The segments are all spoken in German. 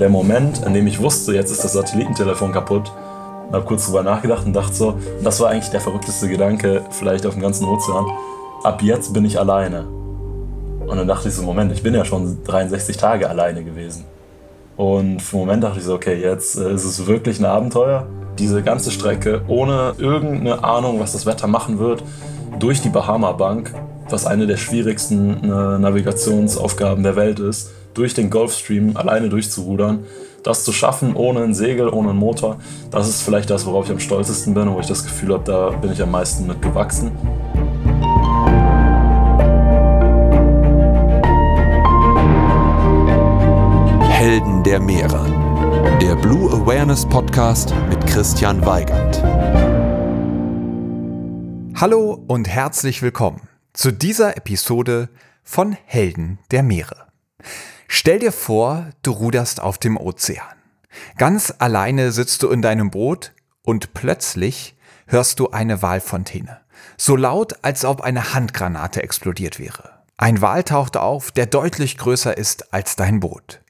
der Moment, in dem ich wusste, jetzt ist das Satellitentelefon kaputt, habe kurz drüber nachgedacht und dachte so, das war eigentlich der verrückteste Gedanke vielleicht auf dem ganzen Ozean. Ab jetzt bin ich alleine. Und dann dachte ich so, Moment, ich bin ja schon 63 Tage alleine gewesen. Und für einen Moment dachte ich so, okay, jetzt äh, ist es wirklich ein Abenteuer. Diese ganze Strecke ohne irgendeine Ahnung, was das Wetter machen wird, durch die Bahama-Bank, was eine der schwierigsten äh, Navigationsaufgaben der Welt ist, durch den Gulfstream alleine durchzurudern. Das zu schaffen ohne ein Segel, ohne einen Motor, das ist vielleicht das, worauf ich am stolzesten bin und wo ich das Gefühl habe, da bin ich am meisten mit gewachsen. Helden der Meere. Der Blue Awareness Podcast mit Christian Weigand. Hallo und herzlich willkommen zu dieser Episode von Helden der Meere. Stell dir vor, du ruderst auf dem Ozean. Ganz alleine sitzt du in deinem Boot und plötzlich hörst du eine Walfontäne. So laut, als ob eine Handgranate explodiert wäre. Ein Wal taucht auf, der deutlich größer ist als dein Boot.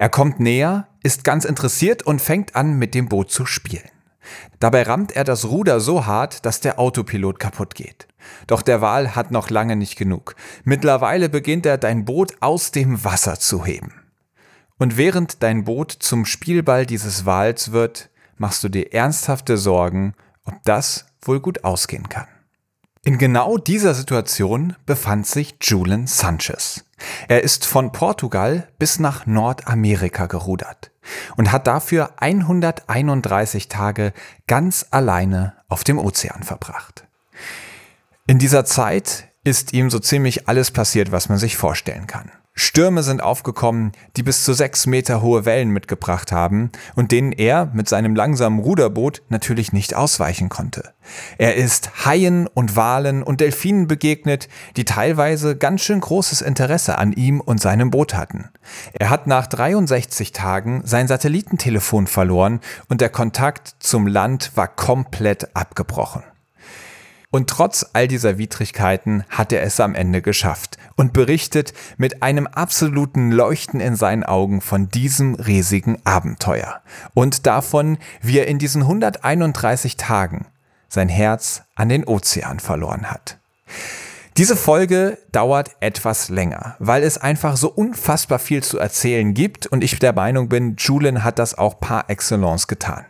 Er kommt näher, ist ganz interessiert und fängt an, mit dem Boot zu spielen. Dabei rammt er das Ruder so hart, dass der Autopilot kaputt geht. Doch der Wal hat noch lange nicht genug. Mittlerweile beginnt er dein Boot aus dem Wasser zu heben. Und während dein Boot zum Spielball dieses Wals wird, machst du dir ernsthafte Sorgen, ob das wohl gut ausgehen kann. In genau dieser Situation befand sich Julian Sanchez. Er ist von Portugal bis nach Nordamerika gerudert und hat dafür 131 Tage ganz alleine auf dem Ozean verbracht. In dieser Zeit ist ihm so ziemlich alles passiert, was man sich vorstellen kann. Stürme sind aufgekommen, die bis zu sechs Meter hohe Wellen mitgebracht haben und denen er mit seinem langsamen Ruderboot natürlich nicht ausweichen konnte. Er ist Haien und Walen und Delfinen begegnet, die teilweise ganz schön großes Interesse an ihm und seinem Boot hatten. Er hat nach 63 Tagen sein Satellitentelefon verloren und der Kontakt zum Land war komplett abgebrochen. Und trotz all dieser Widrigkeiten hat er es am Ende geschafft und berichtet mit einem absoluten Leuchten in seinen Augen von diesem riesigen Abenteuer und davon, wie er in diesen 131 Tagen sein Herz an den Ozean verloren hat. Diese Folge dauert etwas länger, weil es einfach so unfassbar viel zu erzählen gibt und ich der Meinung bin, Julian hat das auch par excellence getan.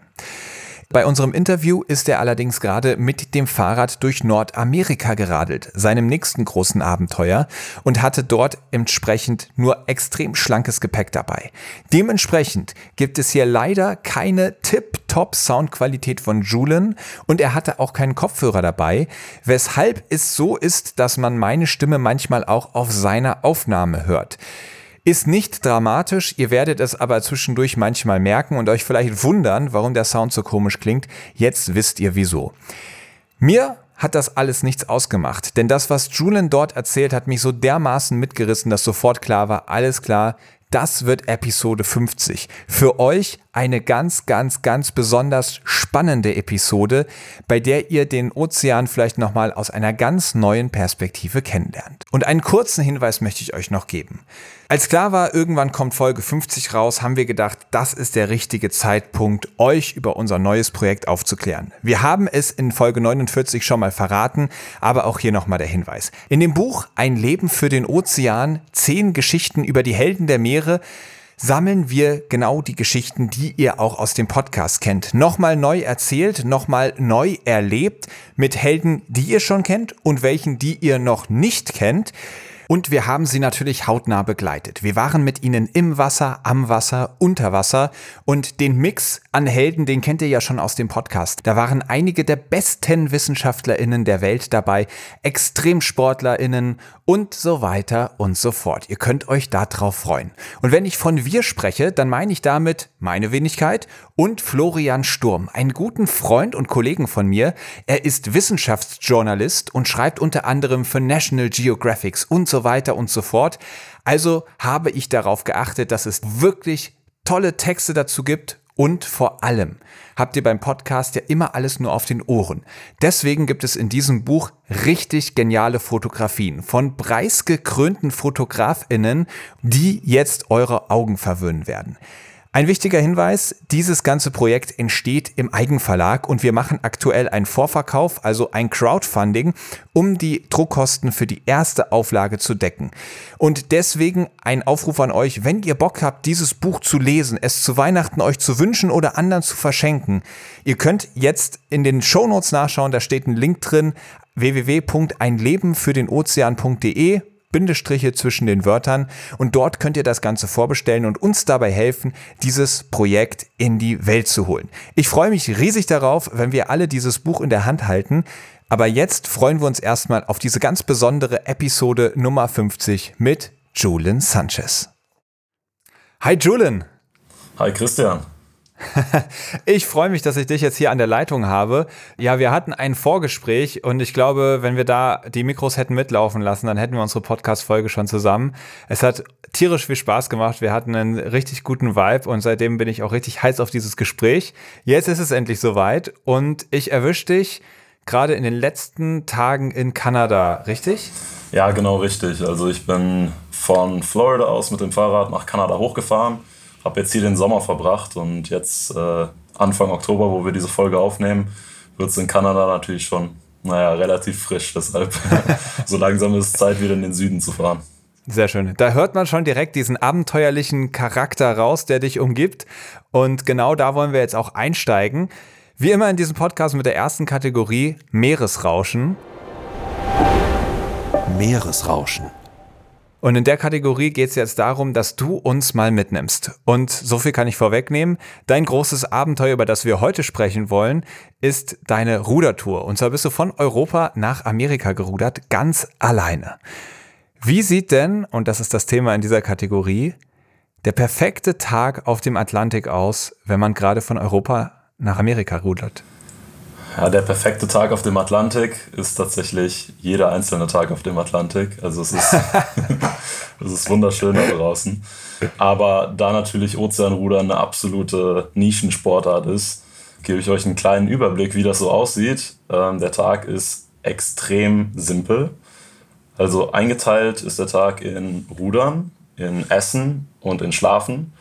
Bei unserem Interview ist er allerdings gerade mit dem Fahrrad durch Nordamerika geradelt, seinem nächsten großen Abenteuer, und hatte dort entsprechend nur extrem schlankes Gepäck dabei. Dementsprechend gibt es hier leider keine tip-top Soundqualität von Julian und er hatte auch keinen Kopfhörer dabei, weshalb es so ist, dass man meine Stimme manchmal auch auf seiner Aufnahme hört. Ist nicht dramatisch, ihr werdet es aber zwischendurch manchmal merken und euch vielleicht wundern, warum der Sound so komisch klingt. Jetzt wisst ihr wieso. Mir hat das alles nichts ausgemacht, denn das, was Julian dort erzählt, hat mich so dermaßen mitgerissen, dass sofort klar war, alles klar, das wird Episode 50. Für euch eine ganz, ganz, ganz besonders spannende Episode, bei der ihr den Ozean vielleicht nochmal aus einer ganz neuen Perspektive kennenlernt. Und einen kurzen Hinweis möchte ich euch noch geben. Als klar war, irgendwann kommt Folge 50 raus, haben wir gedacht, das ist der richtige Zeitpunkt, euch über unser neues Projekt aufzuklären. Wir haben es in Folge 49 schon mal verraten, aber auch hier nochmal der Hinweis. In dem Buch Ein Leben für den Ozean, zehn Geschichten über die Helden der Meere, sammeln wir genau die Geschichten, die ihr auch aus dem Podcast kennt. Nochmal neu erzählt, nochmal neu erlebt mit Helden, die ihr schon kennt und welchen, die ihr noch nicht kennt. Und wir haben sie natürlich hautnah begleitet. Wir waren mit ihnen im Wasser, am Wasser, unter Wasser und den Mix an Helden, den kennt ihr ja schon aus dem Podcast. Da waren einige der besten WissenschaftlerInnen der Welt dabei, ExtremsportlerInnen und so weiter und so fort. Ihr könnt euch darauf freuen. Und wenn ich von wir spreche, dann meine ich damit meine Wenigkeit und Florian Sturm, einen guten Freund und Kollegen von mir. Er ist Wissenschaftsjournalist und schreibt unter anderem für National Geographic und so weiter und so fort. Also habe ich darauf geachtet, dass es wirklich tolle Texte dazu gibt und vor allem habt ihr beim Podcast ja immer alles nur auf den Ohren. Deswegen gibt es in diesem Buch richtig geniale Fotografien von preisgekrönten FotografInnen, die jetzt eure Augen verwöhnen werden. Ein wichtiger Hinweis, dieses ganze Projekt entsteht im Eigenverlag und wir machen aktuell einen Vorverkauf, also ein Crowdfunding, um die Druckkosten für die erste Auflage zu decken. Und deswegen ein Aufruf an euch, wenn ihr Bock habt, dieses Buch zu lesen, es zu Weihnachten euch zu wünschen oder anderen zu verschenken, ihr könnt jetzt in den Shownotes nachschauen, da steht ein Link drin, www.einlebenfürdenozean.de Bindestriche zwischen den Wörtern und dort könnt ihr das Ganze vorbestellen und uns dabei helfen, dieses Projekt in die Welt zu holen. Ich freue mich riesig darauf, wenn wir alle dieses Buch in der Hand halten. Aber jetzt freuen wir uns erstmal auf diese ganz besondere Episode Nummer 50 mit Julian Sanchez. Hi Julian. Hi Christian. ich freue mich, dass ich dich jetzt hier an der Leitung habe. Ja, wir hatten ein Vorgespräch und ich glaube, wenn wir da die Mikros hätten mitlaufen lassen, dann hätten wir unsere Podcast-Folge schon zusammen. Es hat tierisch viel Spaß gemacht. Wir hatten einen richtig guten Vibe und seitdem bin ich auch richtig heiß auf dieses Gespräch. Jetzt ist es endlich soweit und ich erwische dich gerade in den letzten Tagen in Kanada, richtig? Ja, genau richtig. Also ich bin von Florida aus mit dem Fahrrad nach Kanada hochgefahren habe jetzt hier den Sommer verbracht und jetzt äh, Anfang Oktober, wo wir diese Folge aufnehmen, wird es in Kanada natürlich schon, naja, relativ frisch. Deshalb so langsam ist es Zeit, wieder in den Süden zu fahren. Sehr schön. Da hört man schon direkt diesen abenteuerlichen Charakter raus, der dich umgibt. Und genau da wollen wir jetzt auch einsteigen. Wie immer in diesem Podcast mit der ersten Kategorie Meeresrauschen. Meeresrauschen. Und in der Kategorie geht es jetzt darum, dass du uns mal mitnimmst. Und so viel kann ich vorwegnehmen. Dein großes Abenteuer, über das wir heute sprechen wollen, ist deine Rudertour. Und zwar bist du von Europa nach Amerika gerudert, ganz alleine. Wie sieht denn, und das ist das Thema in dieser Kategorie, der perfekte Tag auf dem Atlantik aus, wenn man gerade von Europa nach Amerika rudert? Ja, der perfekte Tag auf dem Atlantik ist tatsächlich jeder einzelne Tag auf dem Atlantik. Also es ist, es ist wunderschön da draußen. Aber da natürlich Ozeanrudern eine absolute Nischensportart ist, gebe ich euch einen kleinen Überblick, wie das so aussieht. Ähm, der Tag ist extrem simpel. Also eingeteilt ist der Tag in Rudern, in Essen und in Schlafen.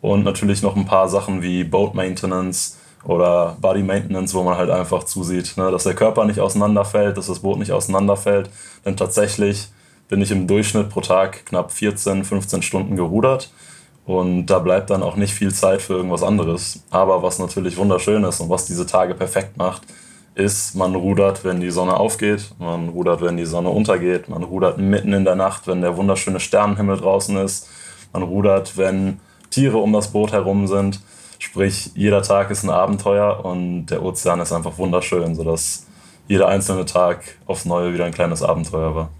Und natürlich noch ein paar Sachen wie Boat Maintenance, oder Body Maintenance, wo man halt einfach zusieht, ne, dass der Körper nicht auseinanderfällt, dass das Boot nicht auseinanderfällt. Denn tatsächlich bin ich im Durchschnitt pro Tag knapp 14, 15 Stunden gerudert und da bleibt dann auch nicht viel Zeit für irgendwas anderes. Aber was natürlich wunderschön ist und was diese Tage perfekt macht, ist, man rudert, wenn die Sonne aufgeht, man rudert, wenn die Sonne untergeht, man rudert mitten in der Nacht, wenn der wunderschöne Sternenhimmel draußen ist, man rudert, wenn Tiere um das Boot herum sind. Sprich, jeder Tag ist ein Abenteuer und der Ozean ist einfach wunderschön, sodass jeder einzelne Tag aufs Neue wieder ein kleines Abenteuer war.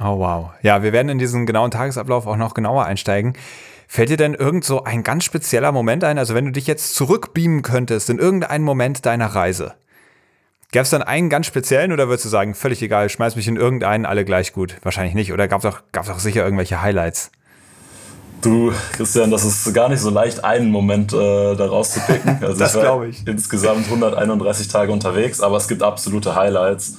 Oh wow. Ja, wir werden in diesen genauen Tagesablauf auch noch genauer einsteigen. Fällt dir denn irgend so ein ganz spezieller Moment ein? Also wenn du dich jetzt zurückbeamen könntest in irgendeinen Moment deiner Reise, Gab es dann einen ganz speziellen oder würdest du sagen, völlig egal, schmeiß mich in irgendeinen, alle gleich gut? Wahrscheinlich nicht. Oder gab es auch, auch sicher irgendwelche Highlights? Du, Christian, das ist gar nicht so leicht, einen Moment äh, da rauszupicken. Also das glaube ich. Insgesamt 131 Tage unterwegs, aber es gibt absolute Highlights.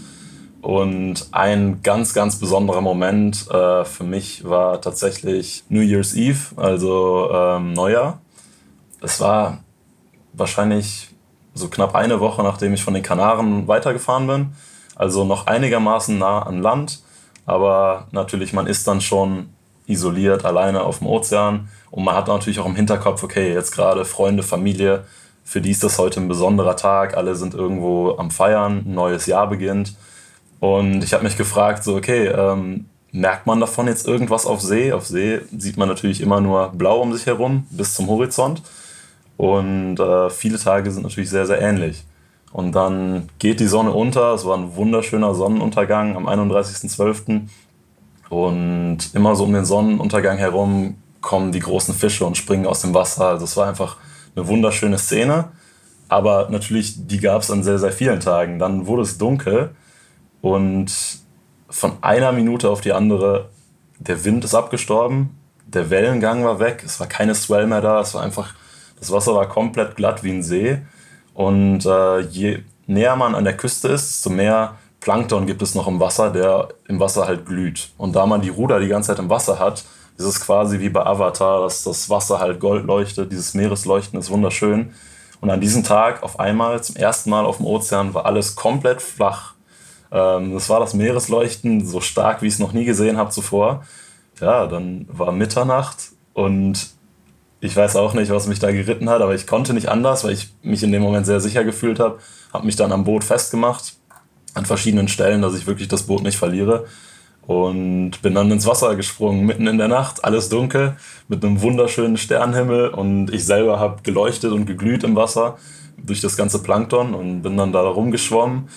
Und ein ganz, ganz besonderer Moment äh, für mich war tatsächlich New Year's Eve, also ähm, Neujahr. Es war wahrscheinlich so knapp eine Woche, nachdem ich von den Kanaren weitergefahren bin. Also noch einigermaßen nah an Land. Aber natürlich, man ist dann schon isoliert, alleine auf dem Ozean. Und man hat natürlich auch im Hinterkopf, okay, jetzt gerade Freunde, Familie, für die ist das heute ein besonderer Tag, alle sind irgendwo am Feiern, ein neues Jahr beginnt. Und ich habe mich gefragt, so, okay, ähm, merkt man davon jetzt irgendwas auf See? Auf See sieht man natürlich immer nur blau um sich herum bis zum Horizont. Und äh, viele Tage sind natürlich sehr, sehr ähnlich. Und dann geht die Sonne unter. Es war ein wunderschöner Sonnenuntergang am 31.12. Und immer so um den Sonnenuntergang herum kommen die großen Fische und springen aus dem Wasser. Also es war einfach eine wunderschöne Szene. Aber natürlich, die gab es an sehr, sehr vielen Tagen. Dann wurde es dunkel und von einer Minute auf die andere, der Wind ist abgestorben, der Wellengang war weg, es war keine Swell mehr da, es war einfach, das Wasser war komplett glatt wie ein See. Und äh, je näher man an der Küste ist, desto mehr Plankton gibt es noch im Wasser, der im Wasser halt glüht. Und da man die Ruder die ganze Zeit im Wasser hat, Es ist quasi wie bei Avatar, dass das Wasser halt gold leuchtet, dieses Meeresleuchten ist wunderschön. Und an diesem Tag auf einmal, zum ersten Mal auf dem Ozean, war alles komplett flach. Ähm, das war das Meeresleuchten so stark, wie ich es noch nie gesehen habe zuvor. Ja, dann war Mitternacht und ich weiß auch nicht, was mich da geritten hat, aber ich konnte nicht anders, weil ich mich in dem Moment sehr sicher gefühlt habe. Habe mich dann am Boot festgemacht, an verschiedenen Stellen, dass ich wirklich das Boot nicht verliere. Und bin dann ins Wasser gesprungen, mitten in der Nacht, alles dunkel, mit einem wunderschönen Sternenhimmel. Und ich selber habe geleuchtet und geglüht im Wasser durch das ganze Plankton und bin dann da rumgeschwommen.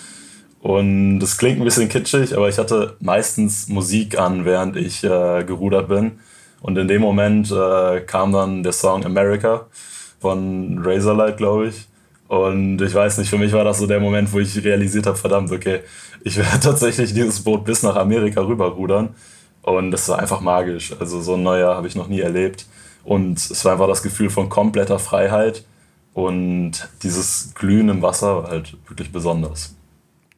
Und das klingt ein bisschen kitschig, aber ich hatte meistens Musik an, während ich äh, gerudert bin. Und in dem Moment äh, kam dann der Song America von Razorlight, glaube ich. Und ich weiß nicht, für mich war das so der Moment, wo ich realisiert habe, verdammt, okay, ich werde tatsächlich dieses Boot bis nach Amerika rüberrudern. Und das war einfach magisch. Also so ein Neujahr habe ich noch nie erlebt. Und es war einfach das Gefühl von kompletter Freiheit. Und dieses Glühen im Wasser war halt wirklich besonders.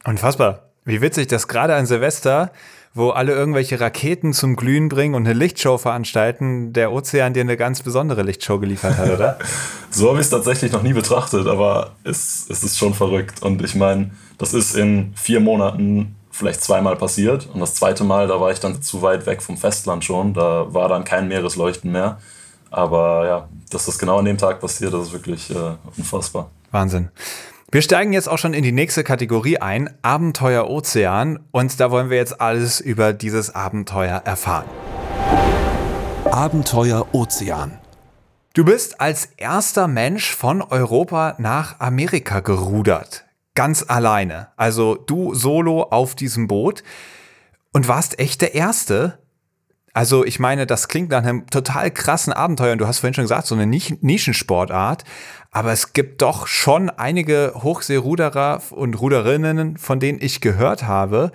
Unfassbar. Wie witzig, dass gerade an Silvester, wo alle irgendwelche Raketen zum Glühen bringen und eine Lichtshow veranstalten, der Ozean dir eine ganz besondere Lichtshow geliefert hat, oder? so habe ich es tatsächlich noch nie betrachtet, aber es, es ist schon verrückt. Und ich meine, das ist in vier Monaten vielleicht zweimal passiert. Und das zweite Mal, da war ich dann zu weit weg vom Festland schon. Da war dann kein Meeresleuchten mehr. Aber ja, dass das genau an dem Tag passiert, das ist wirklich äh, unfassbar. Wahnsinn. Wir steigen jetzt auch schon in die nächste Kategorie ein, Abenteuer Ozean. Und da wollen wir jetzt alles über dieses Abenteuer erfahren. Abenteuer Ozean. Du bist als erster Mensch von Europa nach Amerika gerudert. Ganz alleine. Also du solo auf diesem Boot. Und warst echt der Erste, also ich meine, das klingt nach einem total krassen Abenteuer und du hast vorhin schon gesagt, so eine Nischensportart, aber es gibt doch schon einige Hochseeruderer und Ruderinnen, von denen ich gehört habe.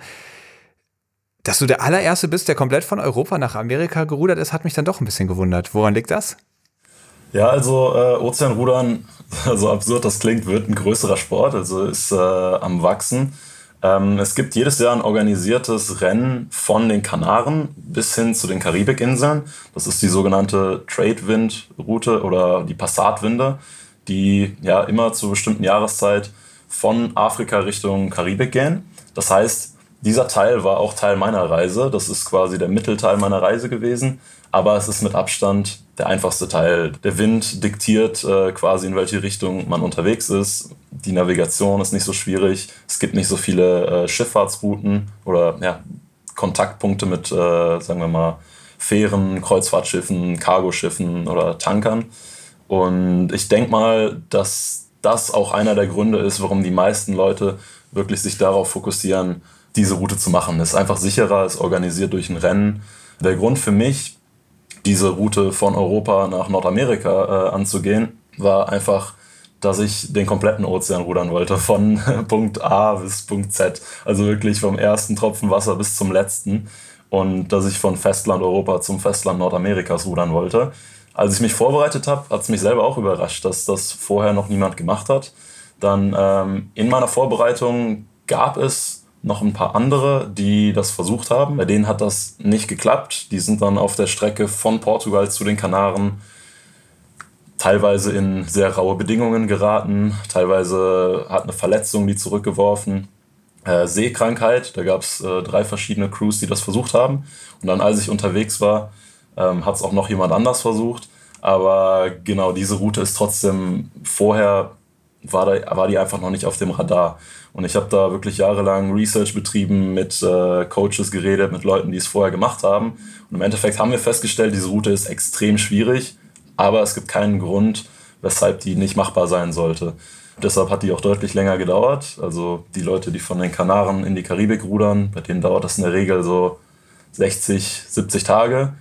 Dass du der allererste bist, der komplett von Europa nach Amerika gerudert ist, hat mich dann doch ein bisschen gewundert. Woran liegt das? Ja, also äh, Ozeanrudern, so absurd das klingt, wird ein größerer Sport, also ist äh, am Wachsen. Ähm, es gibt jedes Jahr ein organisiertes Rennen von den Kanaren bis hin zu den Karibikinseln. Das ist die sogenannte Trade-Wind-Route oder die Passatwinde, die ja immer zur bestimmten Jahreszeit von Afrika Richtung Karibik gehen. Das heißt, dieser Teil war auch Teil meiner Reise. Das ist quasi der Mittelteil meiner Reise gewesen aber es ist mit Abstand der einfachste Teil. Der Wind diktiert äh, quasi, in welche Richtung man unterwegs ist. Die Navigation ist nicht so schwierig. Es gibt nicht so viele äh, Schifffahrtsrouten oder ja, Kontaktpunkte mit, äh, sagen wir mal, Fähren, Kreuzfahrtschiffen, Cargoschiffen oder Tankern. Und ich denke mal, dass das auch einer der Gründe ist, warum die meisten Leute wirklich sich darauf fokussieren, diese Route zu machen. Es ist einfach sicherer, ist organisiert durch ein Rennen. Der Grund für mich, diese Route von Europa nach Nordamerika äh, anzugehen, war einfach, dass ich den kompletten Ozean rudern wollte, von Punkt A bis Punkt Z. Also wirklich vom ersten Tropfen Wasser bis zum letzten. Und dass ich von Festland Europa zum Festland Nordamerikas rudern wollte. Als ich mich vorbereitet habe, hat es mich selber auch überrascht, dass das vorher noch niemand gemacht hat. Dann ähm, in meiner Vorbereitung gab es noch ein paar andere, die das versucht haben. Bei denen hat das nicht geklappt. Die sind dann auf der Strecke von Portugal zu den Kanaren teilweise in sehr raue Bedingungen geraten, teilweise hat eine Verletzung die zurückgeworfen. Äh, Seekrankheit, da gab es äh, drei verschiedene Crews, die das versucht haben. Und dann, als ich unterwegs war, ähm, hat es auch noch jemand anders versucht. Aber genau diese Route ist trotzdem vorher, war, da, war die einfach noch nicht auf dem Radar. Und ich habe da wirklich jahrelang Research betrieben, mit äh, Coaches geredet, mit Leuten, die es vorher gemacht haben. Und im Endeffekt haben wir festgestellt, diese Route ist extrem schwierig, aber es gibt keinen Grund, weshalb die nicht machbar sein sollte. Deshalb hat die auch deutlich länger gedauert. Also die Leute, die von den Kanaren in die Karibik rudern, bei denen dauert das in der Regel so 60, 70 Tage.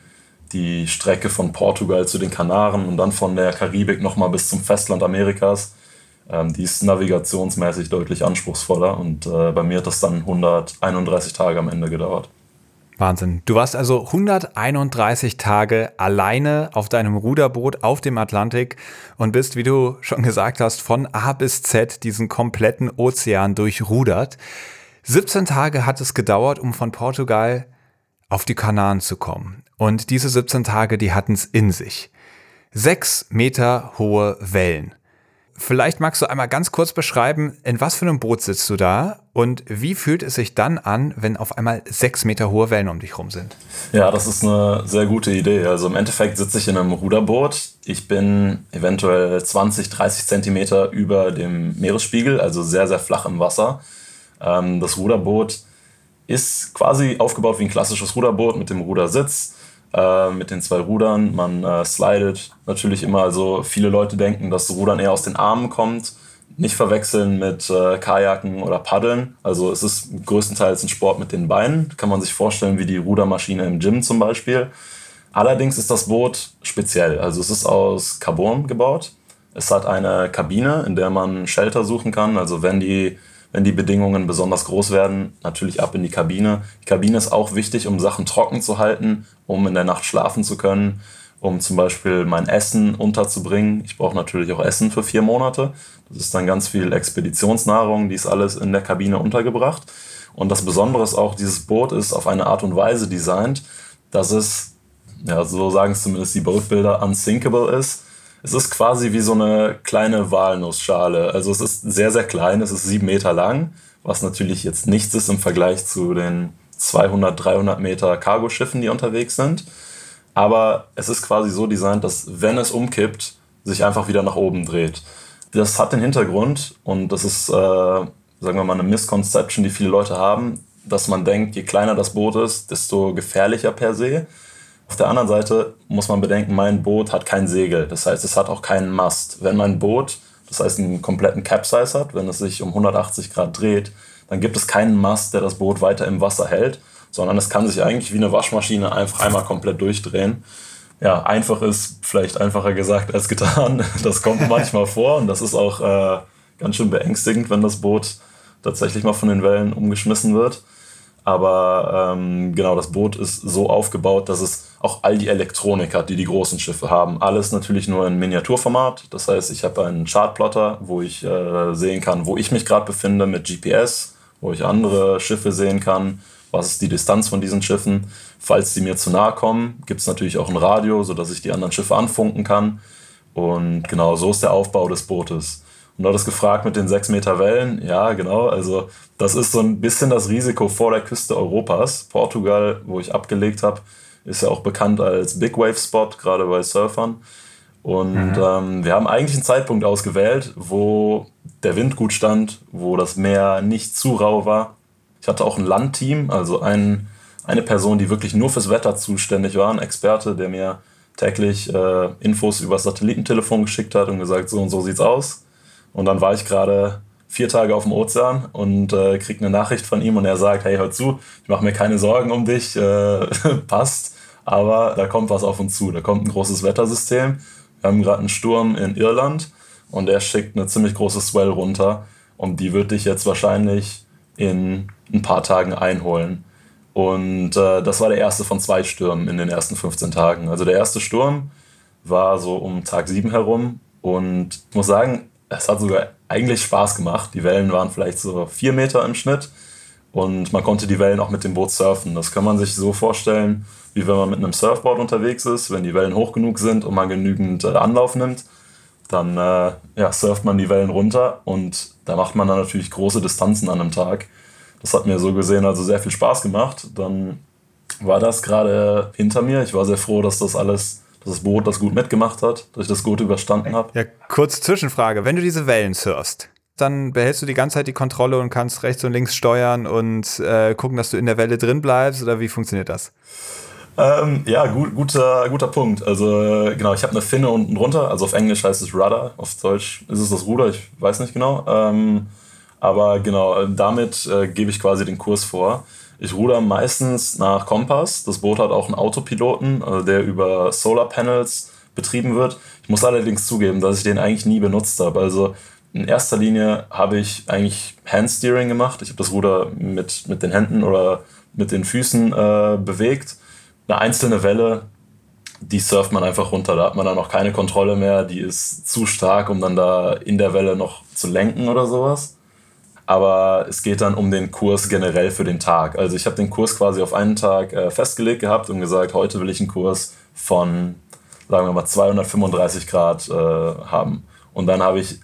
Die Strecke von Portugal zu den Kanaren und dann von der Karibik nochmal bis zum Festland Amerikas ähm, die ist navigationsmäßig deutlich anspruchsvoller und äh, bei mir hat das dann 131 Tage am Ende gedauert. Wahnsinn. Du warst also 131 Tage alleine auf deinem Ruderboot auf dem Atlantik und bist, wie du schon gesagt hast, von A bis Z diesen kompletten Ozean durchrudert. 17 Tage hat es gedauert, um von Portugal auf die Kanaren zu kommen. Und diese 17 Tage, die hatten es in sich. Sechs Meter hohe Wellen. Vielleicht magst du einmal ganz kurz beschreiben, in was für einem Boot sitzt du da und wie fühlt es sich dann an, wenn auf einmal sechs Meter hohe Wellen um dich rum sind? Ja, das ist eine sehr gute Idee. Also im Endeffekt sitze ich in einem Ruderboot. Ich bin eventuell 20, 30 Zentimeter über dem Meeresspiegel, also sehr, sehr flach im Wasser. Ähm, das Ruderboot ist quasi aufgebaut wie ein klassisches Ruderboot mit dem Rudersitz äh, mit den zwei Rudern. Man äh, slidet natürlich immer. Also viele Leute denken, dass Rudern eher aus den Armen kommt. Nicht verwechseln mit äh, Kajaken oder Paddeln. Also es ist größtenteils ein Sport mit den Beinen. Kann man sich vorstellen wie die Rudermaschine im Gym zum Beispiel. Allerdings ist das Boot speziell. Also es ist aus Carbon gebaut. Es hat eine Kabine, in der man Shelter suchen kann. Also wenn die wenn die Bedingungen besonders groß werden, natürlich ab in die Kabine. Die Kabine ist auch wichtig, um Sachen trocken zu halten, um in der Nacht schlafen zu können, um zum Beispiel mein Essen unterzubringen. Ich brauche natürlich auch Essen für vier Monate. Das ist dann ganz viel Expeditionsnahrung, die ist alles in der Kabine untergebracht. Und das Besondere ist auch, dieses Boot ist auf eine Art und Weise designt, dass es, ja, so sagen es zumindest die Boatbuilder, unsinkable ist es ist quasi wie so eine kleine Walnussschale. Also es ist sehr, sehr klein, es ist sieben Meter lang, was natürlich jetzt nichts ist im Vergleich zu den 200, 300 Meter Cargoschiffen, die unterwegs sind. Aber es ist quasi so designt, dass wenn es umkippt, sich einfach wieder nach oben dreht. Das hat den Hintergrund und das ist, äh, sagen wir mal, eine Misconception, die viele Leute haben, dass man denkt, je kleiner das Boot ist, desto gefährlicher per se. Auf der anderen Seite muss man bedenken, mein Boot hat kein Segel. Das heißt, es hat auch keinen Mast. Wenn mein Boot, das heißt einen kompletten Capsize hat, wenn es sich um 180 Grad dreht, dann gibt es keinen Mast, der das Boot weiter im Wasser hält, sondern es kann sich eigentlich wie eine Waschmaschine einfach einmal komplett durchdrehen. Ja, einfach ist vielleicht einfacher gesagt als getan. Das kommt manchmal vor und das ist auch äh, ganz schön beängstigend, wenn das Boot tatsächlich mal von den Wellen umgeschmissen wird. Aber ähm, genau, das Boot ist so aufgebaut, dass es auch all die Elektronik hat, die die großen Schiffe haben. Alles natürlich nur in Miniaturformat. Das heißt, ich habe einen Chartplotter, wo ich äh, sehen kann, wo ich mich gerade befinde mit GPS, wo ich andere Schiffe sehen kann. Was ist die Distanz von diesen Schiffen? Falls sie mir zu nahe kommen, gibt es natürlich auch ein Radio, sodass ich die anderen Schiffe anfunken kann. Und genau so ist der Aufbau des Bootes. Und du hattest gefragt mit den 6 Meter Wellen. Ja, genau. Also, das ist so ein bisschen das Risiko vor der Küste Europas. Portugal, wo ich abgelegt habe, ist ja auch bekannt als Big Wave Spot, gerade bei Surfern. Und mhm. ähm, wir haben eigentlich einen Zeitpunkt ausgewählt, wo der Wind gut stand, wo das Meer nicht zu rau war. Ich hatte auch ein Landteam, also ein, eine Person, die wirklich nur fürs Wetter zuständig war, ein Experte, der mir täglich äh, Infos über das Satellitentelefon geschickt hat und gesagt, so und so sieht's aus. Und dann war ich gerade vier Tage auf dem Ozean und äh, krieg eine Nachricht von ihm und er sagt, hey, hör zu, ich mache mir keine Sorgen um dich, äh, passt, aber da kommt was auf uns zu. Da kommt ein großes Wettersystem. Wir haben gerade einen Sturm in Irland und er schickt eine ziemlich große Swell runter und die wird dich jetzt wahrscheinlich in ein paar Tagen einholen. Und äh, das war der erste von zwei Stürmen in den ersten 15 Tagen. Also der erste Sturm war so um Tag 7 herum und ich muss sagen, es hat sogar eigentlich Spaß gemacht. Die Wellen waren vielleicht so vier Meter im Schnitt und man konnte die Wellen auch mit dem Boot surfen. Das kann man sich so vorstellen, wie wenn man mit einem Surfboard unterwegs ist. Wenn die Wellen hoch genug sind und man genügend äh, Anlauf nimmt, dann äh, ja, surft man die Wellen runter und da macht man dann natürlich große Distanzen an einem Tag. Das hat mir so gesehen also sehr viel Spaß gemacht. Dann war das gerade hinter mir. Ich war sehr froh, dass das alles dass das Boot das gut mitgemacht hat, dass ich das gut überstanden habe. Ja, kurze Zwischenfrage. Wenn du diese Wellen surfst, dann behältst du die ganze Zeit die Kontrolle und kannst rechts und links steuern und äh, gucken, dass du in der Welle drin bleibst oder wie funktioniert das? Ähm, ja, gut, guter, guter Punkt. Also genau, ich habe eine Finne unten drunter, also auf Englisch heißt es Rudder, auf Deutsch ist es das Ruder, ich weiß nicht genau. Ähm, aber genau, damit äh, gebe ich quasi den Kurs vor. Ich ruder meistens nach Kompass. Das Boot hat auch einen Autopiloten, also der über Solar Panels betrieben wird. Ich muss allerdings zugeben, dass ich den eigentlich nie benutzt habe. Also in erster Linie habe ich eigentlich Handsteering gemacht. Ich habe das Ruder mit, mit den Händen oder mit den Füßen äh, bewegt. Eine einzelne Welle, die surft man einfach runter. Da hat man dann auch keine Kontrolle mehr. Die ist zu stark, um dann da in der Welle noch zu lenken oder sowas. Aber es geht dann um den Kurs generell für den Tag. Also ich habe den Kurs quasi auf einen Tag äh, festgelegt gehabt und gesagt, heute will ich einen Kurs von, sagen wir mal, 235 Grad äh, haben. Und dann habe ich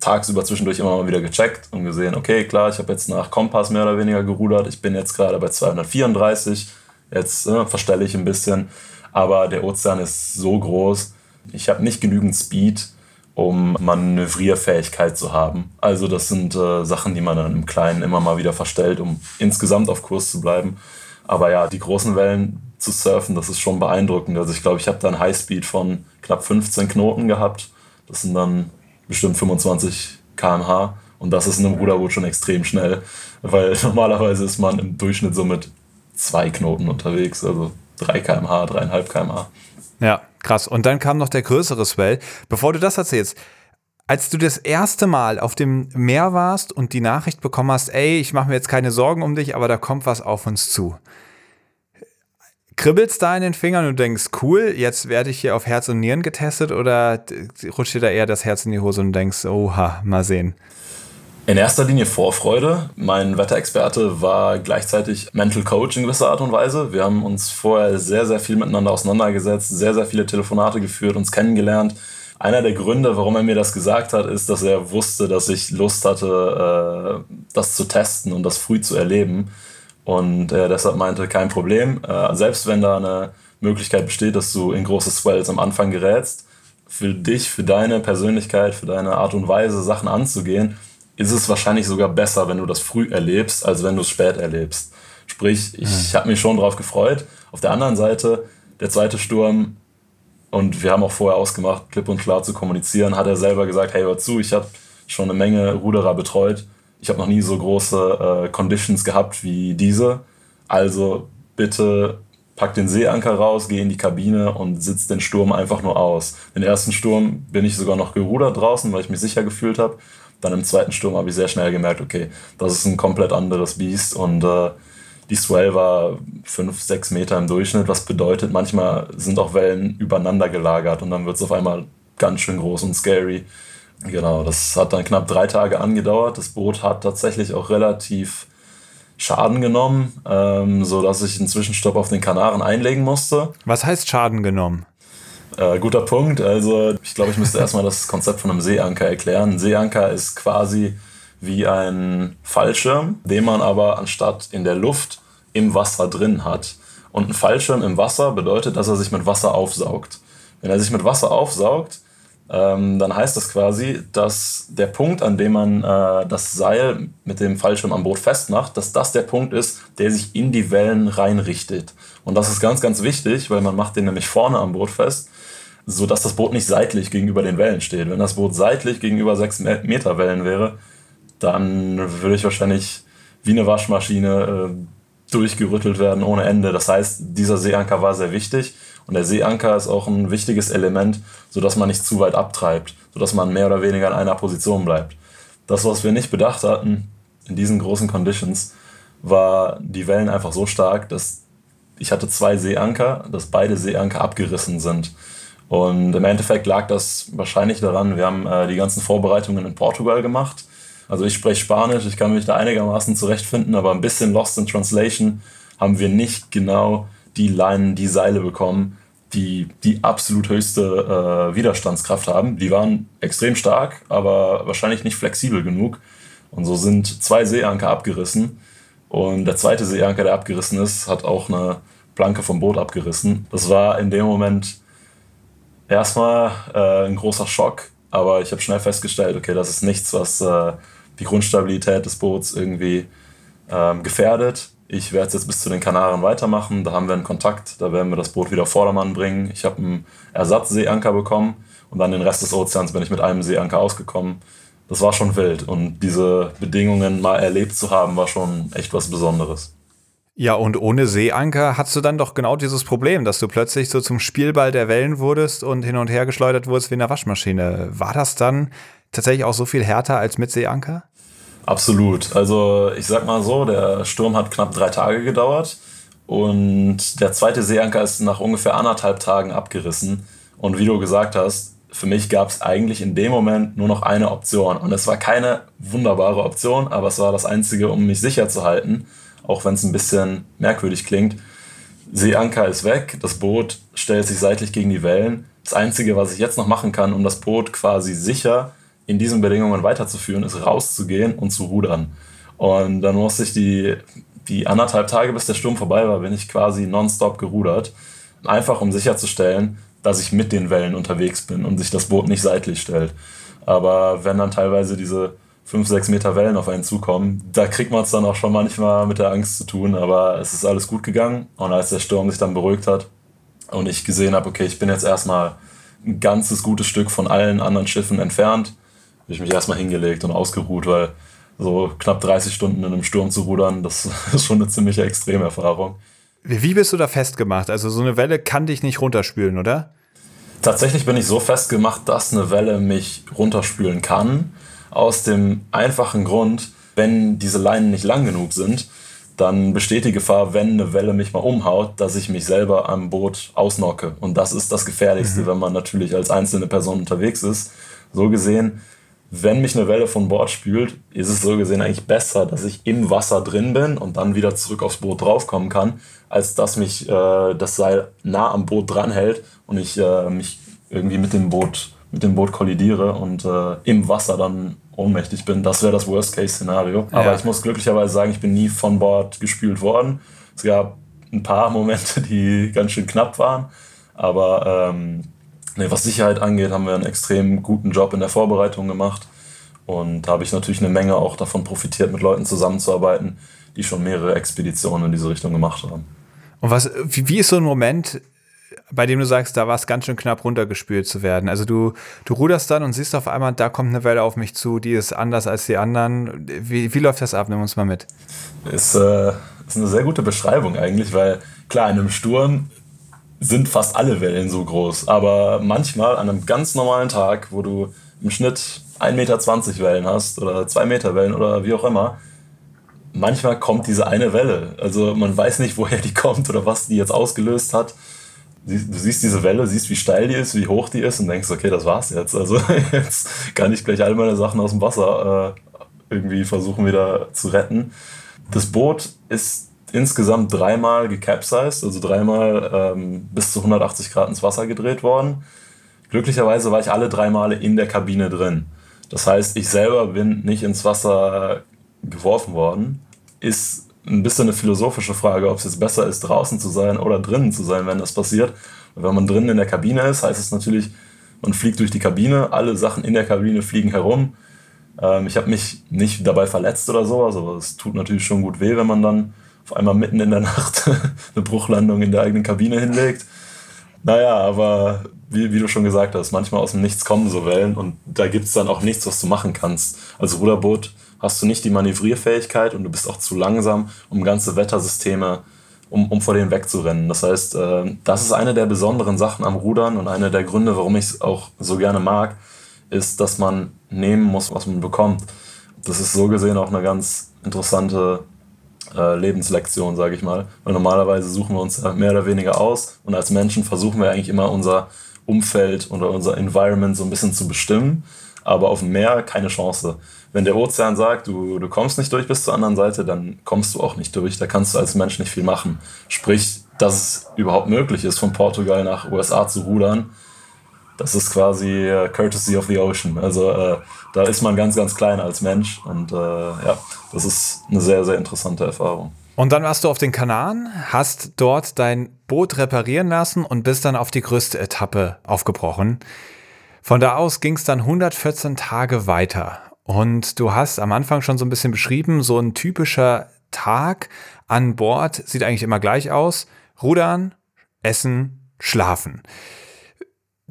tagsüber zwischendurch immer mal wieder gecheckt und gesehen, okay, klar, ich habe jetzt nach Kompass mehr oder weniger gerudert, ich bin jetzt gerade bei 234, jetzt äh, verstelle ich ein bisschen, aber der Ozean ist so groß, ich habe nicht genügend Speed, um Manövrierfähigkeit zu haben. Also das sind äh, Sachen, die man dann im Kleinen immer mal wieder verstellt, um insgesamt auf Kurs zu bleiben. Aber ja, die großen Wellen zu surfen, das ist schon beeindruckend. Also ich glaube, ich habe da ein Highspeed von knapp 15 Knoten gehabt. Das sind dann bestimmt 25 km/h. Und das ist in einem Ruderboot schon extrem schnell, weil normalerweise ist man im Durchschnitt so mit zwei Knoten unterwegs, also 3 km/h, 3,5 km/h. Ja, krass. Und dann kam noch der größere Swell. Bevor du das erzählst, als du das erste Mal auf dem Meer warst und die Nachricht bekommen hast, ey, ich mache mir jetzt keine Sorgen um dich, aber da kommt was auf uns zu. Kribbelst da in den Fingern und denkst, cool, jetzt werde ich hier auf Herz und Nieren getestet oder rutscht dir da eher das Herz in die Hose und denkst, oha, mal sehen? In erster Linie Vorfreude. Mein Wetterexperte war gleichzeitig Mental Coach in gewisser Art und Weise. Wir haben uns vorher sehr, sehr viel miteinander auseinandergesetzt, sehr, sehr viele Telefonate geführt, uns kennengelernt. Einer der Gründe, warum er mir das gesagt hat, ist, dass er wusste, dass ich Lust hatte, äh, das zu testen und das früh zu erleben. Und er deshalb meinte, kein Problem. Äh, selbst wenn da eine Möglichkeit besteht, dass du in große Swells am Anfang gerätst, für dich, für deine Persönlichkeit, für deine Art und Weise, Sachen anzugehen, ist es wahrscheinlich sogar besser, wenn du das früh erlebst, als wenn du es spät erlebst. Sprich, ich mhm. habe mich schon darauf gefreut. Auf der anderen Seite, der zweite Sturm, und wir haben auch vorher ausgemacht, klipp und klar zu kommunizieren, hat er selber gesagt, hey, hör zu, ich habe schon eine Menge Ruderer betreut. Ich habe noch nie so große äh, Conditions gehabt wie diese. Also bitte pack den Seeanker raus, geh in die Kabine und sitz den Sturm einfach nur aus. Den ersten Sturm bin ich sogar noch gerudert draußen, weil ich mich sicher gefühlt habe. Dann im zweiten Sturm habe ich sehr schnell gemerkt, okay, das ist ein komplett anderes Biest und äh, die Swell war 5, 6 Meter im Durchschnitt, was bedeutet, manchmal sind auch Wellen übereinander gelagert und dann wird es auf einmal ganz schön groß und scary. Genau, das hat dann knapp drei Tage angedauert. Das Boot hat tatsächlich auch relativ Schaden genommen, ähm, sodass ich einen Zwischenstopp auf den Kanaren einlegen musste. Was heißt Schaden genommen? Äh, guter Punkt. Also ich glaube, ich müsste erstmal das Konzept von einem Seeanker erklären. Ein Seeanker ist quasi wie ein Fallschirm, den man aber anstatt in der Luft im Wasser drin hat. Und ein Fallschirm im Wasser bedeutet, dass er sich mit Wasser aufsaugt. Wenn er sich mit Wasser aufsaugt, ähm, dann heißt das quasi, dass der Punkt, an dem man äh, das Seil mit dem Fallschirm am Boot festmacht, dass das der Punkt ist, der sich in die Wellen reinrichtet. Und das ist ganz, ganz wichtig, weil man macht den nämlich vorne am Boot fest so dass das Boot nicht seitlich gegenüber den Wellen steht. Wenn das Boot seitlich gegenüber 6 Meter Wellen wäre, dann würde ich wahrscheinlich wie eine Waschmaschine äh, durchgerüttelt werden ohne Ende. Das heißt, dieser Seeanker war sehr wichtig und der Seeanker ist auch ein wichtiges Element, sodass man nicht zu weit abtreibt, sodass man mehr oder weniger in einer Position bleibt. Das, was wir nicht bedacht hatten in diesen großen Conditions, war die Wellen einfach so stark, dass ich hatte zwei Seeanker, dass beide Seeanker abgerissen sind. Und im Endeffekt lag das wahrscheinlich daran, wir haben äh, die ganzen Vorbereitungen in Portugal gemacht. Also ich spreche Spanisch, ich kann mich da einigermaßen zurechtfinden, aber ein bisschen Lost in Translation haben wir nicht genau die Leinen, die Seile bekommen, die die absolut höchste äh, Widerstandskraft haben. Die waren extrem stark, aber wahrscheinlich nicht flexibel genug. Und so sind zwei Seeanker abgerissen. Und der zweite Seeanker, der abgerissen ist, hat auch eine Planke vom Boot abgerissen. Das war in dem Moment erstmal äh, ein großer Schock, aber ich habe schnell festgestellt, okay, das ist nichts, was äh, die Grundstabilität des Boots irgendwie ähm, gefährdet. Ich werde es jetzt bis zu den Kanaren weitermachen. Da haben wir einen Kontakt, da werden wir das Boot wieder Vordermann bringen. Ich habe einen Ersatzseeanker bekommen und dann den Rest des Ozeans bin ich mit einem Seeanker ausgekommen. Das war schon wild und diese Bedingungen mal erlebt zu haben, war schon echt was Besonderes. Ja, und ohne Seeanker hast du dann doch genau dieses Problem, dass du plötzlich so zum Spielball der Wellen wurdest und hin und her geschleudert wurdest wie in einer Waschmaschine. War das dann tatsächlich auch so viel härter als mit Seeanker? Absolut. Also ich sag mal so, der Sturm hat knapp drei Tage gedauert und der zweite Seeanker ist nach ungefähr anderthalb Tagen abgerissen. Und wie du gesagt hast, für mich gab es eigentlich in dem Moment nur noch eine Option. Und es war keine wunderbare Option, aber es war das Einzige, um mich sicher zu halten, auch wenn es ein bisschen merkwürdig klingt. Seeanker ist weg, das Boot stellt sich seitlich gegen die Wellen. Das Einzige, was ich jetzt noch machen kann, um das Boot quasi sicher in diesen Bedingungen weiterzuführen, ist rauszugehen und zu rudern. Und dann musste ich die, die anderthalb Tage, bis der Sturm vorbei war, bin ich quasi nonstop gerudert. Einfach um sicherzustellen, dass ich mit den Wellen unterwegs bin und sich das Boot nicht seitlich stellt. Aber wenn dann teilweise diese 5, 6 Meter Wellen auf einen zukommen, da kriegt man es dann auch schon manchmal mit der Angst zu tun. Aber es ist alles gut gegangen. Und als der Sturm sich dann beruhigt hat und ich gesehen habe, okay, ich bin jetzt erstmal ein ganzes gutes Stück von allen anderen Schiffen entfernt, habe ich mich erstmal hingelegt und ausgeruht, weil so knapp 30 Stunden in einem Sturm zu rudern, das ist schon eine ziemliche Extremerfahrung. Wie bist du da festgemacht? Also so eine Welle kann dich nicht runterspülen, oder? Tatsächlich bin ich so festgemacht, dass eine Welle mich runterspülen kann. Aus dem einfachen Grund, wenn diese Leinen nicht lang genug sind, dann besteht die Gefahr, wenn eine Welle mich mal umhaut, dass ich mich selber am Boot ausnocke. Und das ist das Gefährlichste, mhm. wenn man natürlich als einzelne Person unterwegs ist. So gesehen, wenn mich eine Welle von Bord spült, ist es so gesehen eigentlich besser, dass ich im Wasser drin bin und dann wieder zurück aufs Boot draufkommen kann, als dass mich äh, das Seil nah am Boot dranhält und ich äh, mich irgendwie mit dem Boot, mit dem Boot kollidiere und äh, im Wasser dann ohnmächtig bin. Das wäre das Worst-Case-Szenario. Ja. Aber ich muss glücklicherweise sagen, ich bin nie von Bord gespült worden. Es gab ein paar Momente, die ganz schön knapp waren. Aber ähm, nee, was Sicherheit angeht, haben wir einen extrem guten Job in der Vorbereitung gemacht. Und da habe ich natürlich eine Menge auch davon profitiert, mit Leuten zusammenzuarbeiten, die schon mehrere Expeditionen in diese Richtung gemacht haben. Und was, wie, wie ist so ein Moment, bei dem du sagst, da war es ganz schön knapp runtergespült zu werden. Also du, du ruderst dann und siehst auf einmal, da kommt eine Welle auf mich zu, die ist anders als die anderen. Wie, wie läuft das ab? Nimm uns mal mit. Ist, äh, ist eine sehr gute Beschreibung eigentlich, weil klar, in einem Sturm sind fast alle Wellen so groß. Aber manchmal an einem ganz normalen Tag, wo du im Schnitt 1,20 Meter Wellen hast oder 2 Meter Wellen oder wie auch immer, manchmal kommt diese eine Welle. Also man weiß nicht, woher die kommt oder was die jetzt ausgelöst hat. Du siehst diese Welle, siehst, wie steil die ist, wie hoch die ist und denkst, okay, das war's jetzt. Also jetzt kann ich gleich all meine Sachen aus dem Wasser äh, irgendwie versuchen wieder zu retten. Das Boot ist insgesamt dreimal gecapsized, also dreimal ähm, bis zu 180 Grad ins Wasser gedreht worden. Glücklicherweise war ich alle drei Male in der Kabine drin. Das heißt, ich selber bin nicht ins Wasser geworfen worden. Ist ein bisschen eine philosophische Frage, ob es jetzt besser ist, draußen zu sein oder drinnen zu sein, wenn das passiert. Wenn man drinnen in der Kabine ist, heißt es natürlich, man fliegt durch die Kabine, alle Sachen in der Kabine fliegen herum. Ähm, ich habe mich nicht dabei verletzt oder sowas, aber es tut natürlich schon gut weh, wenn man dann auf einmal mitten in der Nacht eine Bruchlandung in der eigenen Kabine hinlegt. Naja, aber wie, wie du schon gesagt hast, manchmal aus dem Nichts kommen so Wellen und da gibt es dann auch nichts, was du machen kannst. Als Ruderboot hast du nicht die Manövrierfähigkeit und du bist auch zu langsam, um ganze Wettersysteme, um, um vor denen wegzurennen. Das heißt, äh, das ist eine der besonderen Sachen am Rudern und einer der Gründe, warum ich es auch so gerne mag, ist, dass man nehmen muss, was man bekommt. Das ist so gesehen auch eine ganz interessante äh, Lebenslektion, sage ich mal. Weil normalerweise suchen wir uns mehr oder weniger aus und als Menschen versuchen wir eigentlich immer unser Umfeld oder unser Environment so ein bisschen zu bestimmen, aber auf dem Meer keine Chance. Wenn der Ozean sagt, du, du kommst nicht durch bis zur anderen Seite, dann kommst du auch nicht durch. Da kannst du als Mensch nicht viel machen. Sprich, dass es überhaupt möglich ist, von Portugal nach USA zu rudern, das ist quasi uh, Courtesy of the Ocean. Also äh, da ist man ganz, ganz klein als Mensch und äh, ja, das ist eine sehr, sehr interessante Erfahrung. Und dann warst du auf den Kanaren, hast dort dein Boot reparieren lassen und bist dann auf die größte Etappe aufgebrochen. Von da aus ging es dann 114 Tage weiter. Und du hast am Anfang schon so ein bisschen beschrieben, so ein typischer Tag an Bord sieht eigentlich immer gleich aus. Rudern, essen, schlafen.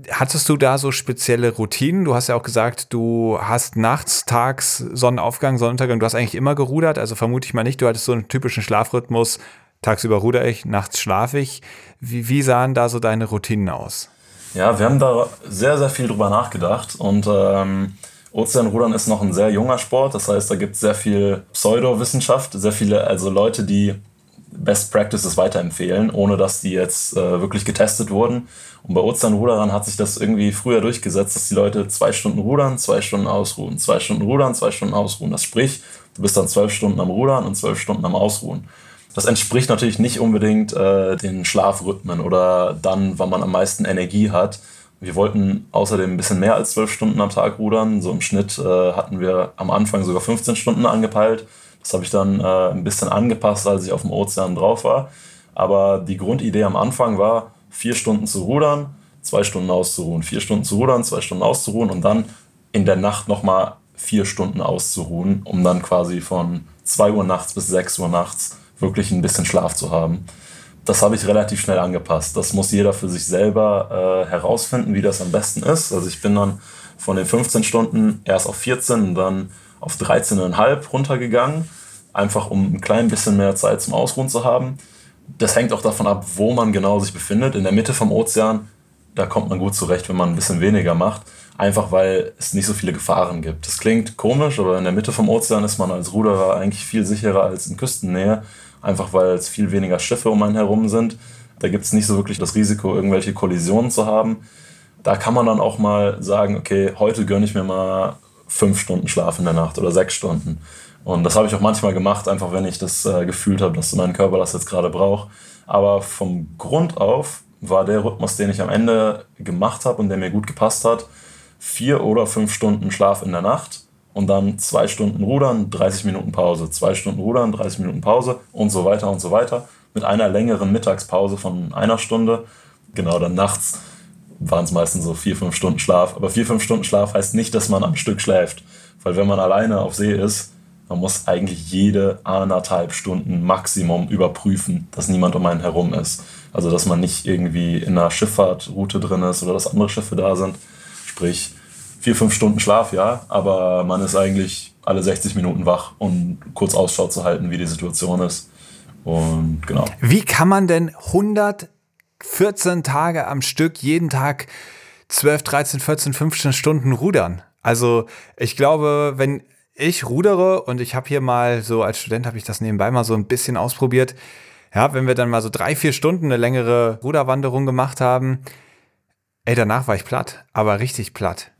Hattest du da so spezielle Routinen? Du hast ja auch gesagt, du hast nachts, tags, Sonnenaufgang, Sonnenuntergang, du hast eigentlich immer gerudert, also vermute ich mal nicht, du hattest so einen typischen Schlafrhythmus, tagsüber ruder ich, nachts schlafe ich. Wie, wie sahen da so deine Routinen aus? Ja, wir haben da sehr, sehr viel drüber nachgedacht und ähm, Ozeanrudern ist noch ein sehr junger Sport, das heißt, da gibt es sehr viel Pseudowissenschaft, sehr viele, also Leute, die Best Practices weiterempfehlen, ohne dass die jetzt äh, wirklich getestet wurden. Und bei Ozeanruderern hat sich das irgendwie früher durchgesetzt, dass die Leute zwei Stunden rudern, zwei Stunden ausruhen, zwei Stunden rudern, zwei Stunden ausruhen. Das sprich, du bist dann zwölf Stunden am Rudern und zwölf Stunden am Ausruhen. Das entspricht natürlich nicht unbedingt äh, den Schlafrhythmen oder dann, wann man am meisten Energie hat. Wir wollten außerdem ein bisschen mehr als zwölf Stunden am Tag rudern. So im Schnitt äh, hatten wir am Anfang sogar 15 Stunden angepeilt. Das habe ich dann äh, ein bisschen angepasst, als ich auf dem Ozean drauf war. Aber die Grundidee am Anfang war, vier Stunden zu rudern, zwei Stunden auszuruhen, vier Stunden zu rudern, zwei Stunden auszuruhen und dann in der Nacht nochmal vier Stunden auszuruhen, um dann quasi von 2 Uhr nachts bis 6 Uhr nachts wirklich ein bisschen Schlaf zu haben das habe ich relativ schnell angepasst. Das muss jeder für sich selber äh, herausfinden, wie das am besten ist. Also ich bin dann von den 15 Stunden erst auf 14 und dann auf 13,5 runtergegangen, einfach um ein klein bisschen mehr Zeit zum Ausruhen zu haben. Das hängt auch davon ab, wo man genau sich befindet. In der Mitte vom Ozean, da kommt man gut zurecht, wenn man ein bisschen weniger macht. Einfach weil es nicht so viele Gefahren gibt. Das klingt komisch, aber in der Mitte vom Ozean ist man als Ruderer eigentlich viel sicherer als in Küstennähe einfach weil es viel weniger Schiffe um einen herum sind. Da gibt es nicht so wirklich das Risiko, irgendwelche Kollisionen zu haben. Da kann man dann auch mal sagen, okay, heute gönne ich mir mal fünf Stunden Schlaf in der Nacht oder sechs Stunden. Und das habe ich auch manchmal gemacht, einfach wenn ich das äh, gefühlt habe, dass mein Körper das jetzt gerade braucht. Aber vom Grund auf war der Rhythmus, den ich am Ende gemacht habe und der mir gut gepasst hat, vier oder fünf Stunden Schlaf in der Nacht und dann zwei Stunden Rudern, 30 Minuten Pause, zwei Stunden Rudern, 30 Minuten Pause und so weiter und so weiter. Mit einer längeren Mittagspause von einer Stunde. Genau, dann nachts waren es meistens so vier, fünf Stunden Schlaf. Aber vier, fünf Stunden Schlaf heißt nicht, dass man am Stück schläft. Weil wenn man alleine auf See ist, man muss eigentlich jede anderthalb Stunden Maximum überprüfen, dass niemand um einen herum ist. Also dass man nicht irgendwie in einer Schifffahrtroute drin ist oder dass andere Schiffe da sind. Sprich, vier, fünf Stunden Schlaf, ja, aber man ist eigentlich alle 60 Minuten wach, um kurz Ausschau zu halten, wie die Situation ist. Und genau. Wie kann man denn 114 Tage am Stück jeden Tag 12, 13, 14, 15 Stunden rudern? Also ich glaube, wenn ich rudere und ich habe hier mal so als Student habe ich das nebenbei mal so ein bisschen ausprobiert. Ja, wenn wir dann mal so drei, vier Stunden eine längere Ruderwanderung gemacht haben, ey, danach war ich platt, aber richtig platt.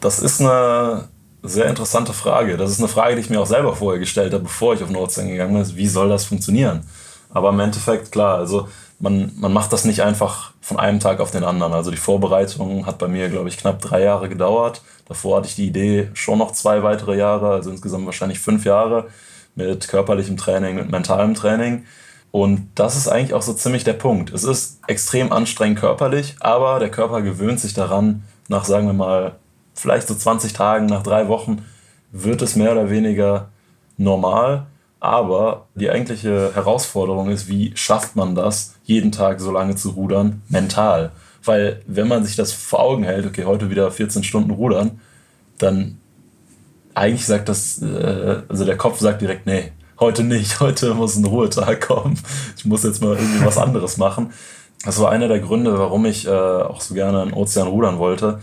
Das ist eine sehr interessante Frage. Das ist eine Frage, die ich mir auch selber vorher gestellt habe, bevor ich auf Nordstein gegangen bin. Wie soll das funktionieren? Aber im Endeffekt, klar, also man, man macht das nicht einfach von einem Tag auf den anderen. Also die Vorbereitung hat bei mir, glaube ich, knapp drei Jahre gedauert. Davor hatte ich die Idee schon noch zwei weitere Jahre, also insgesamt wahrscheinlich fünf Jahre mit körperlichem Training, mit mentalem Training. Und das ist eigentlich auch so ziemlich der Punkt. Es ist extrem anstrengend körperlich, aber der Körper gewöhnt sich daran, nach, sagen wir mal, vielleicht so 20 Tagen, nach drei Wochen wird es mehr oder weniger normal. Aber die eigentliche Herausforderung ist, wie schafft man das, jeden Tag so lange zu rudern, mental. Weil wenn man sich das vor Augen hält, okay, heute wieder 14 Stunden rudern, dann eigentlich sagt das, äh, also der Kopf sagt direkt, nee, heute nicht, heute muss ein Ruhetag kommen. Ich muss jetzt mal irgendwie was anderes machen. Das war einer der Gründe, warum ich äh, auch so gerne in Ozean rudern wollte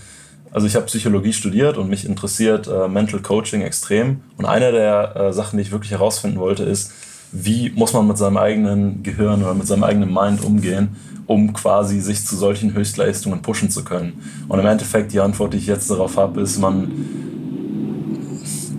also ich habe Psychologie studiert und mich interessiert äh, Mental Coaching extrem. Und eine der äh, Sachen, die ich wirklich herausfinden wollte, ist, wie muss man mit seinem eigenen Gehirn oder mit seinem eigenen Mind umgehen, um quasi sich zu solchen Höchstleistungen pushen zu können. Und im Endeffekt die Antwort, die ich jetzt darauf habe, ist, man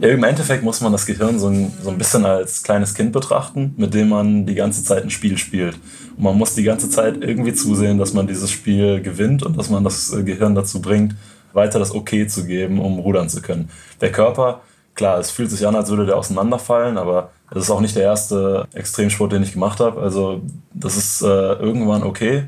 im Endeffekt muss man das Gehirn so ein, so ein bisschen als kleines Kind betrachten, mit dem man die ganze Zeit ein Spiel spielt. Und man muss die ganze Zeit irgendwie zusehen, dass man dieses Spiel gewinnt und dass man das äh, Gehirn dazu bringt, weiter das Okay zu geben, um rudern zu können. Der Körper, klar, es fühlt sich an, als würde der auseinanderfallen, aber das ist auch nicht der erste Extremsport, den ich gemacht habe. Also das ist äh, irgendwann okay,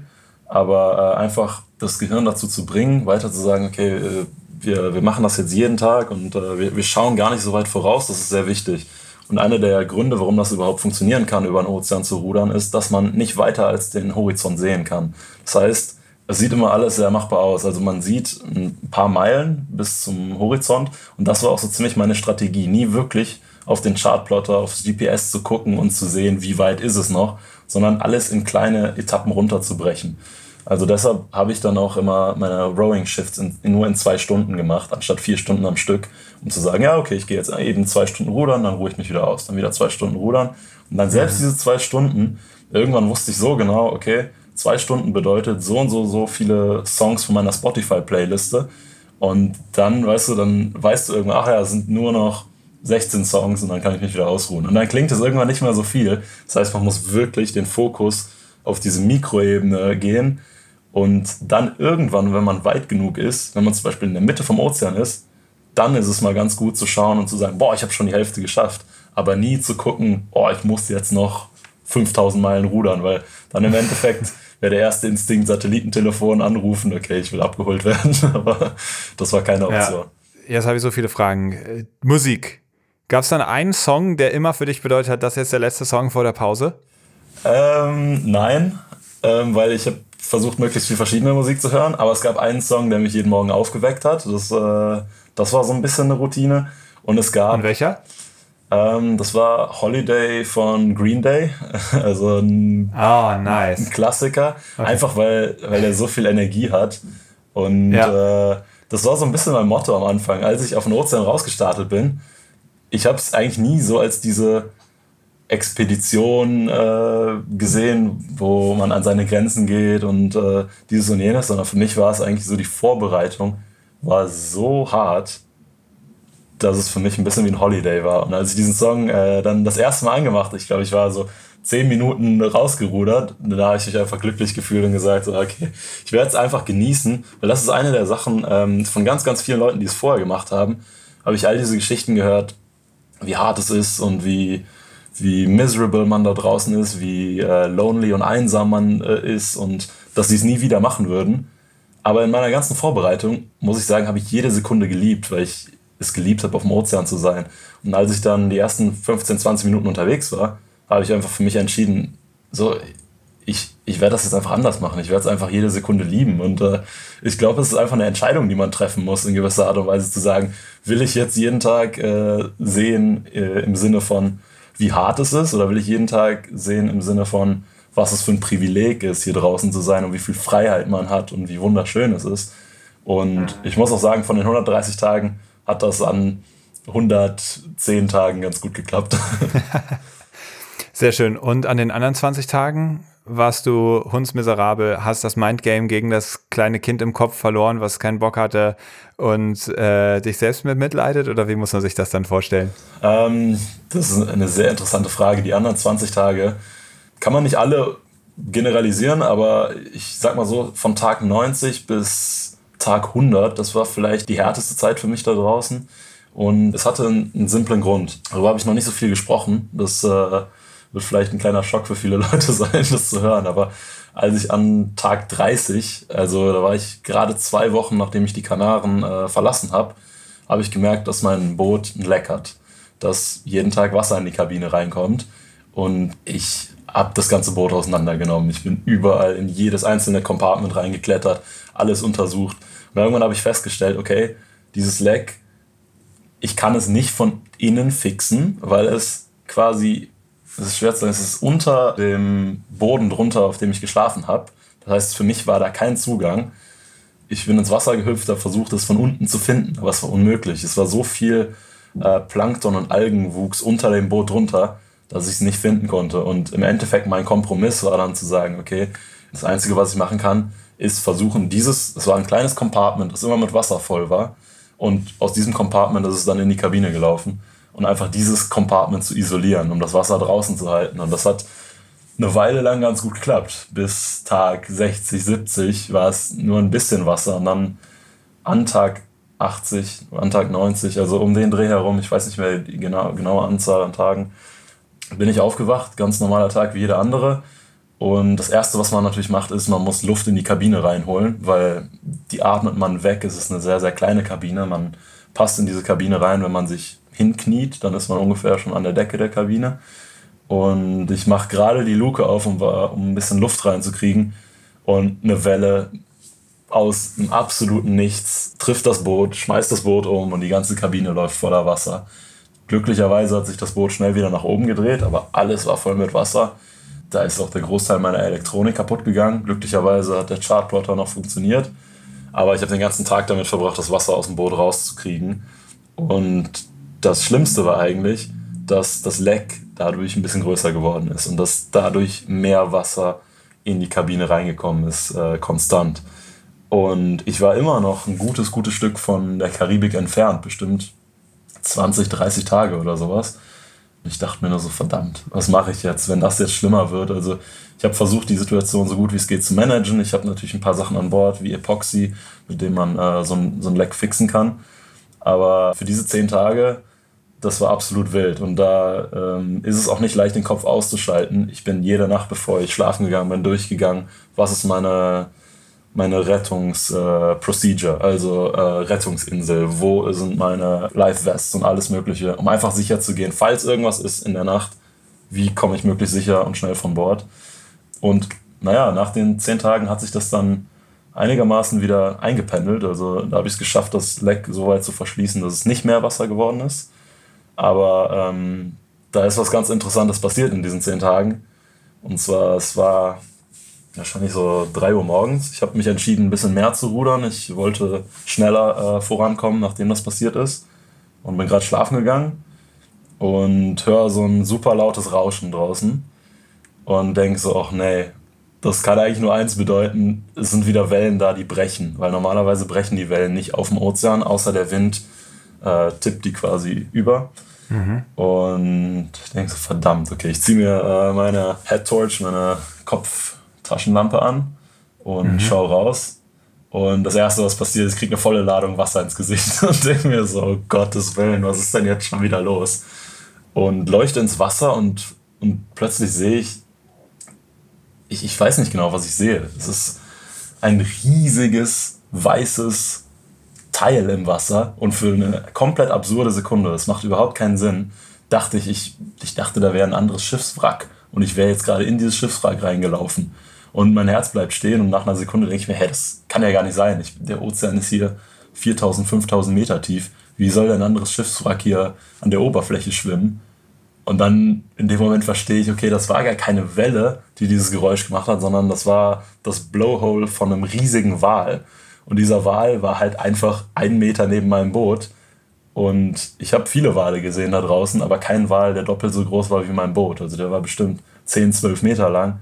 aber äh, einfach das Gehirn dazu zu bringen, weiter zu sagen, okay, äh, wir, wir machen das jetzt jeden Tag und äh, wir, wir schauen gar nicht so weit voraus, das ist sehr wichtig. Und einer der Gründe, warum das überhaupt funktionieren kann, über den Ozean zu rudern, ist, dass man nicht weiter als den Horizont sehen kann. Das heißt, es sieht immer alles sehr machbar aus. Also man sieht ein paar Meilen bis zum Horizont und das war auch so ziemlich meine Strategie. Nie wirklich auf den Chartplotter, aufs GPS zu gucken und zu sehen, wie weit ist es noch, sondern alles in kleine Etappen runterzubrechen. Also deshalb habe ich dann auch immer meine Rowing-Shifts in, in, nur in zwei Stunden gemacht, anstatt vier Stunden am Stück, um zu sagen, ja, okay, ich gehe jetzt eben zwei Stunden rudern, dann ruhe ich mich wieder aus, dann wieder zwei Stunden rudern. Und dann selbst mhm. diese zwei Stunden, irgendwann wusste ich so genau, okay, zwei Stunden bedeutet so und so, so viele Songs von meiner Spotify-Playliste. Und dann, weißt du, dann weißt du irgendwann, ach ja, es sind nur noch 16 Songs und dann kann ich mich wieder ausruhen. Und dann klingt es irgendwann nicht mehr so viel. Das heißt, man muss wirklich den Fokus auf diese Mikroebene gehen und dann irgendwann, wenn man weit genug ist, wenn man zum Beispiel in der Mitte vom Ozean ist, dann ist es mal ganz gut zu schauen und zu sagen, boah, ich habe schon die Hälfte geschafft. Aber nie zu gucken, boah, ich muss jetzt noch 5000 Meilen rudern, weil dann im Endeffekt wäre der erste Instinkt Satellitentelefon anrufen, okay, ich will abgeholt werden, aber das war keine Option. Ja. Jetzt habe ich so viele Fragen. Äh, Musik. Gab es dann einen Song, der immer für dich bedeutet hat, das ist jetzt der letzte Song vor der Pause? Ähm, nein, ähm, weil ich habe versucht, möglichst viel verschiedene Musik zu hören, aber es gab einen Song, der mich jeden Morgen aufgeweckt hat. Das, äh, das war so ein bisschen eine Routine. Und es gab. Und welcher? Ähm, das war Holiday von Green Day. Also ein, oh, nice. ein Klassiker. Okay. Einfach weil, weil er so viel Energie hat. Und ja. äh, das war so ein bisschen mein Motto am Anfang. Als ich auf den Ozean rausgestartet bin, ich habe es eigentlich nie so als diese Expedition äh, gesehen, wo man an seine Grenzen geht und äh, dieses und jenes, sondern für mich war es eigentlich so, die Vorbereitung war so hart, dass es für mich ein bisschen wie ein Holiday war. Und als ich diesen Song äh, dann das erste Mal angemacht, ich glaube, ich war so zehn Minuten rausgerudert, da habe ich mich einfach glücklich gefühlt und gesagt, so, okay, ich werde es einfach genießen, weil das ist eine der Sachen ähm, von ganz, ganz vielen Leuten, die es vorher gemacht haben, habe ich all diese Geschichten gehört, wie hart es ist und wie, wie miserable man da draußen ist, wie äh, lonely und einsam man äh, ist und dass sie es nie wieder machen würden. Aber in meiner ganzen Vorbereitung, muss ich sagen, habe ich jede Sekunde geliebt, weil ich es geliebt habe, auf dem Ozean zu sein. Und als ich dann die ersten 15, 20 Minuten unterwegs war, habe ich einfach für mich entschieden, so, ich, ich werde das jetzt einfach anders machen. Ich werde es einfach jede Sekunde lieben. Und äh, ich glaube, es ist einfach eine Entscheidung, die man treffen muss, in gewisser Art und Weise zu sagen, will ich jetzt jeden Tag äh, sehen äh, im Sinne von, wie hart es ist, oder will ich jeden Tag sehen im Sinne von, was es für ein Privileg ist, hier draußen zu sein und wie viel Freiheit man hat und wie wunderschön es ist. Und ich muss auch sagen, von den 130 Tagen hat das an 110 Tagen ganz gut geklappt. Sehr schön. Und an den anderen 20 Tagen warst du hundsmiserabel, hast das Mindgame gegen das kleine Kind im Kopf verloren, was keinen Bock hatte und äh, dich selbst mit mitleidet? Oder wie muss man sich das dann vorstellen? Ähm, das ist eine sehr interessante Frage. Die anderen 20 Tage kann man nicht alle generalisieren, aber ich sag mal so, von Tag 90 bis Tag 100, das war vielleicht die härteste Zeit für mich da draußen. Und es hatte einen, einen simplen Grund. Darüber habe ich noch nicht so viel gesprochen. Das äh, wird vielleicht ein kleiner Schock für viele Leute sein, das zu hören. Aber als ich an Tag 30, also da war ich gerade zwei Wochen, nachdem ich die Kanaren äh, verlassen habe, habe ich gemerkt, dass mein Boot ein Leck hat. Dass jeden Tag Wasser in die Kabine reinkommt. Und ich habe das ganze Boot auseinandergenommen. Ich bin überall in jedes einzelne Compartment reingeklettert, alles untersucht. Und irgendwann habe ich festgestellt, okay, dieses Leck, ich kann es nicht von innen fixen, weil es quasi das ist schwer zu sagen, es ist unter dem Boden drunter, auf dem ich geschlafen habe. Das heißt, für mich war da kein Zugang. Ich bin ins Wasser gehüpft, habe versucht, es von unten zu finden, aber es war unmöglich. Es war so viel äh, Plankton und Algenwuchs unter dem Boot drunter, dass ich es nicht finden konnte. Und im Endeffekt mein Kompromiss war dann zu sagen, okay, das Einzige, was ich machen kann, ist versuchen, dieses, es war ein kleines Compartment, das immer mit Wasser voll war. Und aus diesem Compartment ist es dann in die Kabine gelaufen und einfach dieses Compartment zu isolieren, um das Wasser draußen zu halten. Und das hat eine Weile lang ganz gut geklappt. Bis Tag 60, 70 war es nur ein bisschen Wasser und dann an Tag 80, an Tag 90, also um den Dreh herum, ich weiß nicht mehr die genau, genaue Anzahl an Tagen, bin ich aufgewacht, ganz normaler Tag wie jeder andere. Und das Erste, was man natürlich macht, ist, man muss Luft in die Kabine reinholen, weil die atmet man weg. Es ist eine sehr, sehr kleine Kabine. Man passt in diese Kabine rein, wenn man sich hinkniet, dann ist man ungefähr schon an der Decke der Kabine. Und ich mache gerade die Luke auf, um, um ein bisschen Luft reinzukriegen. Und eine Welle aus dem absoluten Nichts trifft das Boot, schmeißt das Boot um und die ganze Kabine läuft voller Wasser. Glücklicherweise hat sich das Boot schnell wieder nach oben gedreht, aber alles war voll mit Wasser. da ist auch der Großteil meiner Elektronik kaputt gegangen. Glücklicherweise hat der Chartplotter noch funktioniert. Aber ich habe den ganzen Tag damit verbracht, das Wasser aus dem Boot rauszukriegen. Und das Schlimmste war eigentlich, dass das Leck dadurch ein bisschen größer geworden ist und dass dadurch mehr Wasser in die Kabine reingekommen ist, äh, konstant. Und ich war immer noch ein gutes, gutes Stück von der Karibik entfernt, bestimmt 20, 30 Tage oder sowas. Ich dachte mir nur so, verdammt, was mache ich jetzt, wenn das jetzt schlimmer wird? Also ich habe versucht, die Situation so gut wie es geht zu managen. Ich habe natürlich ein paar Sachen an Bord, wie Epoxy, mit dem man äh, so, ein, so ein Leck fixen kann. Aber für diese zehn Tage, das war absolut wild. Und da ähm, ist es auch nicht leicht, den Kopf auszuschalten. Ich bin jede Nacht, bevor ich schlafen gegangen bin, durchgegangen, was ist meine meine Rettungsprocedure, äh, also äh, Rettungsinsel, wo sind meine Life Vests und alles Mögliche, um einfach sicher zu gehen, falls irgendwas ist in der Nacht, wie komme ich möglichst sicher und schnell von Bord. Und naja, nach den zehn Tagen hat sich das dann einigermaßen wieder eingependelt. Also da habe ich es geschafft, das Leck so weit zu verschließen, dass es nicht mehr Wasser geworden ist. Aber ähm, da ist was ganz Interessantes passiert in diesen zehn Tagen. Und zwar, es war wahrscheinlich so 3 Uhr morgens. Ich habe mich entschieden, ein bisschen mehr zu rudern. Ich wollte schneller äh, vorankommen, nachdem das passiert ist. Und bin gerade schlafen gegangen und höre so ein super lautes Rauschen draußen. Und denke so, ach nee, das kann eigentlich nur eins bedeuten, es sind wieder Wellen da, die brechen. Weil normalerweise brechen die Wellen nicht auf dem Ozean, außer der Wind äh, tippt die quasi über. Mhm. Und ich denke so, verdammt, okay, ich ziehe mir äh, meine Head Torch, meine Kopf Taschenlampe an und mhm. schau raus. Und das Erste, was passiert ist, ich kriege eine volle Ladung Wasser ins Gesicht und denke mir so, oh Gottes Willen, was ist denn jetzt schon wieder los? Und leuchte ins Wasser und, und plötzlich sehe ich, ich, ich weiß nicht genau, was ich sehe. Es ist ein riesiges, weißes Teil im Wasser und für eine komplett absurde Sekunde, das macht überhaupt keinen Sinn, dachte ich, ich, ich dachte, da wäre ein anderes Schiffswrack und ich wäre jetzt gerade in dieses Schiffswrack reingelaufen. Und mein Herz bleibt stehen und nach einer Sekunde denke ich mir, hey, das kann ja gar nicht sein. Ich, der Ozean ist hier 4000, 5000 Meter tief. Wie soll ein anderes Schiffswrack hier an der Oberfläche schwimmen? Und dann in dem Moment verstehe ich, okay, das war gar keine Welle, die dieses Geräusch gemacht hat, sondern das war das Blowhole von einem riesigen Wal. Und dieser Wal war halt einfach einen Meter neben meinem Boot. Und ich habe viele Wale gesehen da draußen, aber kein Wal, der doppelt so groß war wie mein Boot. Also der war bestimmt 10, 12 Meter lang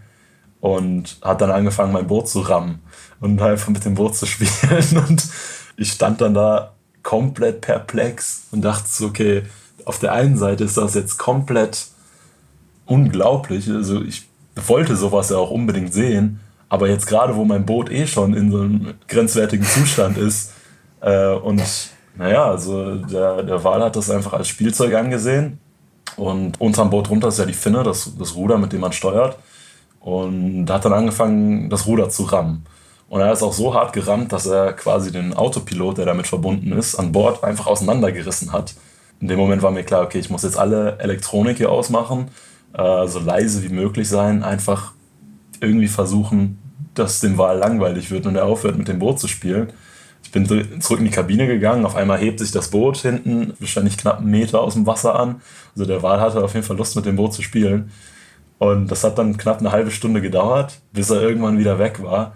und hat dann angefangen, mein Boot zu rammen und einfach mit dem Boot zu spielen. Und ich stand dann da komplett perplex und dachte so, okay, auf der einen Seite ist das jetzt komplett unglaublich. Also ich wollte sowas ja auch unbedingt sehen, aber jetzt gerade, wo mein Boot eh schon in so einem grenzwertigen Zustand ist äh, und naja, also der, der Wal hat das einfach als Spielzeug angesehen und unterm Boot runter ist ja die Finne, das, das Ruder, mit dem man steuert und hat dann angefangen, das Ruder zu rammen. Und er ist auch so hart gerammt, dass er quasi den Autopilot, der damit verbunden ist, an Bord einfach auseinandergerissen hat. In dem Moment war mir klar, okay, ich muss jetzt alle Elektronik hier ausmachen, äh, so leise wie möglich sein, einfach irgendwie versuchen, dass dem Wal langweilig wird und er aufhört, mit dem Boot zu spielen. Ich bin zurück in die Kabine gegangen, auf einmal hebt sich das Boot hinten, wahrscheinlich knapp einen Meter aus dem Wasser an. Also der Wal hatte auf jeden Fall Lust, mit dem Boot zu spielen. Und das hat dann knapp eine halbe Stunde gedauert, bis er irgendwann wieder weg war.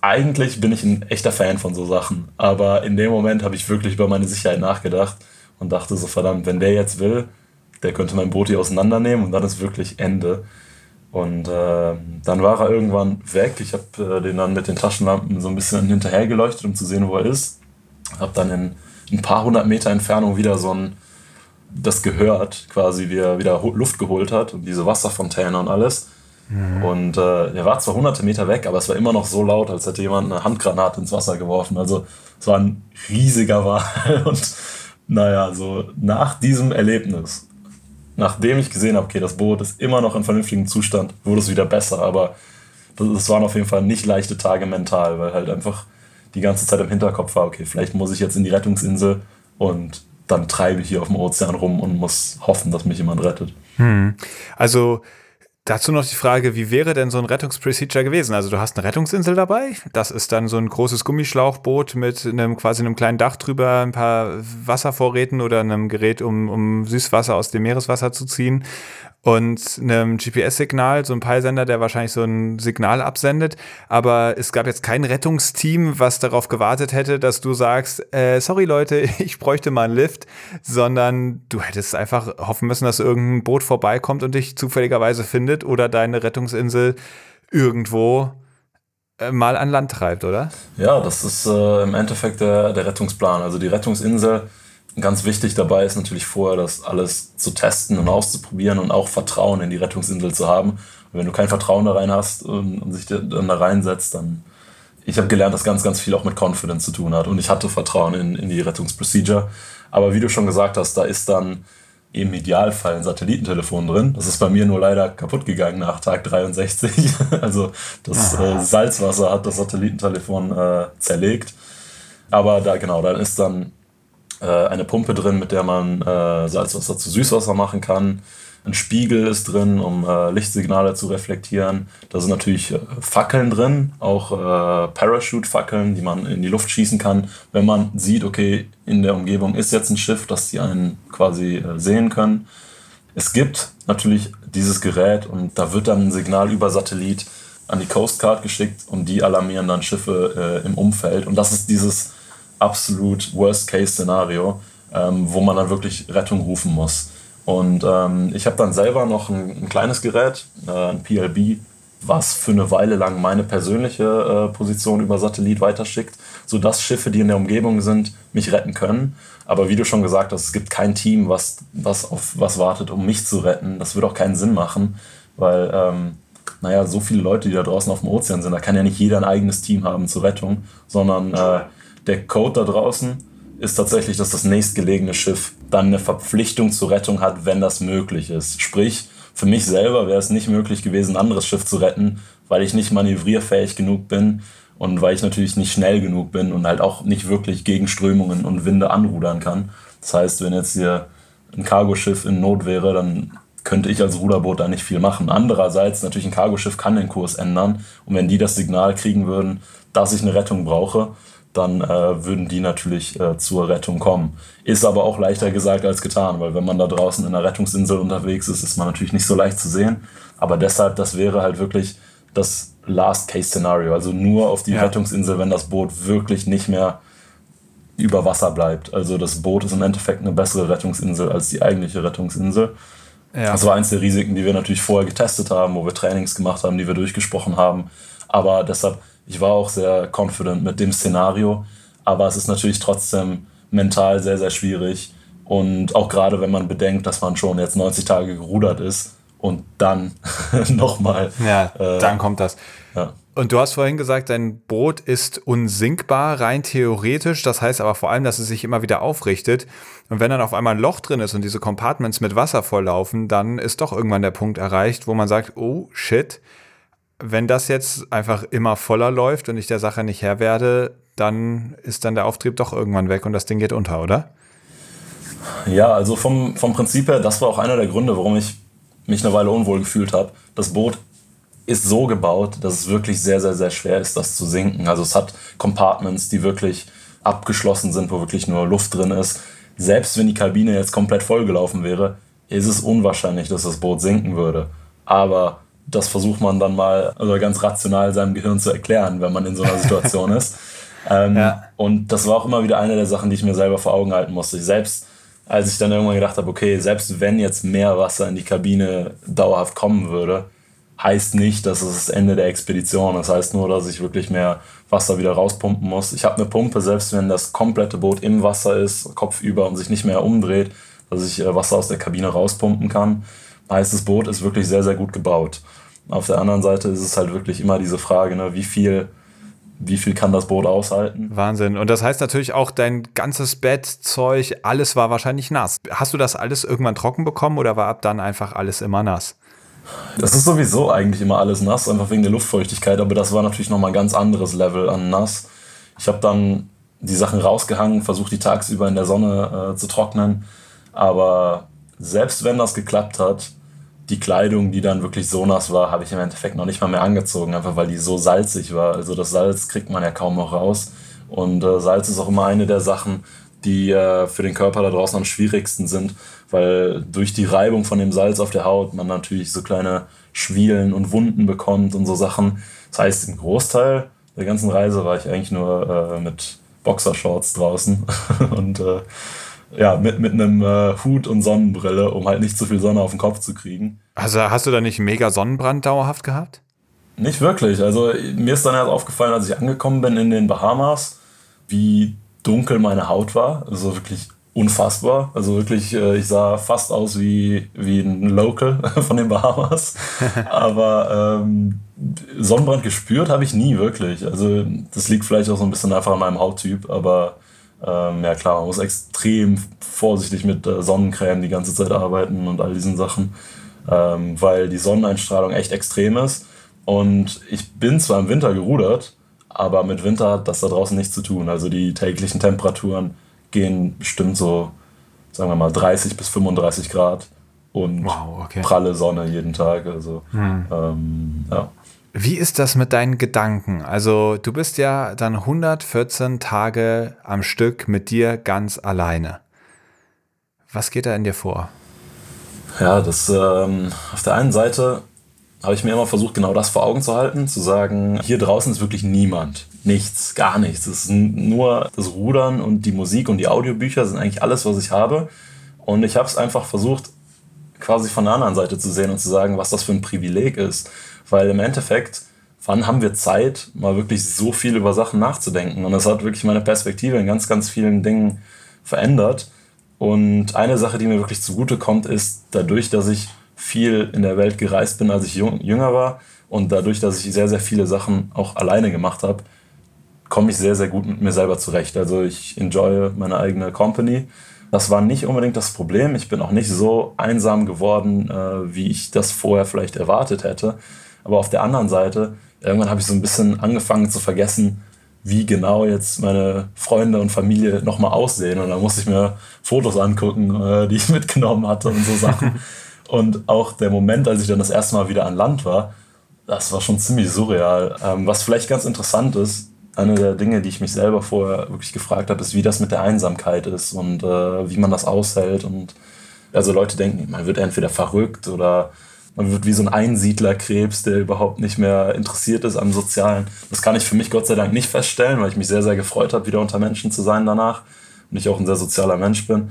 Eigentlich bin ich ein echter Fan von so Sachen, aber in dem Moment habe ich wirklich über meine Sicherheit nachgedacht und dachte so, verdammt, wenn der jetzt will, der könnte mein Boot hier auseinandernehmen und dann ist wirklich Ende. Und äh, dann war er irgendwann weg. Ich habe äh, den dann mit den Taschenlampen so ein bisschen hinterher geleuchtet, um zu sehen, wo er ist. Habe dann in ein paar hundert Meter Entfernung wieder so ein das gehört, quasi wie er wieder Luft geholt hat und diese Wasserfontäne und alles. Mhm. Und äh, er war zwar hunderte Meter weg, aber es war immer noch so laut, als hätte jemand eine Handgranate ins Wasser geworfen. Also es war ein riesiger Wal. Und naja, so nach diesem Erlebnis, nachdem ich gesehen habe, okay, das Boot ist immer noch in vernünftigem Zustand, wurde es wieder besser. Aber das, das waren auf jeden Fall nicht leichte Tage mental, weil halt einfach die ganze Zeit im Hinterkopf war, okay, vielleicht muss ich jetzt in die Rettungsinsel und dann treibe ich hier auf dem Ozean rum und muss hoffen, dass mich jemand rettet. Hm. Also Dazu noch die Frage, wie wäre denn so ein Rettungsprocedure gewesen? Also du hast eine Rettungsinsel dabei, das ist dann so ein großes Gummischlauchboot mit einem quasi einem kleinen Dach drüber, ein paar Wasservorräten oder einem Gerät, um, um Süßwasser aus dem Meereswasser zu ziehen und einem GPS-Signal, so ein Peilsender, der wahrscheinlich so ein Signal absendet. Aber es gab jetzt kein Rettungsteam, was darauf gewartet hätte, dass du sagst, äh, sorry Leute, ich bräuchte mal einen Lift, sondern du hättest einfach hoffen müssen, dass irgendein Boot vorbeikommt und dich zufälligerweise findet oder deine Rettungsinsel irgendwo äh, mal an Land treibt, oder? Ja, das ist äh, im Endeffekt der, der Rettungsplan. Also die Rettungsinsel ganz wichtig dabei ist natürlich vorher, das alles zu testen und auszuprobieren und auch Vertrauen in die Rettungsinsel zu haben. Und wenn du kein Vertrauen da rein hast und, und sich dann da reinsetzt, dann. Ich habe gelernt, dass ganz, ganz viel auch mit Confidence zu tun hat. Und ich hatte Vertrauen in, in die Rettungsprocedure. Aber wie du schon gesagt hast, da ist dann im Idealfall ein Satellitentelefon drin. Das ist bei mir nur leider kaputt gegangen nach Tag 63. also das äh, Salzwasser hat das Satellitentelefon äh, zerlegt. Aber da genau, da ist dann eine Pumpe drin, mit der man äh, Salzwasser zu Süßwasser machen kann. Ein Spiegel ist drin, um äh, Lichtsignale zu reflektieren. Da sind natürlich äh, Fackeln drin, auch äh, Parachute-Fackeln, die man in die Luft schießen kann, wenn man sieht, okay, in der Umgebung ist jetzt ein Schiff, dass die einen quasi äh, sehen können. Es gibt natürlich dieses Gerät und da wird dann ein Signal über Satellit an die Coast Guard geschickt und die alarmieren dann Schiffe äh, im Umfeld. Und das ist dieses absolut Worst-Case-Szenario, ähm, wo man dann wirklich Rettung rufen muss. Und ähm, ich habe dann selber noch ein, ein kleines Gerät, äh, ein PLB, was für eine Weile lang meine persönliche äh, Position über Satellit weiterschickt, sodass Schiffe, die in der Umgebung sind, mich retten können. Aber wie du schon gesagt hast, es gibt kein Team, was, was auf was wartet, um mich zu retten. Das würde auch keinen Sinn machen, weil, ähm, naja, so viele Leute, die da draußen auf dem Ozean sind, da kann ja nicht jeder ein eigenes Team haben zur Rettung, sondern äh, der Code da draußen ist tatsächlich, dass das nächstgelegene Schiff dann eine Verpflichtung zur Rettung hat, wenn das möglich ist. Sprich, für mich selber wäre es nicht möglich gewesen, ein anderes Schiff zu retten, weil ich nicht manövrierfähig genug bin und weil ich natürlich nicht schnell genug bin und halt auch nicht wirklich gegen Strömungen und Winde anrudern kann. Das heißt, wenn jetzt hier ein Cargoschiff in Not wäre, dann könnte ich als Ruderboot da nicht viel machen. Andererseits, natürlich ein Cargoschiff kann den Kurs ändern und wenn die das Signal kriegen würden, dass ich eine Rettung brauche, dann äh, würden die natürlich äh, zur Rettung kommen. Ist aber auch leichter gesagt als getan, weil wenn man da draußen in einer Rettungsinsel unterwegs ist, ist man natürlich nicht so leicht zu sehen. Aber deshalb, das wäre halt wirklich das Last-Case-Szenario. Also nur auf die ja. Rettungsinsel, wenn das Boot wirklich nicht mehr über Wasser bleibt. Also das Boot ist im Endeffekt eine bessere Rettungsinsel als die eigentliche Rettungsinsel. Ja. Das war eins der Risiken, die wir natürlich vorher getestet haben, wo wir Trainings gemacht haben, die wir durchgesprochen haben. Aber deshalb ich war auch sehr confident mit dem Szenario, aber es ist natürlich trotzdem mental sehr, sehr schwierig. Und auch gerade wenn man bedenkt, dass man schon jetzt 90 Tage gerudert ist und dann nochmal. Ja, äh, dann kommt das. Ja. Und du hast vorhin gesagt, dein Boot ist unsinkbar, rein theoretisch. Das heißt aber vor allem, dass es sich immer wieder aufrichtet. Und wenn dann auf einmal ein Loch drin ist und diese Compartments mit Wasser volllaufen, dann ist doch irgendwann der Punkt erreicht, wo man sagt, oh shit, wenn das jetzt einfach immer voller läuft und ich der Sache nicht Herr werde, dann ist dann der Auftrieb doch irgendwann weg und das Ding geht unter, oder? Ja, also vom, vom Prinzip her, das war auch einer der Gründe, warum ich mich eine Weile unwohl gefühlt habe. Das Boot ist so gebaut, dass es wirklich sehr, sehr, sehr schwer ist, das zu sinken. Also es hat Compartments, die wirklich abgeschlossen sind, wo wirklich nur Luft drin ist. Selbst wenn die Kabine jetzt komplett vollgelaufen wäre, ist es unwahrscheinlich, dass das Boot sinken würde. Aber das versucht man dann mal also ganz rational seinem Gehirn zu erklären, wenn man in so einer Situation ist. Ähm, ja. Und das war auch immer wieder eine der Sachen, die ich mir selber vor Augen halten musste. Ich selbst, als ich dann irgendwann gedacht habe, okay, selbst wenn jetzt mehr Wasser in die Kabine dauerhaft kommen würde, heißt nicht, dass es das Ende der Expedition ist. Das heißt nur, dass ich wirklich mehr Wasser wieder rauspumpen muss. Ich habe eine Pumpe, selbst wenn das komplette Boot im Wasser ist, kopfüber und sich nicht mehr umdreht, dass ich äh, Wasser aus der Kabine rauspumpen kann heißt, das Boot ist wirklich sehr, sehr gut gebaut. Auf der anderen Seite ist es halt wirklich immer diese Frage, ne, wie viel wie viel kann das Boot aushalten? Wahnsinn. Und das heißt natürlich auch, dein ganzes Bett, Zeug, alles war wahrscheinlich nass. Hast du das alles irgendwann trocken bekommen oder war ab dann einfach alles immer nass? Das ist sowieso eigentlich immer alles nass, einfach wegen der Luftfeuchtigkeit, aber das war natürlich nochmal ein ganz anderes Level an nass. Ich habe dann die Sachen rausgehangen, versucht die tagsüber in der Sonne äh, zu trocknen, aber selbst wenn das geklappt hat, die Kleidung, die dann wirklich so nass war, habe ich im Endeffekt noch nicht mal mehr angezogen, einfach weil die so salzig war. Also das Salz kriegt man ja kaum noch raus. Und äh, Salz ist auch immer eine der Sachen, die äh, für den Körper da draußen am schwierigsten sind, weil durch die Reibung von dem Salz auf der Haut man natürlich so kleine Schwielen und Wunden bekommt und so Sachen. Das heißt, im Großteil der ganzen Reise war ich eigentlich nur äh, mit Boxershorts draußen und äh, ja, mit, mit einem äh, Hut und Sonnenbrille, um halt nicht zu viel Sonne auf den Kopf zu kriegen. Also hast du da nicht mega Sonnenbrand dauerhaft gehabt? Nicht wirklich. Also mir ist dann erst aufgefallen, als ich angekommen bin in den Bahamas, wie dunkel meine Haut war. Also wirklich unfassbar. Also wirklich, äh, ich sah fast aus wie, wie ein Local von den Bahamas. Aber ähm, Sonnenbrand gespürt habe ich nie wirklich. Also das liegt vielleicht auch so ein bisschen einfach an meinem Hauttyp, aber ähm, ja klar, man muss extrem vorsichtig mit äh, Sonnencreme die ganze Zeit arbeiten und all diesen Sachen, ähm, weil die Sonneneinstrahlung echt extrem ist. Und ich bin zwar im Winter gerudert, aber mit Winter hat das da draußen nichts zu tun. Also die täglichen Temperaturen gehen bestimmt so, sagen wir mal, 30 bis 35 Grad und wow, okay. pralle Sonne jeden Tag. Also hm. ähm, ja. Wie ist das mit deinen Gedanken? Also du bist ja dann 114 Tage am Stück mit dir ganz alleine. Was geht da in dir vor? Ja, das ähm, auf der einen Seite habe ich mir immer versucht, genau das vor Augen zu halten, zu sagen, hier draußen ist wirklich niemand. Nichts, gar nichts. Es ist nur das Rudern und die Musik und die Audiobücher sind eigentlich alles, was ich habe. Und ich habe es einfach versucht, quasi von der anderen Seite zu sehen und zu sagen, was das für ein Privileg ist. Weil im Endeffekt, wann haben wir Zeit, mal wirklich so viel über Sachen nachzudenken? Und das hat wirklich meine Perspektive in ganz, ganz vielen Dingen verändert. Und eine Sache, die mir wirklich zugute kommt, ist dadurch, dass ich viel in der Welt gereist bin, als ich jünger war und dadurch, dass ich sehr, sehr viele Sachen auch alleine gemacht habe, komme ich sehr, sehr gut mit mir selber zurecht. Also ich enjoy meine eigene Company das war nicht unbedingt das Problem. Ich bin auch nicht so einsam geworden, äh, wie ich das vorher vielleicht erwartet hätte. Aber auf der anderen Seite, irgendwann habe ich so ein bisschen angefangen zu vergessen, wie genau jetzt meine Freunde und Familie nochmal aussehen. Und dann musste ich mir Fotos angucken, äh, die ich mitgenommen hatte und so Sachen. und auch der Moment, als ich dann das erste Mal wieder an Land war, das war schon ziemlich surreal. Ähm, was vielleicht ganz interessant ist, eine der Dinge, die ich mich selber vorher wirklich gefragt habe, ist, wie das mit der Einsamkeit ist und äh, wie man das aushält. Und also Leute denken, man wird entweder verrückt oder man wird wie so ein Einsiedlerkrebs, der überhaupt nicht mehr interessiert ist am Sozialen. Das kann ich für mich Gott sei Dank nicht feststellen, weil ich mich sehr, sehr gefreut habe, wieder unter Menschen zu sein danach und ich auch ein sehr sozialer Mensch bin.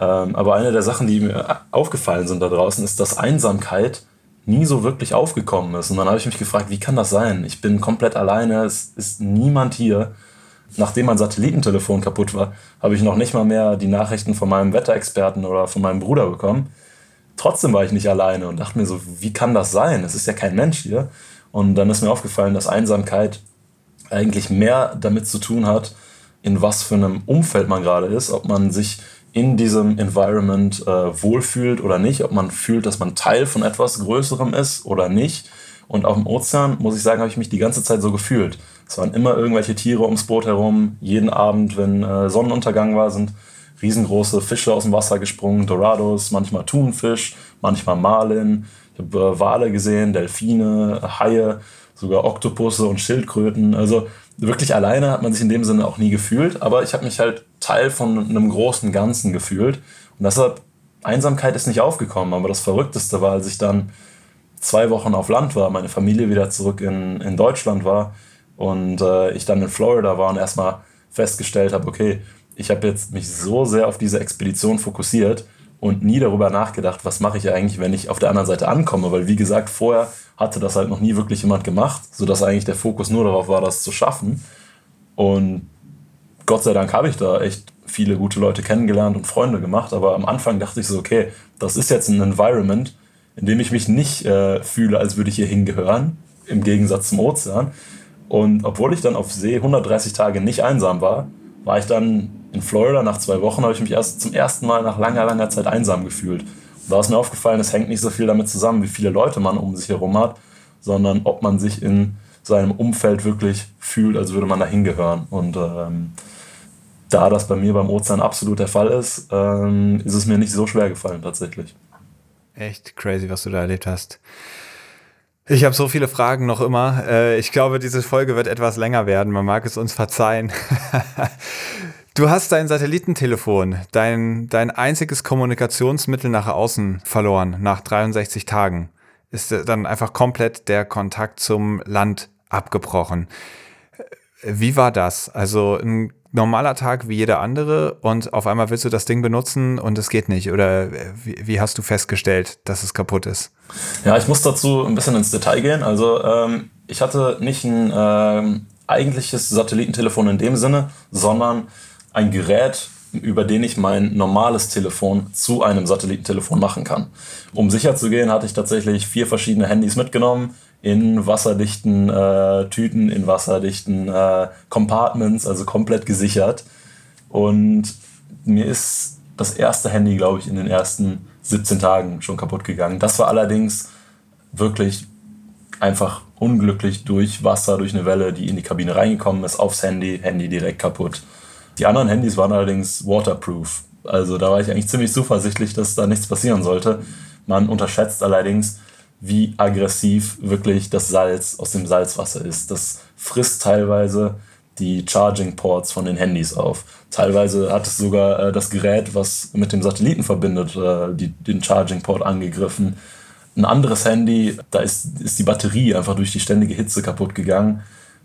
Ähm, aber eine der Sachen, die mir aufgefallen sind da draußen, ist, dass Einsamkeit nie so wirklich aufgekommen ist. Und dann habe ich mich gefragt, wie kann das sein? Ich bin komplett alleine, es ist niemand hier. Nachdem mein Satellitentelefon kaputt war, habe ich noch nicht mal mehr die Nachrichten von meinem Wetterexperten oder von meinem Bruder bekommen. Trotzdem war ich nicht alleine und dachte mir so, wie kann das sein? Es ist ja kein Mensch hier. Und dann ist mir aufgefallen, dass Einsamkeit eigentlich mehr damit zu tun hat, in was für einem Umfeld man gerade ist, ob man sich in diesem Environment äh, wohlfühlt oder nicht, ob man fühlt, dass man Teil von etwas Größerem ist oder nicht. Und auf dem Ozean, muss ich sagen, habe ich mich die ganze Zeit so gefühlt. Es waren immer irgendwelche Tiere ums Boot herum. Jeden Abend, wenn äh, Sonnenuntergang war, sind riesengroße Fische aus dem Wasser gesprungen, Dorados, manchmal Thunfisch, manchmal Marlin. Ich habe äh, Wale gesehen, Delfine, Haie, sogar Oktopusse und Schildkröten. Also wirklich alleine hat man sich in dem Sinne auch nie gefühlt, aber ich habe mich halt Teil von einem großen Ganzen gefühlt. Und deshalb, Einsamkeit ist nicht aufgekommen, aber das Verrückteste war, als ich dann zwei Wochen auf Land war, meine Familie wieder zurück in, in Deutschland war und äh, ich dann in Florida war und erstmal festgestellt habe, okay, ich habe jetzt mich so sehr auf diese Expedition fokussiert und nie darüber nachgedacht, was mache ich eigentlich, wenn ich auf der anderen Seite ankomme, weil wie gesagt, vorher hatte das halt noch nie wirklich jemand gemacht, sodass eigentlich der Fokus nur darauf war, das zu schaffen. Und Gott sei Dank habe ich da echt viele gute Leute kennengelernt und Freunde gemacht, aber am Anfang dachte ich so, okay, das ist jetzt ein Environment, in dem ich mich nicht äh, fühle, als würde ich hier hingehören, im Gegensatz zum Ozean. Und obwohl ich dann auf See 130 Tage nicht einsam war, war ich dann in Florida nach zwei Wochen, habe ich mich erst zum ersten Mal nach langer, langer Zeit einsam gefühlt da ist mir aufgefallen, es hängt nicht so viel damit zusammen, wie viele Leute man um sich herum hat, sondern ob man sich in seinem Umfeld wirklich fühlt, als würde man da hingehören. Und ähm, da das bei mir beim Ozean absolut der Fall ist, ähm, ist es mir nicht so schwer gefallen tatsächlich. Echt crazy, was du da erlebt hast. Ich habe so viele Fragen noch immer. Äh, ich glaube, diese Folge wird etwas länger werden. Man mag es uns verzeihen. Du hast dein Satellitentelefon, dein, dein einziges Kommunikationsmittel nach außen verloren nach 63 Tagen. Ist dann einfach komplett der Kontakt zum Land abgebrochen. Wie war das? Also ein normaler Tag wie jeder andere und auf einmal willst du das Ding benutzen und es geht nicht? Oder wie, wie hast du festgestellt, dass es kaputt ist? Ja, ich muss dazu ein bisschen ins Detail gehen. Also ähm, ich hatte nicht ein ähm, eigentliches Satellitentelefon in dem Sinne, sondern ein Gerät, über den ich mein normales Telefon zu einem Satellitentelefon machen kann. Um sicher zu gehen, hatte ich tatsächlich vier verschiedene Handys mitgenommen, in wasserdichten äh, Tüten, in wasserdichten äh, Compartments, also komplett gesichert. Und mir ist das erste Handy, glaube ich, in den ersten 17 Tagen schon kaputt gegangen. Das war allerdings wirklich einfach unglücklich durch Wasser, durch eine Welle, die in die Kabine reingekommen ist, aufs Handy, Handy direkt kaputt. Die anderen Handys waren allerdings waterproof. Also da war ich eigentlich ziemlich zuversichtlich, dass da nichts passieren sollte. Man unterschätzt allerdings, wie aggressiv wirklich das Salz aus dem Salzwasser ist. Das frisst teilweise die Charging Ports von den Handys auf. Teilweise hat es sogar äh, das Gerät, was mit dem Satelliten verbindet, äh, die, den Charging Port angegriffen. Ein anderes Handy, da ist, ist die Batterie einfach durch die ständige Hitze kaputt gegangen,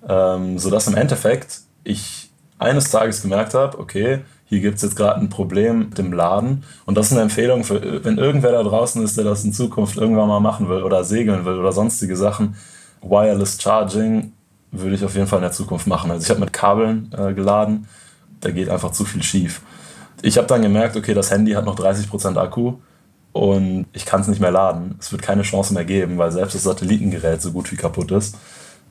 ähm, sodass im Endeffekt ich eines Tages gemerkt habe, okay, hier gibt es jetzt gerade ein Problem mit dem Laden. Und das ist eine Empfehlung, für, wenn irgendwer da draußen ist, der das in Zukunft irgendwann mal machen will oder segeln will oder sonstige Sachen. Wireless Charging würde ich auf jeden Fall in der Zukunft machen. Also ich habe mit Kabeln äh, geladen, da geht einfach zu viel schief. Ich habe dann gemerkt, okay, das Handy hat noch 30% Akku und ich kann es nicht mehr laden. Es wird keine Chance mehr geben, weil selbst das Satellitengerät so gut wie kaputt ist.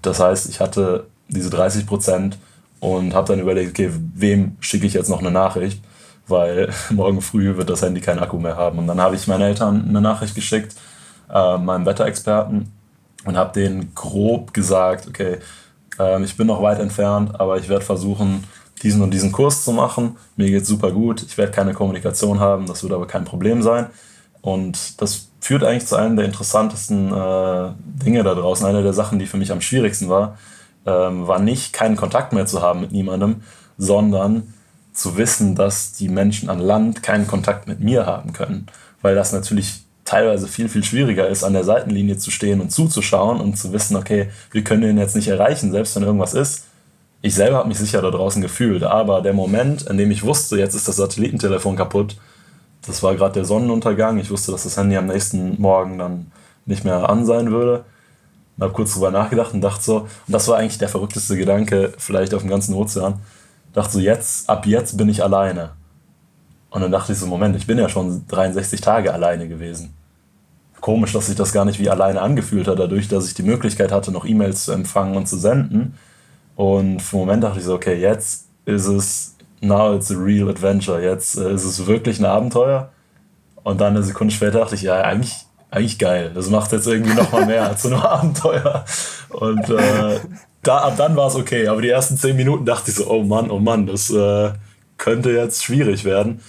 Das heißt, ich hatte diese 30% und habe dann überlegt, okay, wem schicke ich jetzt noch eine Nachricht, weil morgen früh wird das Handy keinen Akku mehr haben. Und dann habe ich meinen Eltern eine Nachricht geschickt, äh, meinem Wetterexperten, und habe denen grob gesagt, okay, äh, ich bin noch weit entfernt, aber ich werde versuchen, diesen und diesen Kurs zu machen. Mir geht super gut, ich werde keine Kommunikation haben, das wird aber kein Problem sein. Und das führt eigentlich zu einem der interessantesten äh, Dinge da draußen. Eine der Sachen, die für mich am schwierigsten war, ähm, war nicht, keinen Kontakt mehr zu haben mit niemandem, sondern zu wissen, dass die Menschen an Land keinen Kontakt mit mir haben können. Weil das natürlich teilweise viel, viel schwieriger ist, an der Seitenlinie zu stehen und zuzuschauen und zu wissen, okay, wir können den jetzt nicht erreichen, selbst wenn irgendwas ist. Ich selber habe mich sicher da draußen gefühlt, aber der Moment, in dem ich wusste, jetzt ist das Satellitentelefon kaputt, das war gerade der Sonnenuntergang. Ich wusste, dass das Handy am nächsten Morgen dann nicht mehr an sein würde und habe kurz drüber nachgedacht und dachte so, und das war eigentlich der verrückteste Gedanke vielleicht auf dem ganzen Ozean, dachte so, jetzt, ab jetzt bin ich alleine. Und dann dachte ich so, Moment, ich bin ja schon 63 Tage alleine gewesen. Komisch, dass sich das gar nicht wie alleine angefühlt hat, dadurch, dass ich die Möglichkeit hatte, noch E-Mails zu empfangen und zu senden. Und für einen Moment dachte ich so, okay, jetzt ist es, now it's a real adventure, jetzt äh, ist es wirklich ein Abenteuer. Und dann eine Sekunde später dachte ich, ja, eigentlich eigentlich geil. Das macht jetzt irgendwie nochmal mehr als so ein Abenteuer. Und äh, da, ab dann war es okay. Aber die ersten zehn Minuten dachte ich so, oh Mann, oh Mann, das äh, könnte jetzt schwierig werden.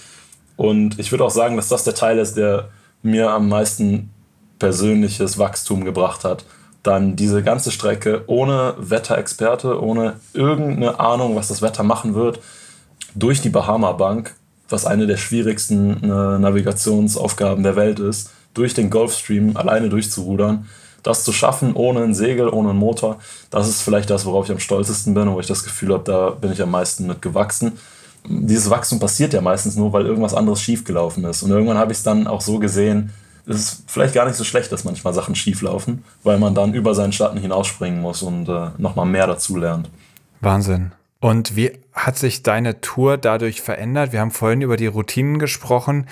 Und ich würde auch sagen, dass das der Teil ist, der mir am meisten persönliches Wachstum gebracht hat. Dann diese ganze Strecke ohne Wetterexperte, ohne irgendeine Ahnung, was das Wetter machen wird, durch die Bahama Bank, was eine der schwierigsten äh, Navigationsaufgaben der Welt ist durch den Gulfstream alleine durchzurudern. Das zu schaffen ohne ein Segel, ohne einen Motor, das ist vielleicht das, worauf ich am stolzesten bin und wo ich das Gefühl habe, da bin ich am meisten mit gewachsen. Dieses Wachstum passiert ja meistens nur, weil irgendwas anderes schiefgelaufen ist. Und irgendwann habe ich es dann auch so gesehen, es ist vielleicht gar nicht so schlecht, dass manchmal Sachen schieflaufen, weil man dann über seinen Schatten hinausspringen muss und äh, nochmal mehr dazu lernt. Wahnsinn. Und wie hat sich deine Tour dadurch verändert? Wir haben vorhin über die Routinen gesprochen.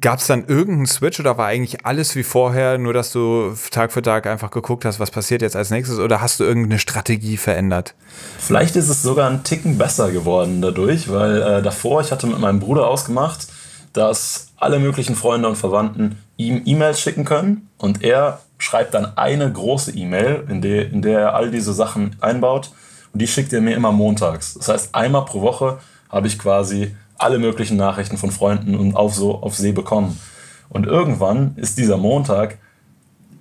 Gab es dann irgendeinen Switch oder war eigentlich alles wie vorher, nur dass du Tag für Tag einfach geguckt hast, was passiert jetzt als nächstes oder hast du irgendeine Strategie verändert? Vielleicht ist es sogar ein Ticken besser geworden dadurch, weil äh, davor, ich hatte mit meinem Bruder ausgemacht, dass alle möglichen Freunde und Verwandten ihm E-Mails schicken können und er schreibt dann eine große E-Mail, in der, in der er all diese Sachen einbaut und die schickt er mir immer montags. Das heißt, einmal pro Woche habe ich quasi alle möglichen Nachrichten von Freunden und auf so auf See bekommen. Und irgendwann ist dieser Montag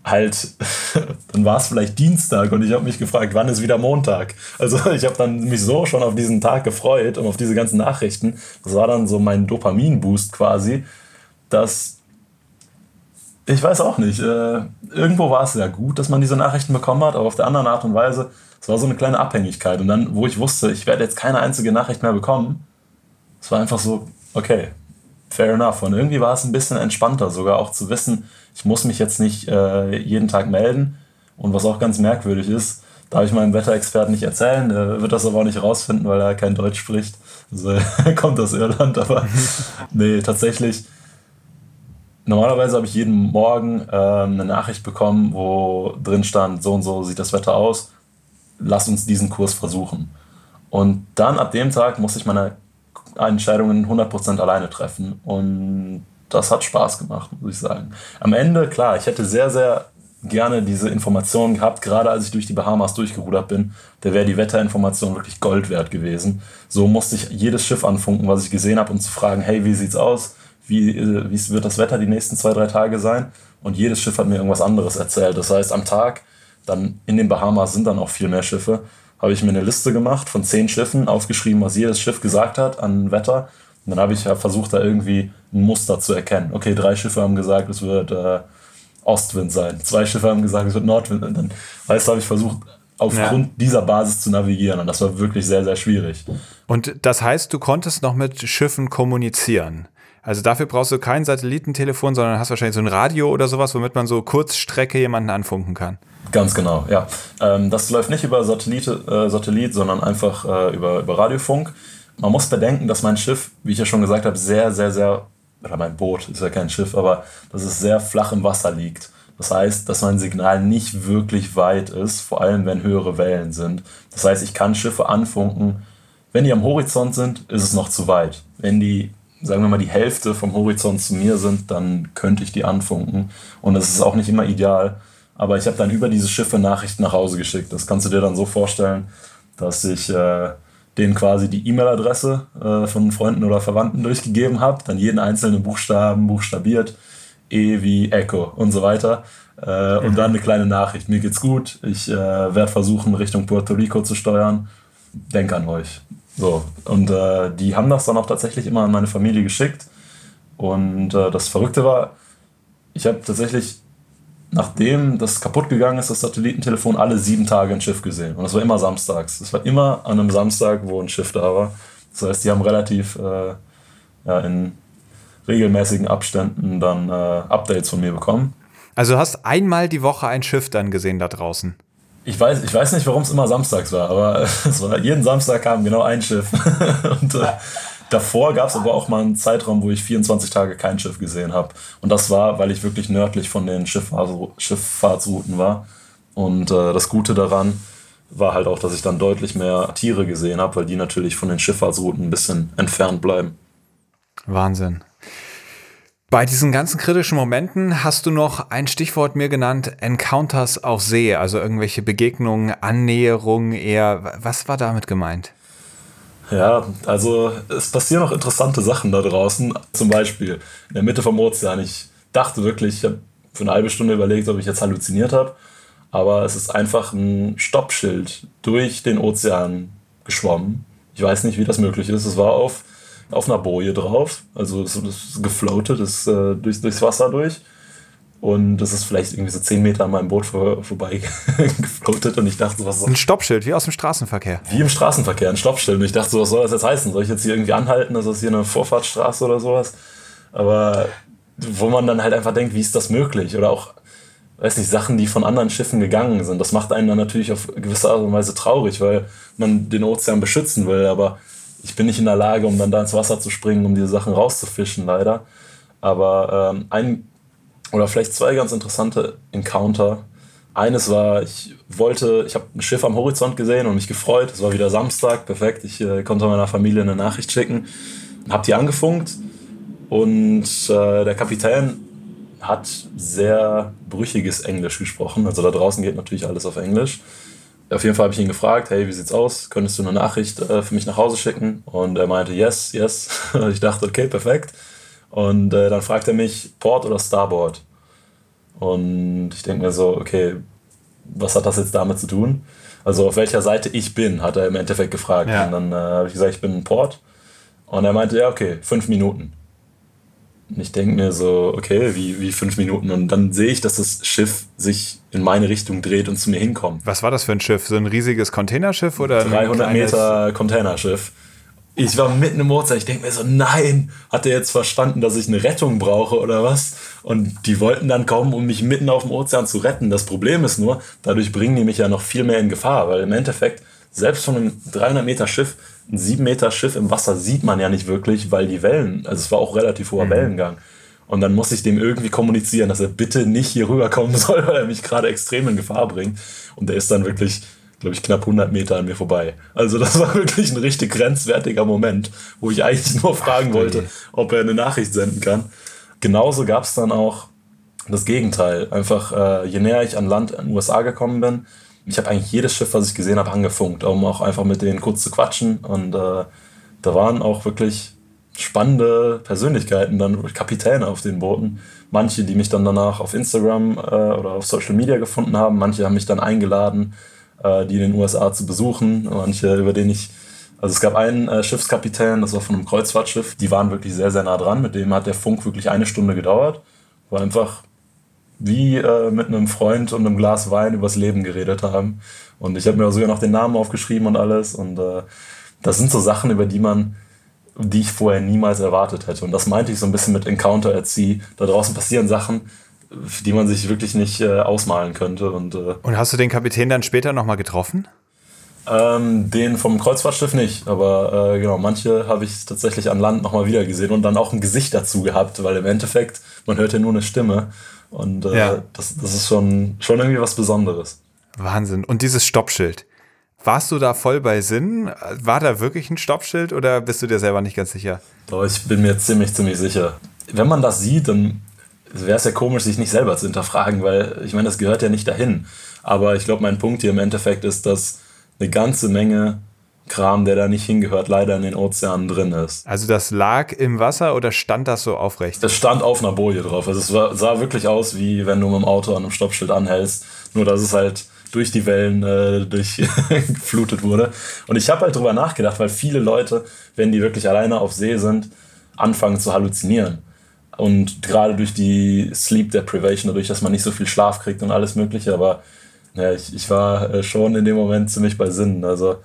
halt, dann war es vielleicht Dienstag und ich habe mich gefragt, wann ist wieder Montag? Also ich habe dann mich so schon auf diesen Tag gefreut und auf diese ganzen Nachrichten. Das war dann so mein Dopamin-Boost quasi, dass ich weiß auch nicht. Äh, irgendwo war es ja gut, dass man diese Nachrichten bekommen hat, aber auf der anderen Art und Weise, es war so eine kleine Abhängigkeit. Und dann, wo ich wusste, ich werde jetzt keine einzige Nachricht mehr bekommen, es war einfach so, okay, fair enough. Und irgendwie war es ein bisschen entspannter, sogar auch zu wissen, ich muss mich jetzt nicht äh, jeden Tag melden. Und was auch ganz merkwürdig ist, darf ich meinem Wetterexperten nicht erzählen, der wird das aber auch nicht rausfinden, weil er kein Deutsch spricht. Also er kommt aus Irland, aber nee, tatsächlich. Normalerweise habe ich jeden Morgen äh, eine Nachricht bekommen, wo drin stand, so und so sieht das Wetter aus, lass uns diesen Kurs versuchen. Und dann ab dem Tag musste ich meine Entscheidungen 100% alleine treffen. Und das hat Spaß gemacht, muss ich sagen. Am Ende, klar, ich hätte sehr, sehr gerne diese Informationen gehabt, gerade als ich durch die Bahamas durchgerudert bin. Da wäre die Wetterinformation wirklich Gold wert gewesen. So musste ich jedes Schiff anfunken, was ich gesehen habe, um zu fragen, hey, wie sieht's aus? Wie, äh, wie wird das Wetter die nächsten zwei, drei Tage sein? Und jedes Schiff hat mir irgendwas anderes erzählt. Das heißt, am Tag, dann in den Bahamas sind dann auch viel mehr Schiffe, habe ich mir eine Liste gemacht von zehn Schiffen, aufgeschrieben, was jedes Schiff gesagt hat an Wetter. Und dann habe ich ja versucht, da irgendwie ein Muster zu erkennen. Okay, drei Schiffe haben gesagt, es wird äh, Ostwind sein. Zwei Schiffe haben gesagt, es wird Nordwind. Und dann, weißt du, habe ich versucht, aufgrund ja. dieser Basis zu navigieren. Und das war wirklich sehr, sehr schwierig. Und das heißt, du konntest noch mit Schiffen kommunizieren. Also dafür brauchst du kein Satellitentelefon, sondern hast wahrscheinlich so ein Radio oder sowas, womit man so Kurzstrecke jemanden anfunken kann. Ganz genau, ja. Ähm, das läuft nicht über Satellite, äh, Satellit, sondern einfach äh, über, über Radiofunk. Man muss bedenken, dass mein Schiff, wie ich ja schon gesagt habe, sehr, sehr, sehr, oder mein Boot ist ja kein Schiff, aber dass es sehr flach im Wasser liegt. Das heißt, dass mein Signal nicht wirklich weit ist, vor allem wenn höhere Wellen sind. Das heißt, ich kann Schiffe anfunken. Wenn die am Horizont sind, ist es noch zu weit. Wenn die, sagen wir mal, die Hälfte vom Horizont zu mir sind, dann könnte ich die anfunken. Und das ist auch nicht immer ideal. Aber ich habe dann über diese Schiffe Nachrichten nach Hause geschickt. Das kannst du dir dann so vorstellen, dass ich äh, denen quasi die E-Mail-Adresse äh, von Freunden oder Verwandten durchgegeben habe, dann jeden einzelnen Buchstaben buchstabiert, E wie Echo und so weiter. Äh, mhm. Und dann eine kleine Nachricht. Mir geht's gut. Ich äh, werde versuchen, Richtung Puerto Rico zu steuern. Denk an euch. So. Und äh, die haben das dann auch tatsächlich immer an meine Familie geschickt. Und äh, das Verrückte war, ich habe tatsächlich nachdem das kaputt gegangen ist, das Satellitentelefon, alle sieben Tage ein Schiff gesehen. Und das war immer samstags. Es war immer an einem Samstag, wo ein Schiff da war. Das heißt, die haben relativ äh, ja, in regelmäßigen Abständen dann äh, Updates von mir bekommen. Also du hast einmal die Woche ein Schiff dann gesehen da draußen. Ich weiß, ich weiß nicht, warum es immer samstags war, aber es war, jeden Samstag kam genau ein Schiff. Und äh, Davor gab es aber auch mal einen Zeitraum, wo ich 24 Tage kein Schiff gesehen habe. Und das war, weil ich wirklich nördlich von den Schifffahrtsrouten war. Und äh, das Gute daran war halt auch, dass ich dann deutlich mehr Tiere gesehen habe, weil die natürlich von den Schifffahrtsrouten ein bisschen entfernt bleiben. Wahnsinn. Bei diesen ganzen kritischen Momenten hast du noch ein Stichwort mir genannt, Encounters auf See, also irgendwelche Begegnungen, Annäherungen eher. Was war damit gemeint? Ja, also es passieren auch interessante Sachen da draußen. Zum Beispiel in der Mitte vom Ozean. Ich dachte wirklich, ich habe für eine halbe Stunde überlegt, ob ich jetzt halluziniert habe. Aber es ist einfach ein Stoppschild durch den Ozean geschwommen. Ich weiß nicht, wie das möglich ist. Es war auf, auf einer Boje drauf. Also es ist gefloatet, ist äh, durch, durchs Wasser durch. Und das ist vielleicht irgendwie so 10 Meter an meinem Boot vor, vorbei gefloatet und ich dachte so, was Ein Stoppschild, wie aus dem Straßenverkehr. Wie im Straßenverkehr, ein Stoppschild. Und ich dachte so, was soll das jetzt heißen? Soll ich jetzt hier irgendwie anhalten? Ist das hier eine Vorfahrtsstraße oder sowas? Aber wo man dann halt einfach denkt, wie ist das möglich? Oder auch, weiß nicht, Sachen, die von anderen Schiffen gegangen sind. Das macht einen dann natürlich auf gewisse Art und Weise traurig, weil man den Ozean beschützen will. Aber ich bin nicht in der Lage, um dann da ins Wasser zu springen, um diese Sachen rauszufischen, leider. Aber ähm, ein oder vielleicht zwei ganz interessante Encounter. Eines war, ich wollte, ich habe ein Schiff am Horizont gesehen und mich gefreut. Es war wieder Samstag, perfekt. Ich äh, konnte meiner Familie eine Nachricht schicken, habe die angefunkt und äh, der Kapitän hat sehr brüchiges Englisch gesprochen. Also da draußen geht natürlich alles auf Englisch. Auf jeden Fall habe ich ihn gefragt, hey, wie sieht's aus? Könntest du eine Nachricht äh, für mich nach Hause schicken? Und er meinte, yes, yes. ich dachte, okay, perfekt. Und äh, dann fragt er mich, Port oder Starboard? Und ich denke mir so, okay, was hat das jetzt damit zu tun? Also auf welcher Seite ich bin, hat er im Endeffekt gefragt. Ja. Und dann äh, habe ich gesagt, ich bin ein Port. Und er meinte, ja, okay, fünf Minuten. Und ich denke mir so, okay, wie, wie fünf Minuten? Und dann sehe ich, dass das Schiff sich in meine Richtung dreht und zu mir hinkommt. Was war das für ein Schiff? So ein riesiges Containerschiff oder 300 Meter Containerschiff. Ich war mitten im Ozean. Ich denke mir so, nein, hat er jetzt verstanden, dass ich eine Rettung brauche oder was? Und die wollten dann kommen, um mich mitten auf dem Ozean zu retten. Das Problem ist nur, dadurch bringen die mich ja noch viel mehr in Gefahr, weil im Endeffekt, selbst von einem 300 Meter Schiff ein sieben Meter Schiff im Wasser sieht man ja nicht wirklich, weil die Wellen, also es war auch relativ hoher mhm. Wellengang. Und dann muss ich dem irgendwie kommunizieren, dass er bitte nicht hier rüberkommen soll, weil er mich gerade extrem in Gefahr bringt. Und der ist dann wirklich, glaube ich, knapp 100 Meter an mir vorbei. Also das war wirklich ein richtig grenzwertiger Moment, wo ich eigentlich nur fragen wollte, ob er eine Nachricht senden kann. Genauso gab es dann auch das Gegenteil. Einfach, äh, je näher ich an Land in den USA gekommen bin, ich habe eigentlich jedes Schiff, was ich gesehen habe, angefunkt, um auch einfach mit denen kurz zu quatschen. Und äh, da waren auch wirklich spannende Persönlichkeiten, dann Kapitäne auf den Booten. Manche, die mich dann danach auf Instagram äh, oder auf Social Media gefunden haben, manche haben mich dann eingeladen, äh, die in den USA zu besuchen, manche, über den ich. Also es gab einen äh, Schiffskapitän, das war von einem Kreuzfahrtschiff, die waren wirklich sehr, sehr nah dran. Mit dem hat der Funk wirklich eine Stunde gedauert. War einfach wie äh, mit einem Freund und einem Glas Wein übers Leben geredet haben. Und ich habe mir sogar noch den Namen aufgeschrieben und alles. Und äh, das sind so Sachen, über die man, die ich vorher niemals erwartet hätte. Und das meinte ich so ein bisschen mit Encounter at Sea. Da draußen passieren Sachen, die man sich wirklich nicht äh, ausmalen könnte. Und, äh, und hast du den Kapitän dann später nochmal getroffen? Ähm, den vom Kreuzfahrtschiff nicht, aber äh, genau, manche habe ich tatsächlich an Land nochmal wieder gesehen und dann auch ein Gesicht dazu gehabt, weil im Endeffekt, man hört ja nur eine Stimme und äh, ja. das, das ist schon, schon irgendwie was Besonderes. Wahnsinn. Und dieses Stoppschild. Warst du da voll bei Sinn? War da wirklich ein Stoppschild oder bist du dir selber nicht ganz sicher? Doch, ich bin mir ziemlich, ziemlich sicher. Wenn man das sieht, dann wäre es ja komisch, sich nicht selber zu hinterfragen, weil ich meine, das gehört ja nicht dahin. Aber ich glaube, mein Punkt hier im Endeffekt ist, dass eine ganze Menge Kram, der da nicht hingehört, leider in den Ozeanen drin ist. Also das lag im Wasser oder stand das so aufrecht? Das stand auf einer Boje drauf. Also es war, sah wirklich aus, wie wenn du mit dem Auto an einem Stoppschild anhältst. Nur dass es halt durch die Wellen äh, durchgeflutet wurde. Und ich habe halt drüber nachgedacht, weil viele Leute, wenn die wirklich alleine auf See sind, anfangen zu halluzinieren. Und gerade durch die Sleep Deprivation, dadurch, dass man nicht so viel Schlaf kriegt und alles Mögliche, aber ja, ich, ich war äh, schon in dem Moment ziemlich bei Sinnen. Also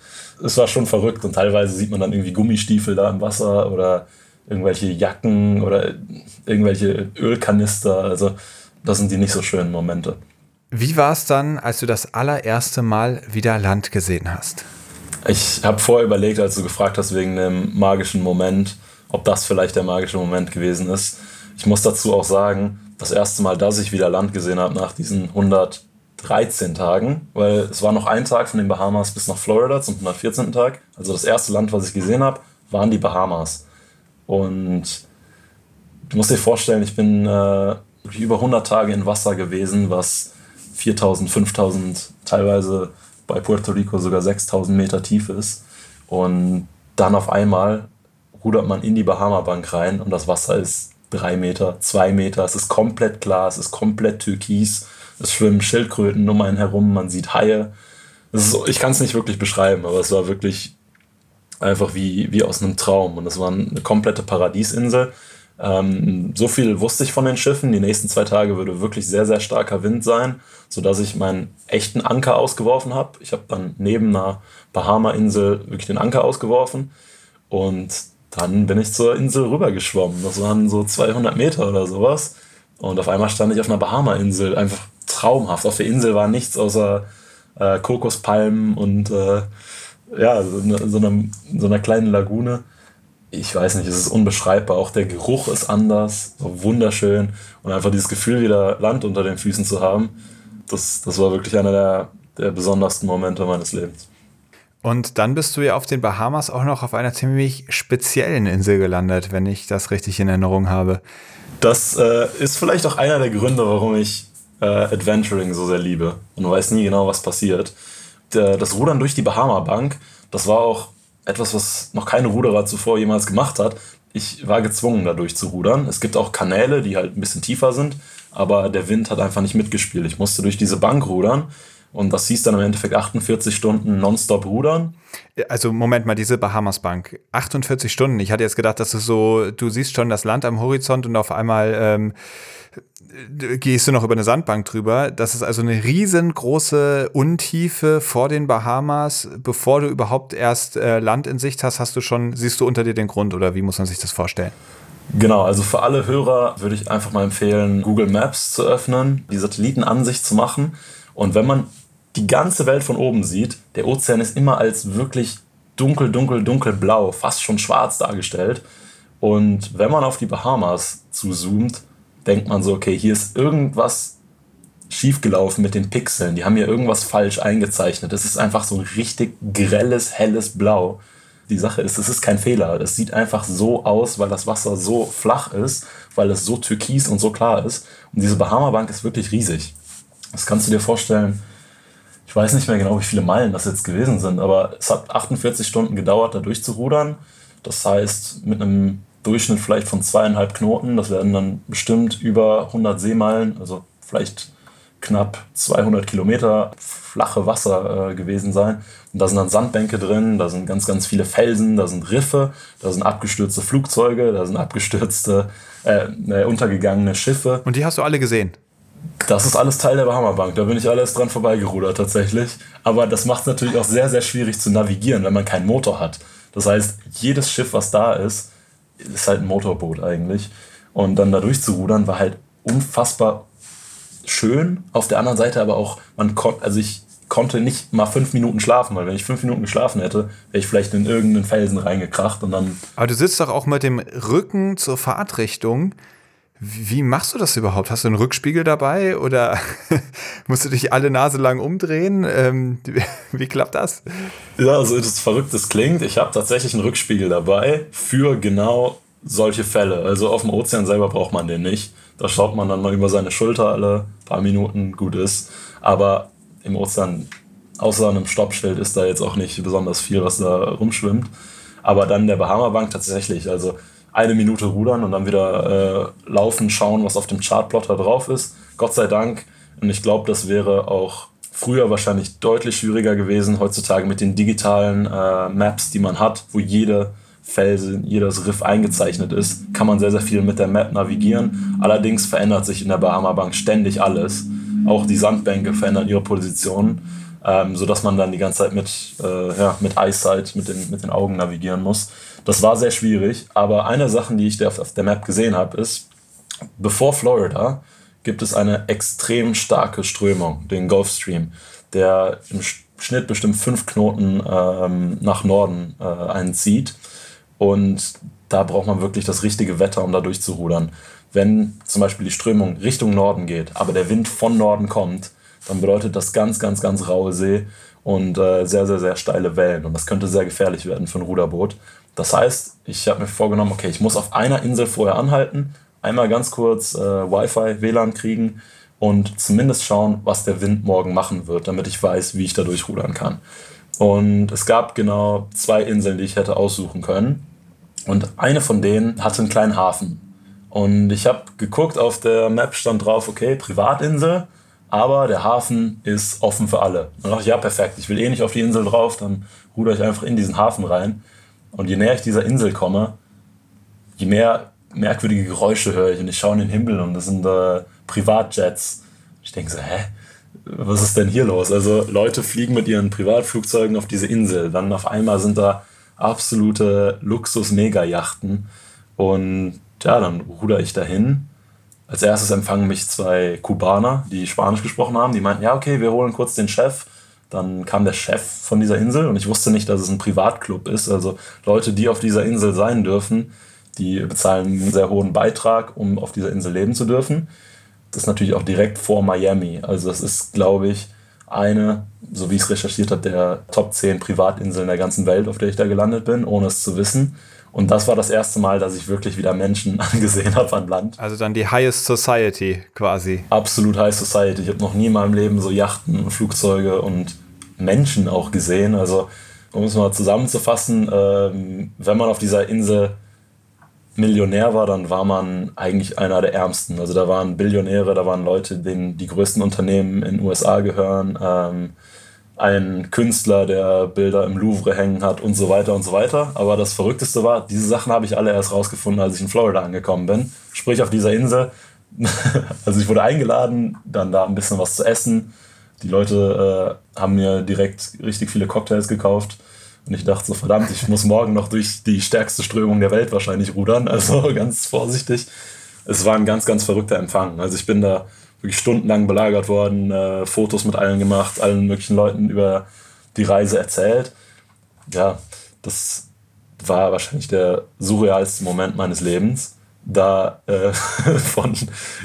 es war schon verrückt und teilweise sieht man dann irgendwie Gummistiefel da im Wasser oder irgendwelche Jacken oder irgendwelche Ölkanister. Also das sind die nicht so schönen Momente. Wie war es dann, als du das allererste Mal wieder Land gesehen hast? Ich habe vorher überlegt, als du gefragt hast wegen dem magischen Moment, ob das vielleicht der magische Moment gewesen ist. Ich muss dazu auch sagen, das erste Mal, dass ich wieder Land gesehen habe nach diesen 100 13 Tagen, weil es war noch ein Tag von den Bahamas bis nach Florida zum 114. Tag. Also das erste Land, was ich gesehen habe, waren die Bahamas. Und du musst dir vorstellen, ich bin äh, über 100 Tage in Wasser gewesen, was 4000, 5000, teilweise bei Puerto Rico sogar 6000 Meter tief ist. Und dann auf einmal rudert man in die Bahama-Bank rein und das Wasser ist 3 Meter, 2 Meter, es ist komplett klar, es ist komplett türkis es schwimmen Schildkröten um einen herum, man sieht Haie. Ist, ich kann es nicht wirklich beschreiben, aber es war wirklich einfach wie, wie aus einem Traum. Und es war eine komplette Paradiesinsel. Ähm, so viel wusste ich von den Schiffen. Die nächsten zwei Tage würde wirklich sehr, sehr starker Wind sein, sodass ich meinen echten Anker ausgeworfen habe. Ich habe dann neben einer Bahama-Insel wirklich den Anker ausgeworfen. Und dann bin ich zur Insel rübergeschwommen. Das waren so 200 Meter oder sowas. Und auf einmal stand ich auf einer Bahama-Insel, einfach traumhaft. Auf der Insel war nichts außer äh, Kokospalmen und äh, ja, so, eine, so, einer, so einer kleinen Lagune. Ich weiß nicht, es ist unbeschreibbar. Auch der Geruch ist anders, so wunderschön. Und einfach dieses Gefühl, wieder Land unter den Füßen zu haben, das, das war wirklich einer der, der besondersten Momente meines Lebens. Und dann bist du ja auf den Bahamas auch noch auf einer ziemlich speziellen Insel gelandet, wenn ich das richtig in Erinnerung habe. Das äh, ist vielleicht auch einer der Gründe, warum ich äh, Adventuring so sehr liebe und weiß nie genau, was passiert. Der, das Rudern durch die Bahama-Bank, das war auch etwas, was noch keine Ruderer zuvor jemals gemacht hat. Ich war gezwungen, dadurch zu rudern. Es gibt auch Kanäle, die halt ein bisschen tiefer sind, aber der Wind hat einfach nicht mitgespielt. Ich musste durch diese Bank rudern und das hieß dann im Endeffekt 48 Stunden nonstop rudern. Also Moment mal, diese Bahamas Bank, 48 Stunden. Ich hatte jetzt gedacht, dass du so, du siehst schon das Land am Horizont und auf einmal ähm, gehst du noch über eine Sandbank drüber. Das ist also eine riesengroße Untiefe vor den Bahamas. Bevor du überhaupt erst äh, Land in Sicht hast, hast du schon, siehst du unter dir den Grund oder wie muss man sich das vorstellen? Genau, also für alle Hörer würde ich einfach mal empfehlen, Google Maps zu öffnen, die Satellitenansicht zu machen. Und wenn man die ganze Welt von oben sieht, der Ozean ist immer als wirklich dunkel, dunkel, dunkelblau, fast schon schwarz dargestellt. Und wenn man auf die Bahamas zuzoomt, denkt man so, okay, hier ist irgendwas schiefgelaufen mit den Pixeln. Die haben hier irgendwas falsch eingezeichnet. Es ist einfach so ein richtig grelles, helles Blau. Die Sache ist, es ist kein Fehler. Es sieht einfach so aus, weil das Wasser so flach ist, weil es so türkis und so klar ist. Und diese Bahama Bank ist wirklich riesig. Das kannst du dir vorstellen, ich weiß nicht mehr genau, wie viele Meilen das jetzt gewesen sind, aber es hat 48 Stunden gedauert, da durchzurudern. Das heißt, mit einem Durchschnitt vielleicht von zweieinhalb Knoten, das werden dann bestimmt über 100 Seemeilen, also vielleicht knapp 200 Kilometer flache Wasser äh, gewesen sein. Und da sind dann Sandbänke drin, da sind ganz, ganz viele Felsen, da sind Riffe, da sind abgestürzte Flugzeuge, da sind abgestürzte, äh, äh untergegangene Schiffe. Und die hast du alle gesehen? Das ist alles Teil der Bahama Bank. Da bin ich alles dran vorbeigerudert tatsächlich. Aber das macht es natürlich auch sehr, sehr schwierig zu navigieren, wenn man keinen Motor hat. Das heißt, jedes Schiff, was da ist, ist halt ein Motorboot eigentlich. Und dann da durchzurudern war halt unfassbar schön. Auf der anderen Seite aber auch, man konnte, also ich konnte nicht mal fünf Minuten schlafen, weil wenn ich fünf Minuten geschlafen hätte, wäre ich vielleicht in irgendeinen Felsen reingekracht und dann. Aber du sitzt doch auch mit dem Rücken zur Fahrtrichtung. Wie machst du das überhaupt? Hast du einen Rückspiegel dabei oder musst du dich alle Nase lang umdrehen? Ähm, wie klappt das? Ja, also das Verrücktes klingt. Ich habe tatsächlich einen Rückspiegel dabei für genau solche Fälle. Also auf dem Ozean selber braucht man den nicht. Da schaut man dann mal über seine Schulter alle paar Minuten, gut ist. Aber im Ozean, außer einem Stoppschild, ist da jetzt auch nicht besonders viel, was da rumschwimmt. Aber dann der Bahama Bank tatsächlich. Also eine Minute rudern und dann wieder äh, laufen, schauen, was auf dem Chartplotter drauf ist. Gott sei Dank. Und ich glaube, das wäre auch früher wahrscheinlich deutlich schwieriger gewesen. Heutzutage mit den digitalen äh, Maps, die man hat, wo jede Felsen, jedes Riff eingezeichnet ist, kann man sehr, sehr viel mit der Map navigieren. Allerdings verändert sich in der Bahama Bank ständig alles. Auch die Sandbänke verändern ihre Position, ähm, sodass man dann die ganze Zeit mit, äh, ja, mit Eyesight, mit den, mit den Augen navigieren muss. Das war sehr schwierig, aber eine Sache, die ich auf der Map gesehen habe, ist, bevor Florida gibt es eine extrem starke Strömung, den Gulf Stream, der im Schnitt bestimmt fünf Knoten ähm, nach Norden äh, einzieht. Und da braucht man wirklich das richtige Wetter, um da durchzurudern. Wenn zum Beispiel die Strömung Richtung Norden geht, aber der Wind von Norden kommt, dann bedeutet das ganz, ganz, ganz raue See und äh, sehr, sehr, sehr steile Wellen. Und das könnte sehr gefährlich werden für ein Ruderboot. Das heißt, ich habe mir vorgenommen, okay, ich muss auf einer Insel vorher anhalten, einmal ganz kurz äh, Wi-Fi, WLAN kriegen und zumindest schauen, was der Wind morgen machen wird, damit ich weiß, wie ich da durchrudern kann. Und es gab genau zwei Inseln, die ich hätte aussuchen können. Und eine von denen hatte einen kleinen Hafen. Und ich habe geguckt, auf der Map stand drauf, okay, Privatinsel, aber der Hafen ist offen für alle. Und dachte ich, ja, perfekt, ich will eh nicht auf die Insel drauf, dann ruder ich einfach in diesen Hafen rein. Und je näher ich dieser Insel komme, je mehr merkwürdige Geräusche höre ich und ich schaue in den Himmel und das sind äh, Privatjets. Ich denke so, hä? Was ist denn hier los? Also Leute fliegen mit ihren Privatflugzeugen auf diese Insel. Dann auf einmal sind da absolute Luxus-Mega-Yachten. Und ja, dann ruder ich dahin. Als erstes empfangen mich zwei Kubaner, die Spanisch gesprochen haben. Die meinten, ja, okay, wir holen kurz den Chef. Dann kam der Chef von dieser Insel und ich wusste nicht, dass es ein Privatclub ist. Also Leute, die auf dieser Insel sein dürfen, die bezahlen einen sehr hohen Beitrag, um auf dieser Insel leben zu dürfen. Das ist natürlich auch direkt vor Miami. Also das ist, glaube ich, eine, so wie ich es recherchiert habe, der Top 10 Privatinseln der ganzen Welt, auf der ich da gelandet bin, ohne es zu wissen. Und das war das erste Mal, dass ich wirklich wieder Menschen angesehen habe an Land. Also dann die Highest Society quasi. Absolut High Society. Ich habe noch nie in meinem Leben so Yachten, Flugzeuge und Menschen auch gesehen. Also um es mal zusammenzufassen, ähm, wenn man auf dieser Insel Millionär war, dann war man eigentlich einer der Ärmsten. Also da waren Billionäre, da waren Leute, denen die größten Unternehmen in den USA gehören, ähm, ein Künstler, der Bilder im Louvre hängen hat und so weiter und so weiter. Aber das Verrückteste war, diese Sachen habe ich alle erst rausgefunden, als ich in Florida angekommen bin. Sprich auf dieser Insel. also ich wurde eingeladen, dann da ein bisschen was zu essen. Die Leute äh, haben mir direkt richtig viele Cocktails gekauft und ich dachte so, verdammt, ich muss morgen noch durch die stärkste Strömung der Welt wahrscheinlich rudern. Also ganz vorsichtig. Es war ein ganz, ganz verrückter Empfang. Also ich bin da wirklich stundenlang belagert worden, äh, Fotos mit allen gemacht, allen möglichen Leuten über die Reise erzählt. Ja, das war wahrscheinlich der surrealste Moment meines Lebens. Da äh, von,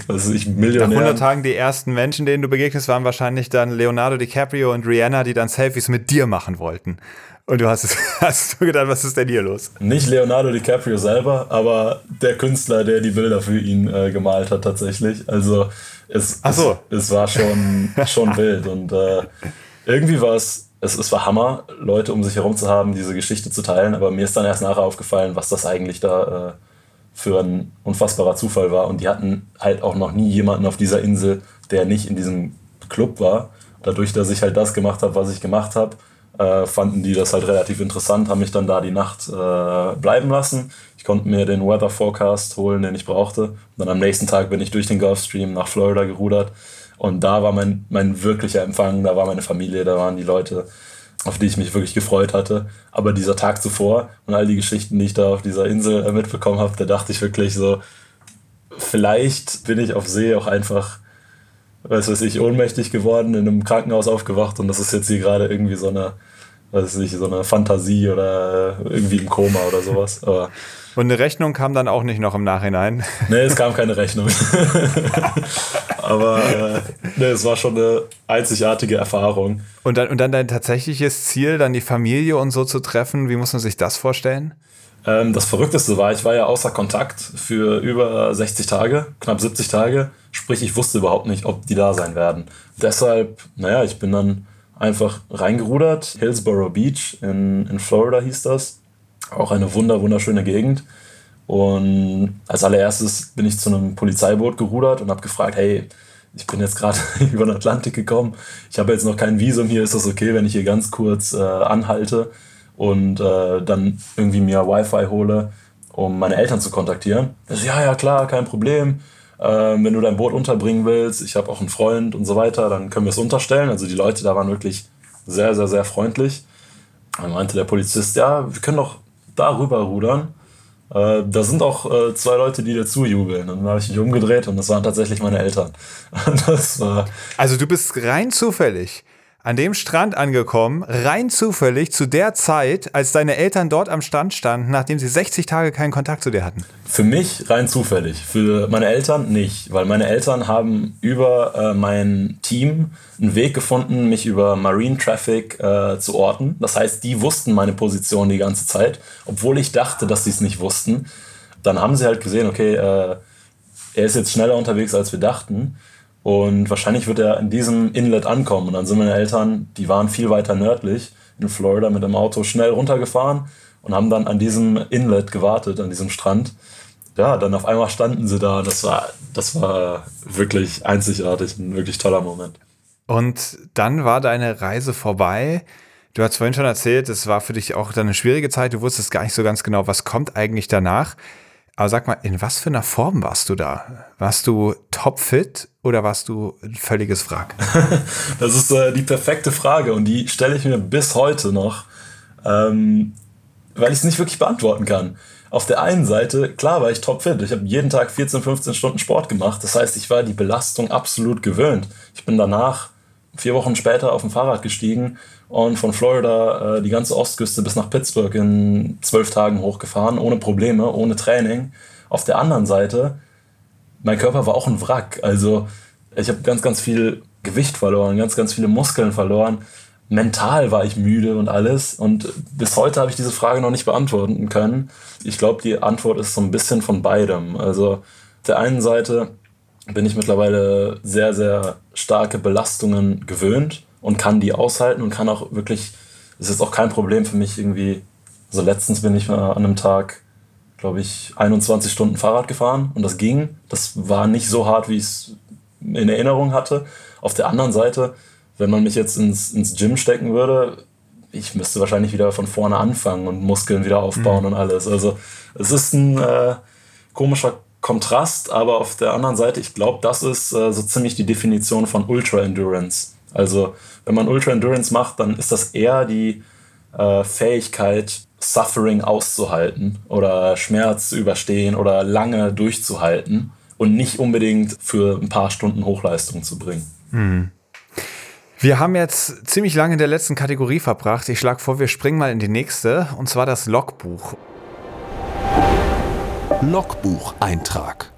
also ich Millionär. Nach 100 Tagen die ersten Menschen, denen du begegnest, waren wahrscheinlich dann Leonardo DiCaprio und Rihanna, die dann Selfies mit dir machen wollten. Und du hast, es, hast du gedacht, was ist denn hier los? Nicht Leonardo DiCaprio selber, aber der Künstler, der die Bilder für ihn äh, gemalt hat, tatsächlich. Also es, so. es, es war schon, schon wild. Und äh, irgendwie war es, es, es war Hammer, Leute um sich herum zu haben, diese Geschichte zu teilen. Aber mir ist dann erst nachher aufgefallen, was das eigentlich da äh, für ein unfassbarer Zufall war. Und die hatten halt auch noch nie jemanden auf dieser Insel, der nicht in diesem Club war. Dadurch, dass ich halt das gemacht habe, was ich gemacht habe, äh, fanden die das halt relativ interessant, haben mich dann da die Nacht äh, bleiben lassen. Ich konnte mir den Weather Forecast holen, den ich brauchte. Und dann am nächsten Tag bin ich durch den Gulfstream nach Florida gerudert. Und da war mein, mein wirklicher Empfang, da war meine Familie, da waren die Leute, auf die ich mich wirklich gefreut hatte. Aber dieser Tag zuvor und all die Geschichten, die ich da auf dieser Insel äh, mitbekommen habe, da dachte ich wirklich so, vielleicht bin ich auf See auch einfach weiß was ich, ohnmächtig geworden, in einem Krankenhaus aufgewacht und das ist jetzt hier gerade irgendwie so eine weiß nicht, so eine Fantasie oder irgendwie im Koma oder sowas. Aber und eine Rechnung kam dann auch nicht noch im Nachhinein. Nee, es kam keine Rechnung. Aber äh, nee, es war schon eine einzigartige Erfahrung. Und dann, und dann dein tatsächliches Ziel, dann die Familie und so zu treffen, wie muss man sich das vorstellen? Ähm, das Verrückteste war, ich war ja außer Kontakt für über 60 Tage, knapp 70 Tage. Sprich, ich wusste überhaupt nicht, ob die da sein werden. Deshalb, naja, ich bin dann einfach reingerudert. Hillsborough Beach in, in Florida hieß das. Auch eine wunder, wunderschöne Gegend. Und als allererstes bin ich zu einem Polizeiboot gerudert und habe gefragt, hey, ich bin jetzt gerade über den Atlantik gekommen. Ich habe jetzt noch kein Visum hier. Ist das okay, wenn ich hier ganz kurz äh, anhalte und äh, dann irgendwie mir Wi-Fi hole, um meine Eltern zu kontaktieren? So, ja, ja, klar, kein Problem ähm, wenn du dein Boot unterbringen willst, ich habe auch einen Freund und so weiter, dann können wir es unterstellen. Also die Leute da waren wirklich sehr, sehr, sehr freundlich. Dann meinte der Polizist, ja, wir können doch darüber rudern. Äh, da sind auch äh, zwei Leute, die dir zujubeln. Und dann habe ich mich umgedreht und das waren tatsächlich meine Eltern. war also du bist rein zufällig an dem Strand angekommen, rein zufällig zu der Zeit, als deine Eltern dort am Strand standen, nachdem sie 60 Tage keinen Kontakt zu dir hatten? Für mich rein zufällig, für meine Eltern nicht, weil meine Eltern haben über äh, mein Team einen Weg gefunden, mich über Marine Traffic äh, zu orten. Das heißt, die wussten meine Position die ganze Zeit, obwohl ich dachte, dass sie es nicht wussten. Dann haben sie halt gesehen, okay, äh, er ist jetzt schneller unterwegs, als wir dachten. Und wahrscheinlich wird er in diesem Inlet ankommen. Und dann sind meine Eltern, die waren viel weiter nördlich in Florida mit dem Auto schnell runtergefahren und haben dann an diesem Inlet gewartet, an diesem Strand. Ja, dann auf einmal standen sie da. Das war, das war wirklich einzigartig, ein wirklich toller Moment. Und dann war deine Reise vorbei. Du hast vorhin schon erzählt, es war für dich auch dann eine schwierige Zeit. Du wusstest gar nicht so ganz genau, was kommt eigentlich danach. Aber sag mal, in was für einer Form warst du da? Warst du topfit oder warst du ein völliges Wrack? das ist äh, die perfekte Frage und die stelle ich mir bis heute noch, ähm, weil ich es nicht wirklich beantworten kann. Auf der einen Seite, klar war ich topfit. Ich habe jeden Tag 14, 15 Stunden Sport gemacht. Das heißt, ich war die Belastung absolut gewöhnt. Ich bin danach vier Wochen später auf dem Fahrrad gestiegen und von Florida äh, die ganze Ostküste bis nach Pittsburgh in zwölf Tagen hochgefahren, ohne Probleme, ohne Training. Auf der anderen Seite, mein Körper war auch ein Wrack. Also ich habe ganz, ganz viel Gewicht verloren, ganz, ganz viele Muskeln verloren. Mental war ich müde und alles. Und bis heute habe ich diese Frage noch nicht beantworten können. Ich glaube, die Antwort ist so ein bisschen von beidem. Also auf der einen Seite bin ich mittlerweile sehr, sehr starke Belastungen gewöhnt und kann die aushalten und kann auch wirklich ist jetzt auch kein Problem für mich irgendwie. Also letztens bin ich an einem Tag, glaube ich, 21 Stunden Fahrrad gefahren und das ging. Das war nicht so hart, wie ich es in Erinnerung hatte. Auf der anderen Seite, wenn man mich jetzt ins, ins Gym stecken würde, ich müsste wahrscheinlich wieder von vorne anfangen und Muskeln wieder aufbauen mhm. und alles. Also es ist ein äh, komischer Kontrast, aber auf der anderen Seite, ich glaube, das ist äh, so ziemlich die Definition von Ultra Endurance. Also wenn man Ultra Endurance macht, dann ist das eher die äh, Fähigkeit, Suffering auszuhalten oder Schmerz zu überstehen oder lange durchzuhalten und nicht unbedingt für ein paar Stunden Hochleistung zu bringen. Mhm. Wir haben jetzt ziemlich lange in der letzten Kategorie verbracht. Ich schlage vor, wir springen mal in die nächste, und zwar das Logbuch. Logbucheintrag.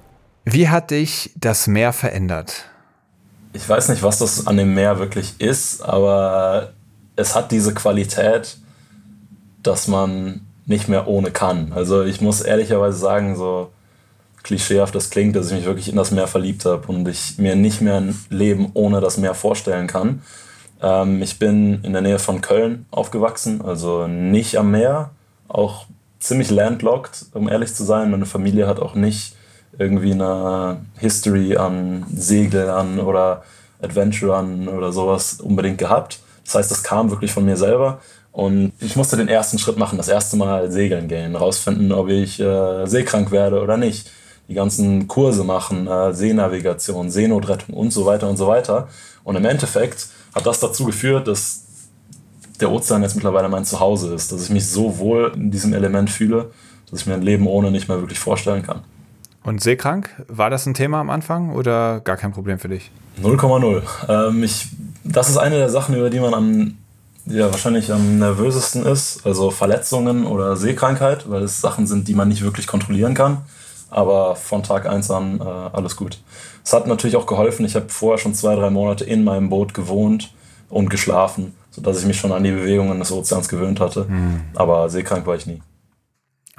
Wie hat dich das Meer verändert? Ich weiß nicht, was das an dem Meer wirklich ist, aber es hat diese Qualität, dass man nicht mehr ohne kann. Also ich muss ehrlicherweise sagen, so klischeehaft das klingt, dass ich mich wirklich in das Meer verliebt habe und ich mir nicht mehr ein Leben ohne das Meer vorstellen kann. Ähm, ich bin in der Nähe von Köln aufgewachsen, also nicht am Meer, auch ziemlich landlocked, um ehrlich zu sein. Meine Familie hat auch nicht irgendwie eine History an Seglern oder Adventurern oder sowas unbedingt gehabt. Das heißt, das kam wirklich von mir selber. Und ich musste den ersten Schritt machen, das erste Mal segeln gehen, rausfinden, ob ich äh, seekrank werde oder nicht die ganzen Kurse machen, äh, Seenavigation, Seenotrettung und so weiter und so weiter. Und im Endeffekt hat das dazu geführt, dass der Ozean jetzt mittlerweile mein Zuhause ist, dass ich mich so wohl in diesem Element fühle, dass ich mir ein Leben ohne nicht mehr wirklich vorstellen kann. Und seekrank, war das ein Thema am Anfang oder gar kein Problem für dich? 0,0. Ähm, das ist eine der Sachen, über die man am, ja, wahrscheinlich am nervösesten ist, also Verletzungen oder Seekrankheit, weil es Sachen sind, die man nicht wirklich kontrollieren kann. Aber von Tag 1 an äh, alles gut. Es hat natürlich auch geholfen. Ich habe vorher schon zwei, drei Monate in meinem Boot gewohnt und geschlafen, sodass ich mich schon an die Bewegungen des Ozeans gewöhnt hatte. Mhm. Aber seekrank war ich nie.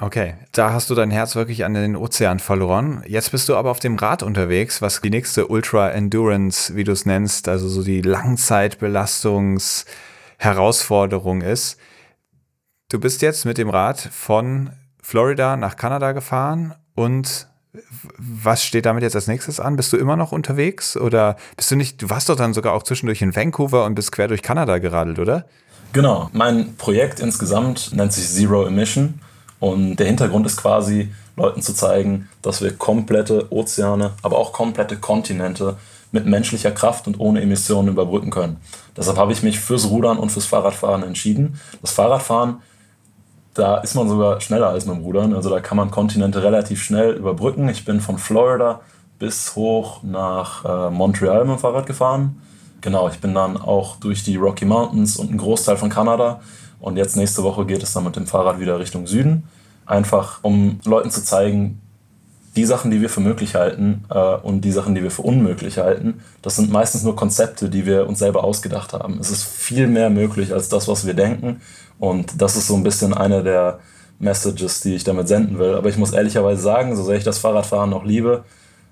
Okay, da hast du dein Herz wirklich an den Ozean verloren. Jetzt bist du aber auf dem Rad unterwegs, was die nächste Ultra Endurance, wie du es nennst, also so die Langzeitbelastungsherausforderung ist. Du bist jetzt mit dem Rad von Florida nach Kanada gefahren und was steht damit jetzt als nächstes an? Bist du immer noch unterwegs oder bist du nicht, du warst doch dann sogar auch zwischendurch in Vancouver und bist quer durch Kanada geradelt, oder? Genau, mein Projekt insgesamt nennt sich Zero Emission und der Hintergrund ist quasi, Leuten zu zeigen, dass wir komplette Ozeane, aber auch komplette Kontinente mit menschlicher Kraft und ohne Emissionen überbrücken können. Deshalb habe ich mich fürs Rudern und fürs Fahrradfahren entschieden. Das Fahrradfahren da ist man sogar schneller als mit dem Rudern. Also da kann man Kontinente relativ schnell überbrücken. Ich bin von Florida bis hoch nach äh, Montreal mit dem Fahrrad gefahren. Genau, ich bin dann auch durch die Rocky Mountains und einen Großteil von Kanada. Und jetzt nächste Woche geht es dann mit dem Fahrrad wieder Richtung Süden. Einfach um Leuten zu zeigen, die Sachen, die wir für möglich halten äh, und die Sachen, die wir für unmöglich halten, das sind meistens nur Konzepte, die wir uns selber ausgedacht haben. Es ist viel mehr möglich als das, was wir denken. Und das ist so ein bisschen eine der Messages, die ich damit senden will. Aber ich muss ehrlicherweise sagen, so sehr ich das Fahrradfahren noch liebe,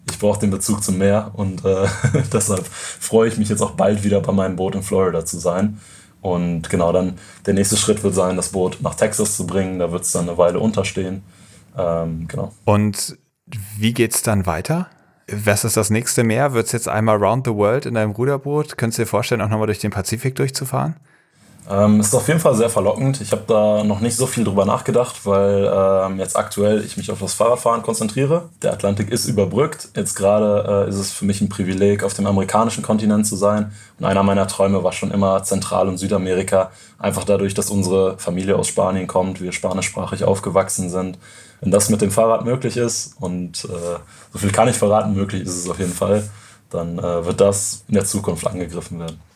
ich brauche den Bezug zum Meer und äh, deshalb freue ich mich jetzt auch bald wieder bei meinem Boot in Florida zu sein. Und genau dann der nächste Schritt wird sein, das Boot nach Texas zu bringen. Da wird es dann eine Weile unterstehen. Ähm, genau. Und wie geht es dann weiter? Was ist das nächste Meer? Wird es jetzt einmal round the world in deinem Ruderboot? Könntest du dir vorstellen, auch nochmal durch den Pazifik durchzufahren? Ähm, ist auf jeden Fall sehr verlockend. Ich habe da noch nicht so viel drüber nachgedacht, weil ähm, jetzt aktuell ich mich auf das Fahrradfahren konzentriere. Der Atlantik ist überbrückt. Jetzt gerade äh, ist es für mich ein Privileg, auf dem amerikanischen Kontinent zu sein. Und einer meiner Träume war schon immer Zentral- und Südamerika. Einfach dadurch, dass unsere Familie aus Spanien kommt, wir spanischsprachig aufgewachsen sind. Wenn das mit dem Fahrrad möglich ist und äh, so viel kann ich verraten, möglich ist es auf jeden Fall, dann äh, wird das in der Zukunft angegriffen werden.